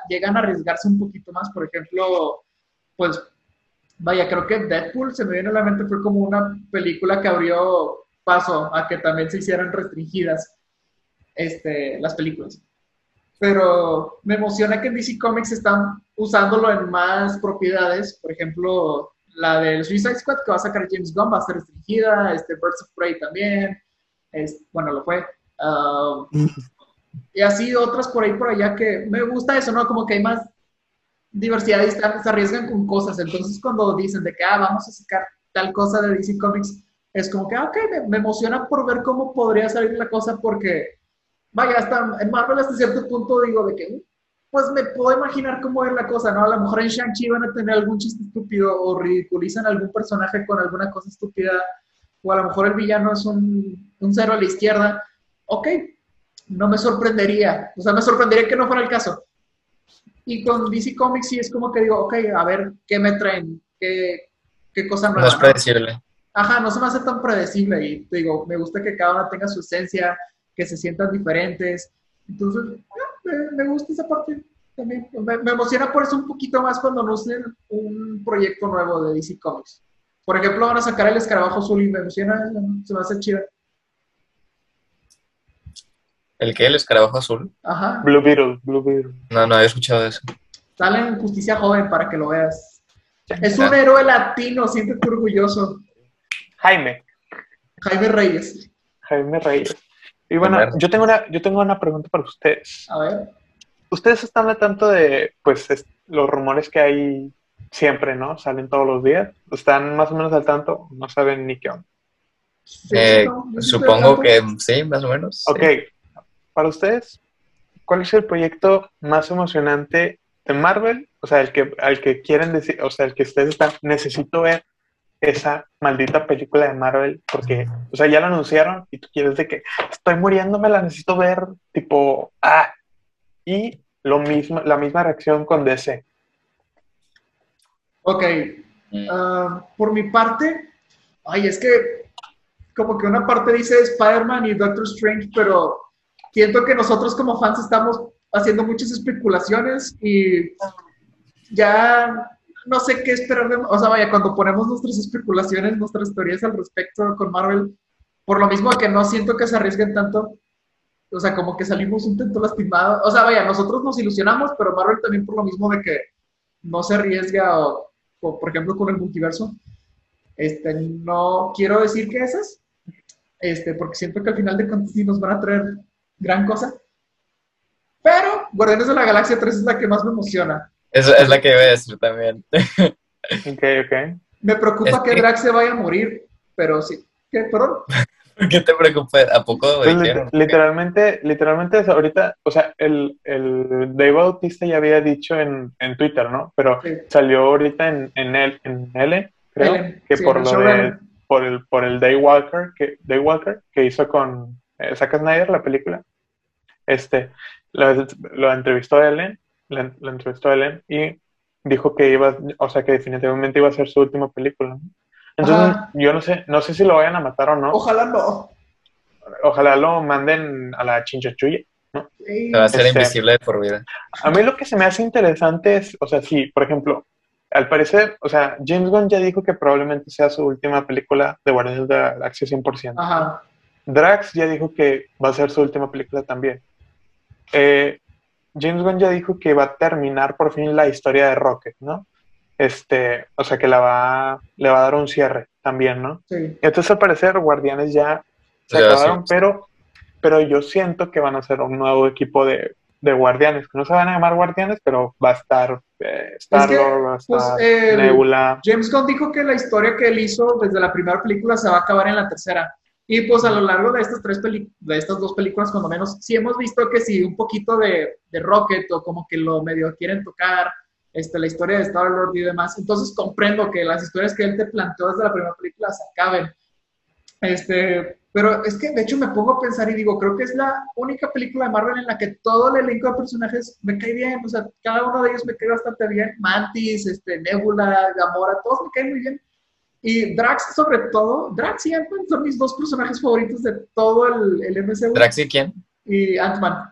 Speaker 2: llegan a arriesgarse un poquito más. Por ejemplo, pues, vaya, creo que Deadpool se me viene a la mente, fue como una película que abrió paso a que también se hicieran restringidas este, las películas. Pero me emociona que en DC Comics están usándolo en más propiedades. Por ejemplo, la del Suicide Squad que va a sacar James Gunn va a ser restringida. Este Birds of Prey también. Bueno, lo fue. Ah, y así otras por ahí por allá que me gusta eso, ¿no? Como que hay más diversidad y se arriesgan con cosas. Entonces, cuando dicen de que ah, vamos a sacar tal cosa de DC Comics, es como que, ah, ok, me emociona por ver cómo podría salir la cosa porque vaya, hasta en Marvel hasta cierto punto digo de que, pues me puedo imaginar cómo es la cosa, ¿no? A lo mejor en Shang-Chi van a tener algún chiste estúpido o ridiculizan algún personaje con alguna cosa estúpida, o a lo mejor el villano es un, un cero a la izquierda. Ok, no me sorprendería, o sea, me sorprendería que no fuera el caso. Y con DC Comics sí es como que digo, ok, a ver, ¿qué me traen? ¿Qué, qué cosa nueva?
Speaker 1: No es
Speaker 2: ¿no?
Speaker 1: predecible.
Speaker 2: Ajá, no se me hace tan predecible y te digo, me gusta que cada una tenga su esencia, que se sientan diferentes. Entonces, ah, me, me gusta esa parte también. Me, me emociona por eso un poquito más cuando anuncien un proyecto nuevo de DC Comics. Por ejemplo, van a sacar el escarabajo azul y me emociona, se me hace chido.
Speaker 1: ¿El qué? ¿El escarabajo azul?
Speaker 2: Ajá,
Speaker 3: Blue Beetle, Blue Beetle.
Speaker 1: No, no he escuchado de eso.
Speaker 2: sale en Justicia Joven para que lo veas. Es un héroe latino, siéntete orgulloso.
Speaker 3: Jaime,
Speaker 2: Jaime Reyes.
Speaker 3: Jaime Reyes. Y bueno, yo tengo una, yo tengo una pregunta para ustedes.
Speaker 2: A ver.
Speaker 3: Ustedes están al tanto de, pues, es- los rumores que hay siempre, ¿no? Salen todos los días. ¿Están más o menos al tanto? No saben ni qué onda.
Speaker 2: Sí,
Speaker 1: Eh, supongo que sí, más o menos. sí.
Speaker 3: Ok, para ustedes, ¿cuál es el proyecto más emocionante de Marvel? O sea, el que, al que quieren decir, o sea, el que ustedes están, necesito ver esa maldita película de Marvel, porque, o sea, ya la anunciaron y tú quieres de que estoy muriéndome, la necesito ver, tipo, ah, y lo mismo, la misma reacción con DC.
Speaker 2: Ok. Ah, por mi parte, ay, es que como que una parte dice Spider-Man y Doctor Strange, pero siento que nosotros como fans estamos haciendo muchas especulaciones y ya no sé qué esperar. de- o sea, vaya, cuando ponemos nuestras especulaciones, nuestras teorías al respecto con Marvel, por lo mismo que no siento que se arriesguen tanto, o sea, como que salimos un tanto lastimados. O sea, vaya, nosotros nos ilusionamos, pero Marvel también por lo mismo de que no se arriesga o por ejemplo con el multiverso. Este, no quiero decir que esas, este, porque siento que al final de cuentas sí nos van a traer gran cosa. Pero Guardianes de la Galaxia 3 es la que más me emociona.
Speaker 1: Es, es la que iba a decir también.
Speaker 3: Ok, ok.
Speaker 2: Me preocupa
Speaker 1: Es
Speaker 2: que
Speaker 1: que-
Speaker 2: Drax se vaya a morir, pero sí. ¿Qué? ¿Perdón?
Speaker 1: ¿Por qué te preocupas? ¿A poco
Speaker 3: Pues, lit- literalmente, literalmente es ahorita, o sea, el, el Dave Bautista ya había dicho en, en Twitter, ¿no? Pero
Speaker 2: Sí.
Speaker 3: salió ahorita en, en, el, en L, creo,
Speaker 2: Ellen,
Speaker 3: que
Speaker 2: sí,
Speaker 3: por lo de, por el, por el Daywalker, que, Daywalker, que hizo con eh, Zack Snyder, la película, este, lo, lo entrevistó a Ellen, lo entrevistó a Ellen y dijo que iba, o sea, que definitivamente iba a ser su última película, ¿no? Entonces,
Speaker 2: Ajá.
Speaker 3: yo no sé, no sé si lo vayan a matar o no.
Speaker 2: Ojalá no.
Speaker 3: Ojalá lo manden a la chinchachuya.
Speaker 2: Sí.
Speaker 1: Se va a hacer
Speaker 3: Este-
Speaker 1: invisible de por vida.
Speaker 3: A mí lo que se me hace interesante es, o sea, sí, por ejemplo, al parecer, o sea, James Gunn ya dijo que probablemente sea su última película de Guardianes de la Galaxia 100%.
Speaker 2: Ajá.
Speaker 3: Drax ya dijo que va a ser su última película también. Eh, James Gunn ya dijo que va a terminar por fin la historia de Rocket, ¿no? Este, o sea, que la va, le va a dar un cierre también, ¿no?
Speaker 2: Sí.
Speaker 3: Entonces, al parecer, Guardianes ya se
Speaker 1: Ya,
Speaker 3: acabaron,
Speaker 1: sí.
Speaker 3: pero, pero yo siento que van a ser un nuevo equipo de, de Guardianes, que no se van a llamar Guardianes, pero va a estar eh, Star-Lord, va a
Speaker 2: pues,
Speaker 3: estar
Speaker 2: el-
Speaker 3: Nebula.
Speaker 2: James Gunn dijo que la historia que él hizo desde la primera película se va a acabar en la tercera. Y pues a lo largo de estas tres peli- de estas dos películas, cuando menos, sí hemos visto que sí, un poquito de, de Rocket o como que lo medio quieren tocar, este, la historia de Star-Lord y demás. Entonces comprendo que las historias que él te planteó desde la primera película se acaben. Este, pero es que de hecho me pongo a pensar y digo, creo que es la única película de Marvel en la que todo el elenco de personajes me cae bien, o sea, cada uno de ellos me cae bastante bien, Mantis, este, Nebula, Gamora, todos me caen muy bien. Y Drax sobre todo, Drax y Ant-Man son mis dos personajes favoritos de todo el, el MCU.
Speaker 1: ¿Draxi quién?
Speaker 2: Y Ant-Man.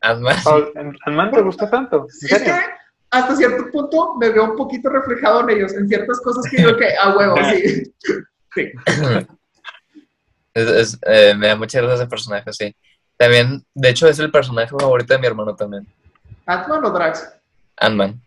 Speaker 1: Ant-Man.
Speaker 3: Oh, ¿Ant-Man te gusta tanto? ¿En
Speaker 2: Es que hasta cierto punto me veo un poquito reflejado en ellos, en ciertas cosas que digo que a huevo, sí. sí.
Speaker 1: Es- es, eh, me da mucha gracia ese personaje, sí. También, de hecho, es el personaje favorito de mi hermano también.
Speaker 2: ¿Ant-Man o Drax?
Speaker 1: Ant-Man.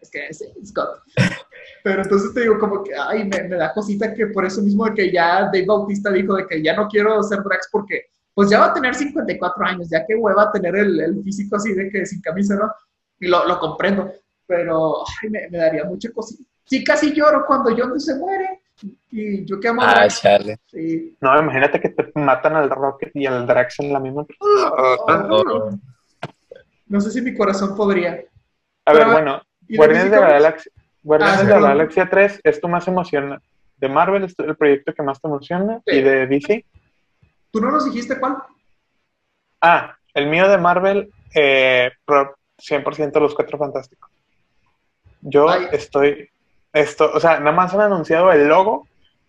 Speaker 2: Es que sí, Scott. Pero entonces te digo como que, ay, me, me da cosita que por eso mismo de que ya Dave Bautista dijo de que ya no quiero ser Drax porque pues ya va a tener 54 años, ya que hueva tener el, el físico así de que sin camisa, ¿no? Y lo, lo comprendo, pero ay, me, me daría mucha cosita. Sí, casi lloro cuando John se muere y yo que amo a
Speaker 1: Ah,
Speaker 2: Drax.
Speaker 1: chale.
Speaker 2: Sí.
Speaker 3: No, imagínate que te matan al Rocket y al Drax en la misma.
Speaker 1: Oh,
Speaker 2: No sé si mi corazón podría.
Speaker 3: A ver, bueno,
Speaker 2: ¿Y de
Speaker 3: Guardianes de la? Galaxia, Guardianes
Speaker 2: Ah,
Speaker 3: de la. Galaxia 3 es tu más emociona. De Marvel es el proyecto que más te emociona.
Speaker 2: Sí.
Speaker 3: Y de DC.
Speaker 2: ¿Tú no nos dijiste cuál?
Speaker 3: Ah, el mío de Marvel, eh, pro- 100% los cuatro fantásticos. Yo
Speaker 2: Ay.
Speaker 3: estoy, esto, o sea, nada más han anunciado el logo,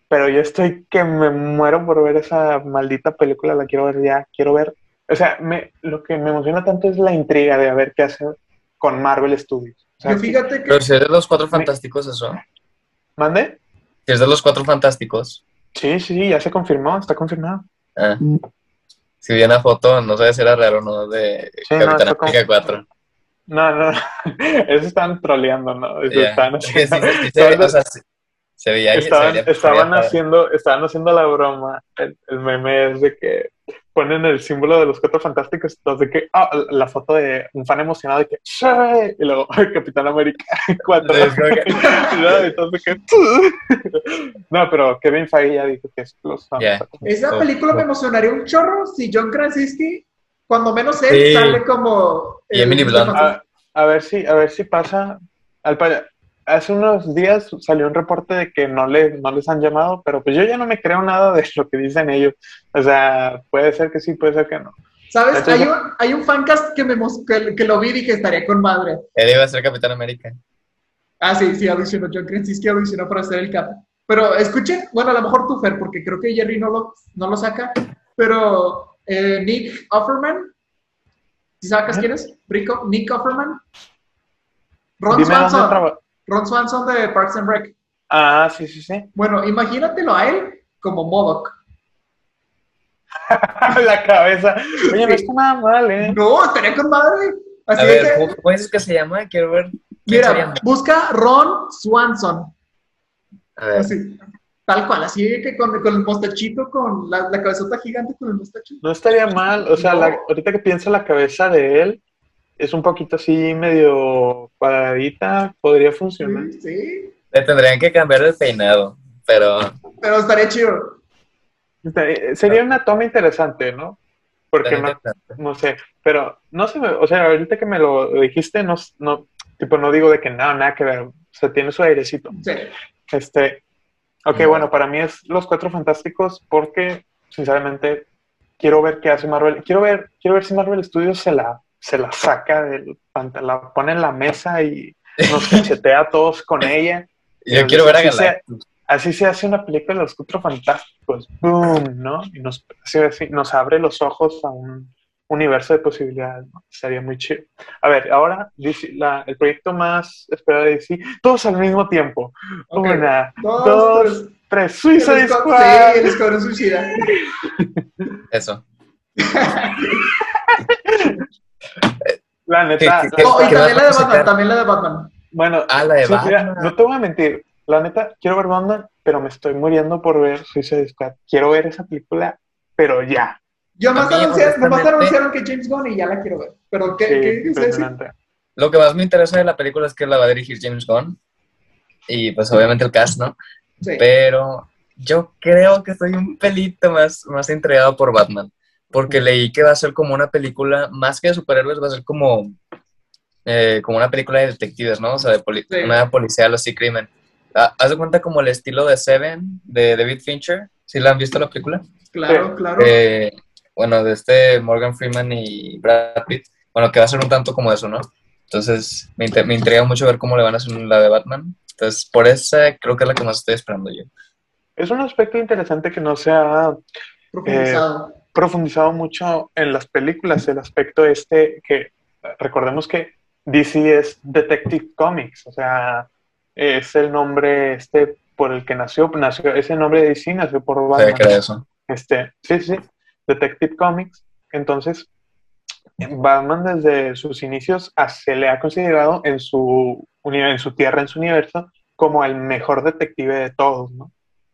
Speaker 3: pero yo estoy que me muero por ver esa maldita película, la quiero ver ya, quiero ver. O sea, me, lo que me emociona tanto es la intriga de a ver qué hace con Marvel Studios. O sea,
Speaker 2: Yo fíjate que...
Speaker 1: Pero si es de los cuatro fantásticos, eso.
Speaker 3: ¿Mande?
Speaker 1: Si es de los cuatro fantásticos.
Speaker 3: Sí, sí, ya se confirmó, está confirmado.
Speaker 1: Ah. Si vi una foto, no sé si era real o no, de
Speaker 3: Sí, no,
Speaker 1: Capitán
Speaker 3: como-
Speaker 1: América 4.
Speaker 3: No, no, eso están troleando, ¿no? Eso
Speaker 1: Ya.
Speaker 3: están
Speaker 1: Sí, sí,
Speaker 3: haciendo.
Speaker 1: sí, sí, se ve- o sea, sí, se veía se
Speaker 3: estaban,
Speaker 1: se
Speaker 3: estaban haciendo, estaban haciendo la broma. El, el meme es de que ponen el símbolo de los cuatro fantásticos, entonces de que, ah, la foto de un fan emocionado de que, "Sí", y luego Capitán América 4.
Speaker 1: Sí, es como que-
Speaker 3: ¿no? Entonces de que, no, pero Kevin Feige ya dijo que es los fans.
Speaker 1: Ya.
Speaker 2: Esa
Speaker 1: Oh,
Speaker 2: película
Speaker 1: oh.
Speaker 2: me emocionaría un chorro si John Krasinski, cuando menos él,
Speaker 1: Sí.
Speaker 2: sale como...
Speaker 1: Y
Speaker 2: el-
Speaker 1: Emily Blunt.
Speaker 3: A, a ver si, a ver si pasa. Al hace unos días salió un reporte de que no, le, no les han llamado, pero pues yo ya no me creo nada de lo que dicen ellos. O sea, puede ser que sí, puede ser que no.
Speaker 2: ¿Sabes?
Speaker 3: Entonces-
Speaker 2: hay, un, hay un fancast que, me, que, que lo vi y dije, estaría con madre.
Speaker 1: Él iba a ser Capitán América.
Speaker 2: Ah, sí, sí, audicionó. John Krasinski audicionó para ser el cap. Pero escuchen, bueno, a lo mejor tú, Fer, porque creo que Jerry no lo, no lo saca, pero eh, Nick Offerman, ¿sí sacas quién es? Rico, Nick Offerman. Ron
Speaker 3: Dime
Speaker 2: Swanson. Ron Swanson de Parks and Rec.
Speaker 3: Ah, sí, sí, sí.
Speaker 2: Bueno, imagínatelo a él como Modoc.
Speaker 3: la cabeza. Oye, no está nada mal, ¿eh?
Speaker 2: No, estaría con madre. Así
Speaker 1: A ver,
Speaker 2: que,
Speaker 1: ¿cómo, dices que se llama? Quiero ver. ¿Quién
Speaker 2: mira, busca Ron Swanson.
Speaker 1: A ver.
Speaker 2: Así, tal cual, así que con, con el mostachito, con la, la cabezota gigante con el mostacho.
Speaker 3: No estaría mal. O sea,
Speaker 2: No.
Speaker 3: la- ahorita que pienso la cabeza de él, es un poquito así medio cuadradita. Podría funcionar.
Speaker 2: Sí, sí,
Speaker 1: Le tendrían que cambiar el peinado, pero
Speaker 2: pero estaría chido.
Speaker 3: Estaría- Sería una toma interesante, ¿no? Porque no, no sé, pero no sé, o sea, ahorita que me lo dijiste, no, no, tipo, no digo de que nada, nada que ver, o sea, tiene su airecito.
Speaker 2: Sí.
Speaker 3: Este, ok,
Speaker 1: No.
Speaker 3: bueno, para mí es Los Cuatro Fantásticos porque, sinceramente, quiero ver qué hace Marvel, quiero ver, quiero ver si Marvel Studios se la, se la saca del pantalón, la pone en la mesa y nos cachetea a todos con ella.
Speaker 1: Yo quiero ver a. Galactus.
Speaker 3: Así se hace una película de los cuatro fantásticos, boom, ¿no? Y nos, así- así nos abre los ojos a un universo de posibilidades, ¿no? Sería muy chido. A ver, ahora DC, la- el proyecto más esperado de DC, todos al mismo tiempo. Una,
Speaker 2: Dos,
Speaker 3: dos,
Speaker 2: tres. escu-
Speaker 3: Squad.
Speaker 2: Sí, el escuadrón suicida.
Speaker 1: Eso.
Speaker 3: La neta,
Speaker 1: ¿Qué-
Speaker 3: la
Speaker 1: qué-
Speaker 2: Oh, y
Speaker 3: neta-
Speaker 1: ¿Qué
Speaker 2: también la de Batman,
Speaker 1: sacar?
Speaker 2: también la de Batman.
Speaker 3: bueno,
Speaker 1: Ah, la de
Speaker 3: sí, mira,
Speaker 1: Batman.
Speaker 3: no te voy a mentir, la neta, quiero ver Batman, pero me estoy muriendo por ver Suicide Squad. Quiero ver esa película, pero ya.
Speaker 2: Yo más anunciaron, anunciaron que James Gunn y ya la quiero ver. Pero ¿qué,
Speaker 3: Sí,
Speaker 2: qué
Speaker 3: impresionante.
Speaker 1: Lo que más me interesa de la película es que la va a dirigir James Gunn. Y pues obviamente el cast, ¿no?
Speaker 2: Sí.
Speaker 1: Pero yo creo que estoy un pelito más, más intrigado por Batman. Porque leí que va a ser como una película, más que de superhéroes, va a ser como, eh, como una película de detectives, ¿no? O sea, de poli-
Speaker 2: Sí.
Speaker 1: una policial así, crimen. Ah, Haz de cuenta como el estilo de Seven, de David Fincher. ¿Sí la han visto la película?
Speaker 2: Claro,
Speaker 3: Sí.
Speaker 2: claro.
Speaker 1: Eh, bueno, de este Morgan Freeman y Brad Pitt. Bueno, que va a ser un tanto como eso, ¿no? Entonces, me, inter- me intriga mucho ver cómo le van a hacer la de Batman. Entonces, por esa creo que es la que más estoy esperando yo.
Speaker 3: Es un aspecto interesante que no se ha
Speaker 2: Profundizado.
Speaker 3: Profundizado mucho en las películas, el aspecto este que recordemos que DC es Detective Comics, o sea, es el nombre este por el que nació, nació ese nombre de DC nació por Batman.
Speaker 1: eso.
Speaker 3: Este, sí, sí, Detective Comics. Entonces, Batman desde sus inicios se le ha considerado en su, en su tierra, en su universo, como el mejor detective de todos, ¿no?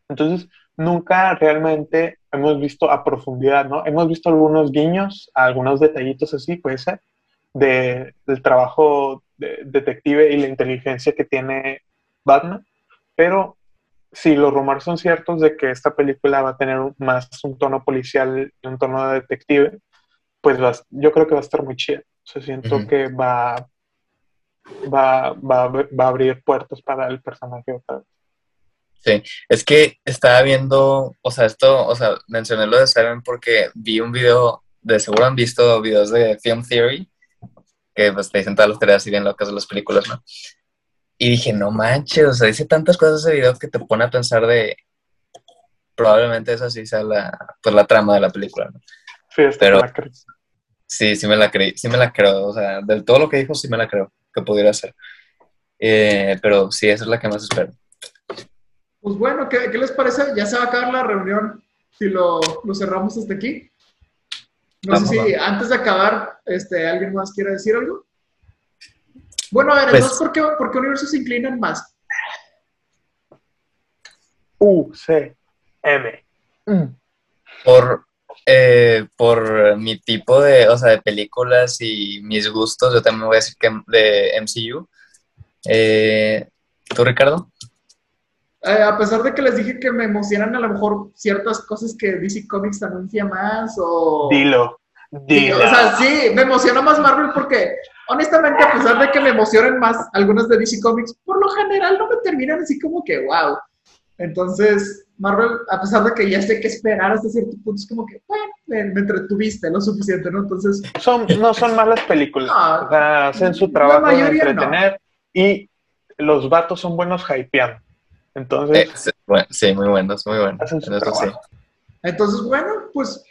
Speaker 3: Entonces, nunca realmente hemos visto a profundidad, ¿no? Hemos visto algunos guiños, algunos detallitos así, puede ser, de, del trabajo de detective y la inteligencia que tiene Batman, pero si los rumores son ciertos de que esta película va a tener más un tono policial y un tono de detective, pues va yo creo que va a estar muy chida. O sea, siento que va, va, va, va a abrir puertas para el personaje otra vez.
Speaker 1: Sí, es que estaba viendo, o sea, esto, o sea, mencioné lo de Seven porque vi un video, de seguro han visto videos de Film Theory, que pues te dicen todas las teorías así bien locas de las películas, ¿no? Y dije, no manches, o sea, dice tantas cosas ese video que te pone a pensar de, probablemente esa sí sea la, pues la trama de la película, ¿no?
Speaker 3: Sí,
Speaker 1: Pero-
Speaker 3: la crees.
Speaker 1: Sí, sí me la creí, sí me la creo, o sea, del todo lo que dijo sí me la creo que pudiera ser. Eh, pero sí, esa es la que más espero.
Speaker 2: Pues bueno, ¿qué, qué les parece? Ya se va a acabar la reunión si lo, lo cerramos hasta aquí. No
Speaker 1: Vamos,
Speaker 2: sé si antes de acabar, este, ¿alguien más quiere decir algo? Bueno, a ver,
Speaker 1: Pues-
Speaker 2: entonces, ¿por qué, por qué universos se inclinan más?
Speaker 3: U, C, M. Mm.
Speaker 1: Por, eh, por mi tipo de, o sea, de películas y mis gustos, yo también voy a decir que de MCU. Eh, ¿Tú, Ricardo?
Speaker 2: Eh, a pesar de que les dije que me emocionan a lo mejor ciertas cosas que DC Comics anuncia más o...
Speaker 3: Dilo. Dilo.
Speaker 2: O sea, sí, me emociona más Marvel porque, honestamente, a pesar de que me emocionen más algunas de DC Comics, por lo general no me terminan así como que, wow. Entonces, Marvel, a pesar de que ya sé qué esperar hasta cierto punto, es como que, bueno, me, me entretuviste lo suficiente, ¿no? Entonces,
Speaker 3: Son, no son malas películas.
Speaker 2: No,
Speaker 3: o sea, hacen su trabajo de
Speaker 2: no.
Speaker 3: entretener y los vatos son buenos hypeando. Entonces,
Speaker 1: Eh, sí, bueno, sí, muy buenos, muy buenos. En eso sí.
Speaker 2: entonces, bueno, pues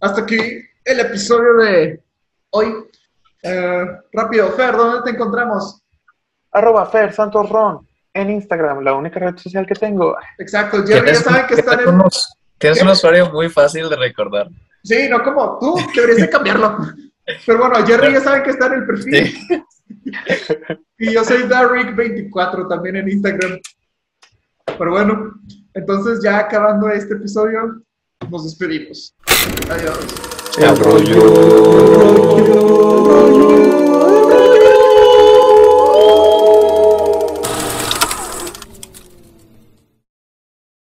Speaker 2: hasta aquí el episodio de hoy. Eh, rápido, Fer, ¿dónde te encontramos?
Speaker 3: arroba Fer Santos Ron en Instagram, la única red social que tengo.
Speaker 2: Exacto, Jerry ya
Speaker 1: Tienes-
Speaker 2: sabe que está en el...
Speaker 1: tienes unos- Tienes
Speaker 2: ¿Qué?
Speaker 1: un usuario muy fácil de recordar.
Speaker 2: Sí, no como tú, que deberías de cambiarlo. Pero bueno, Jerry ya sabe que está en el perfil.
Speaker 1: Sí.
Speaker 2: Y yo soy Darrick24 también en Instagram. Pero bueno, entonces ya acabando este episodio, nos despedimos. Adiós.
Speaker 1: Chao.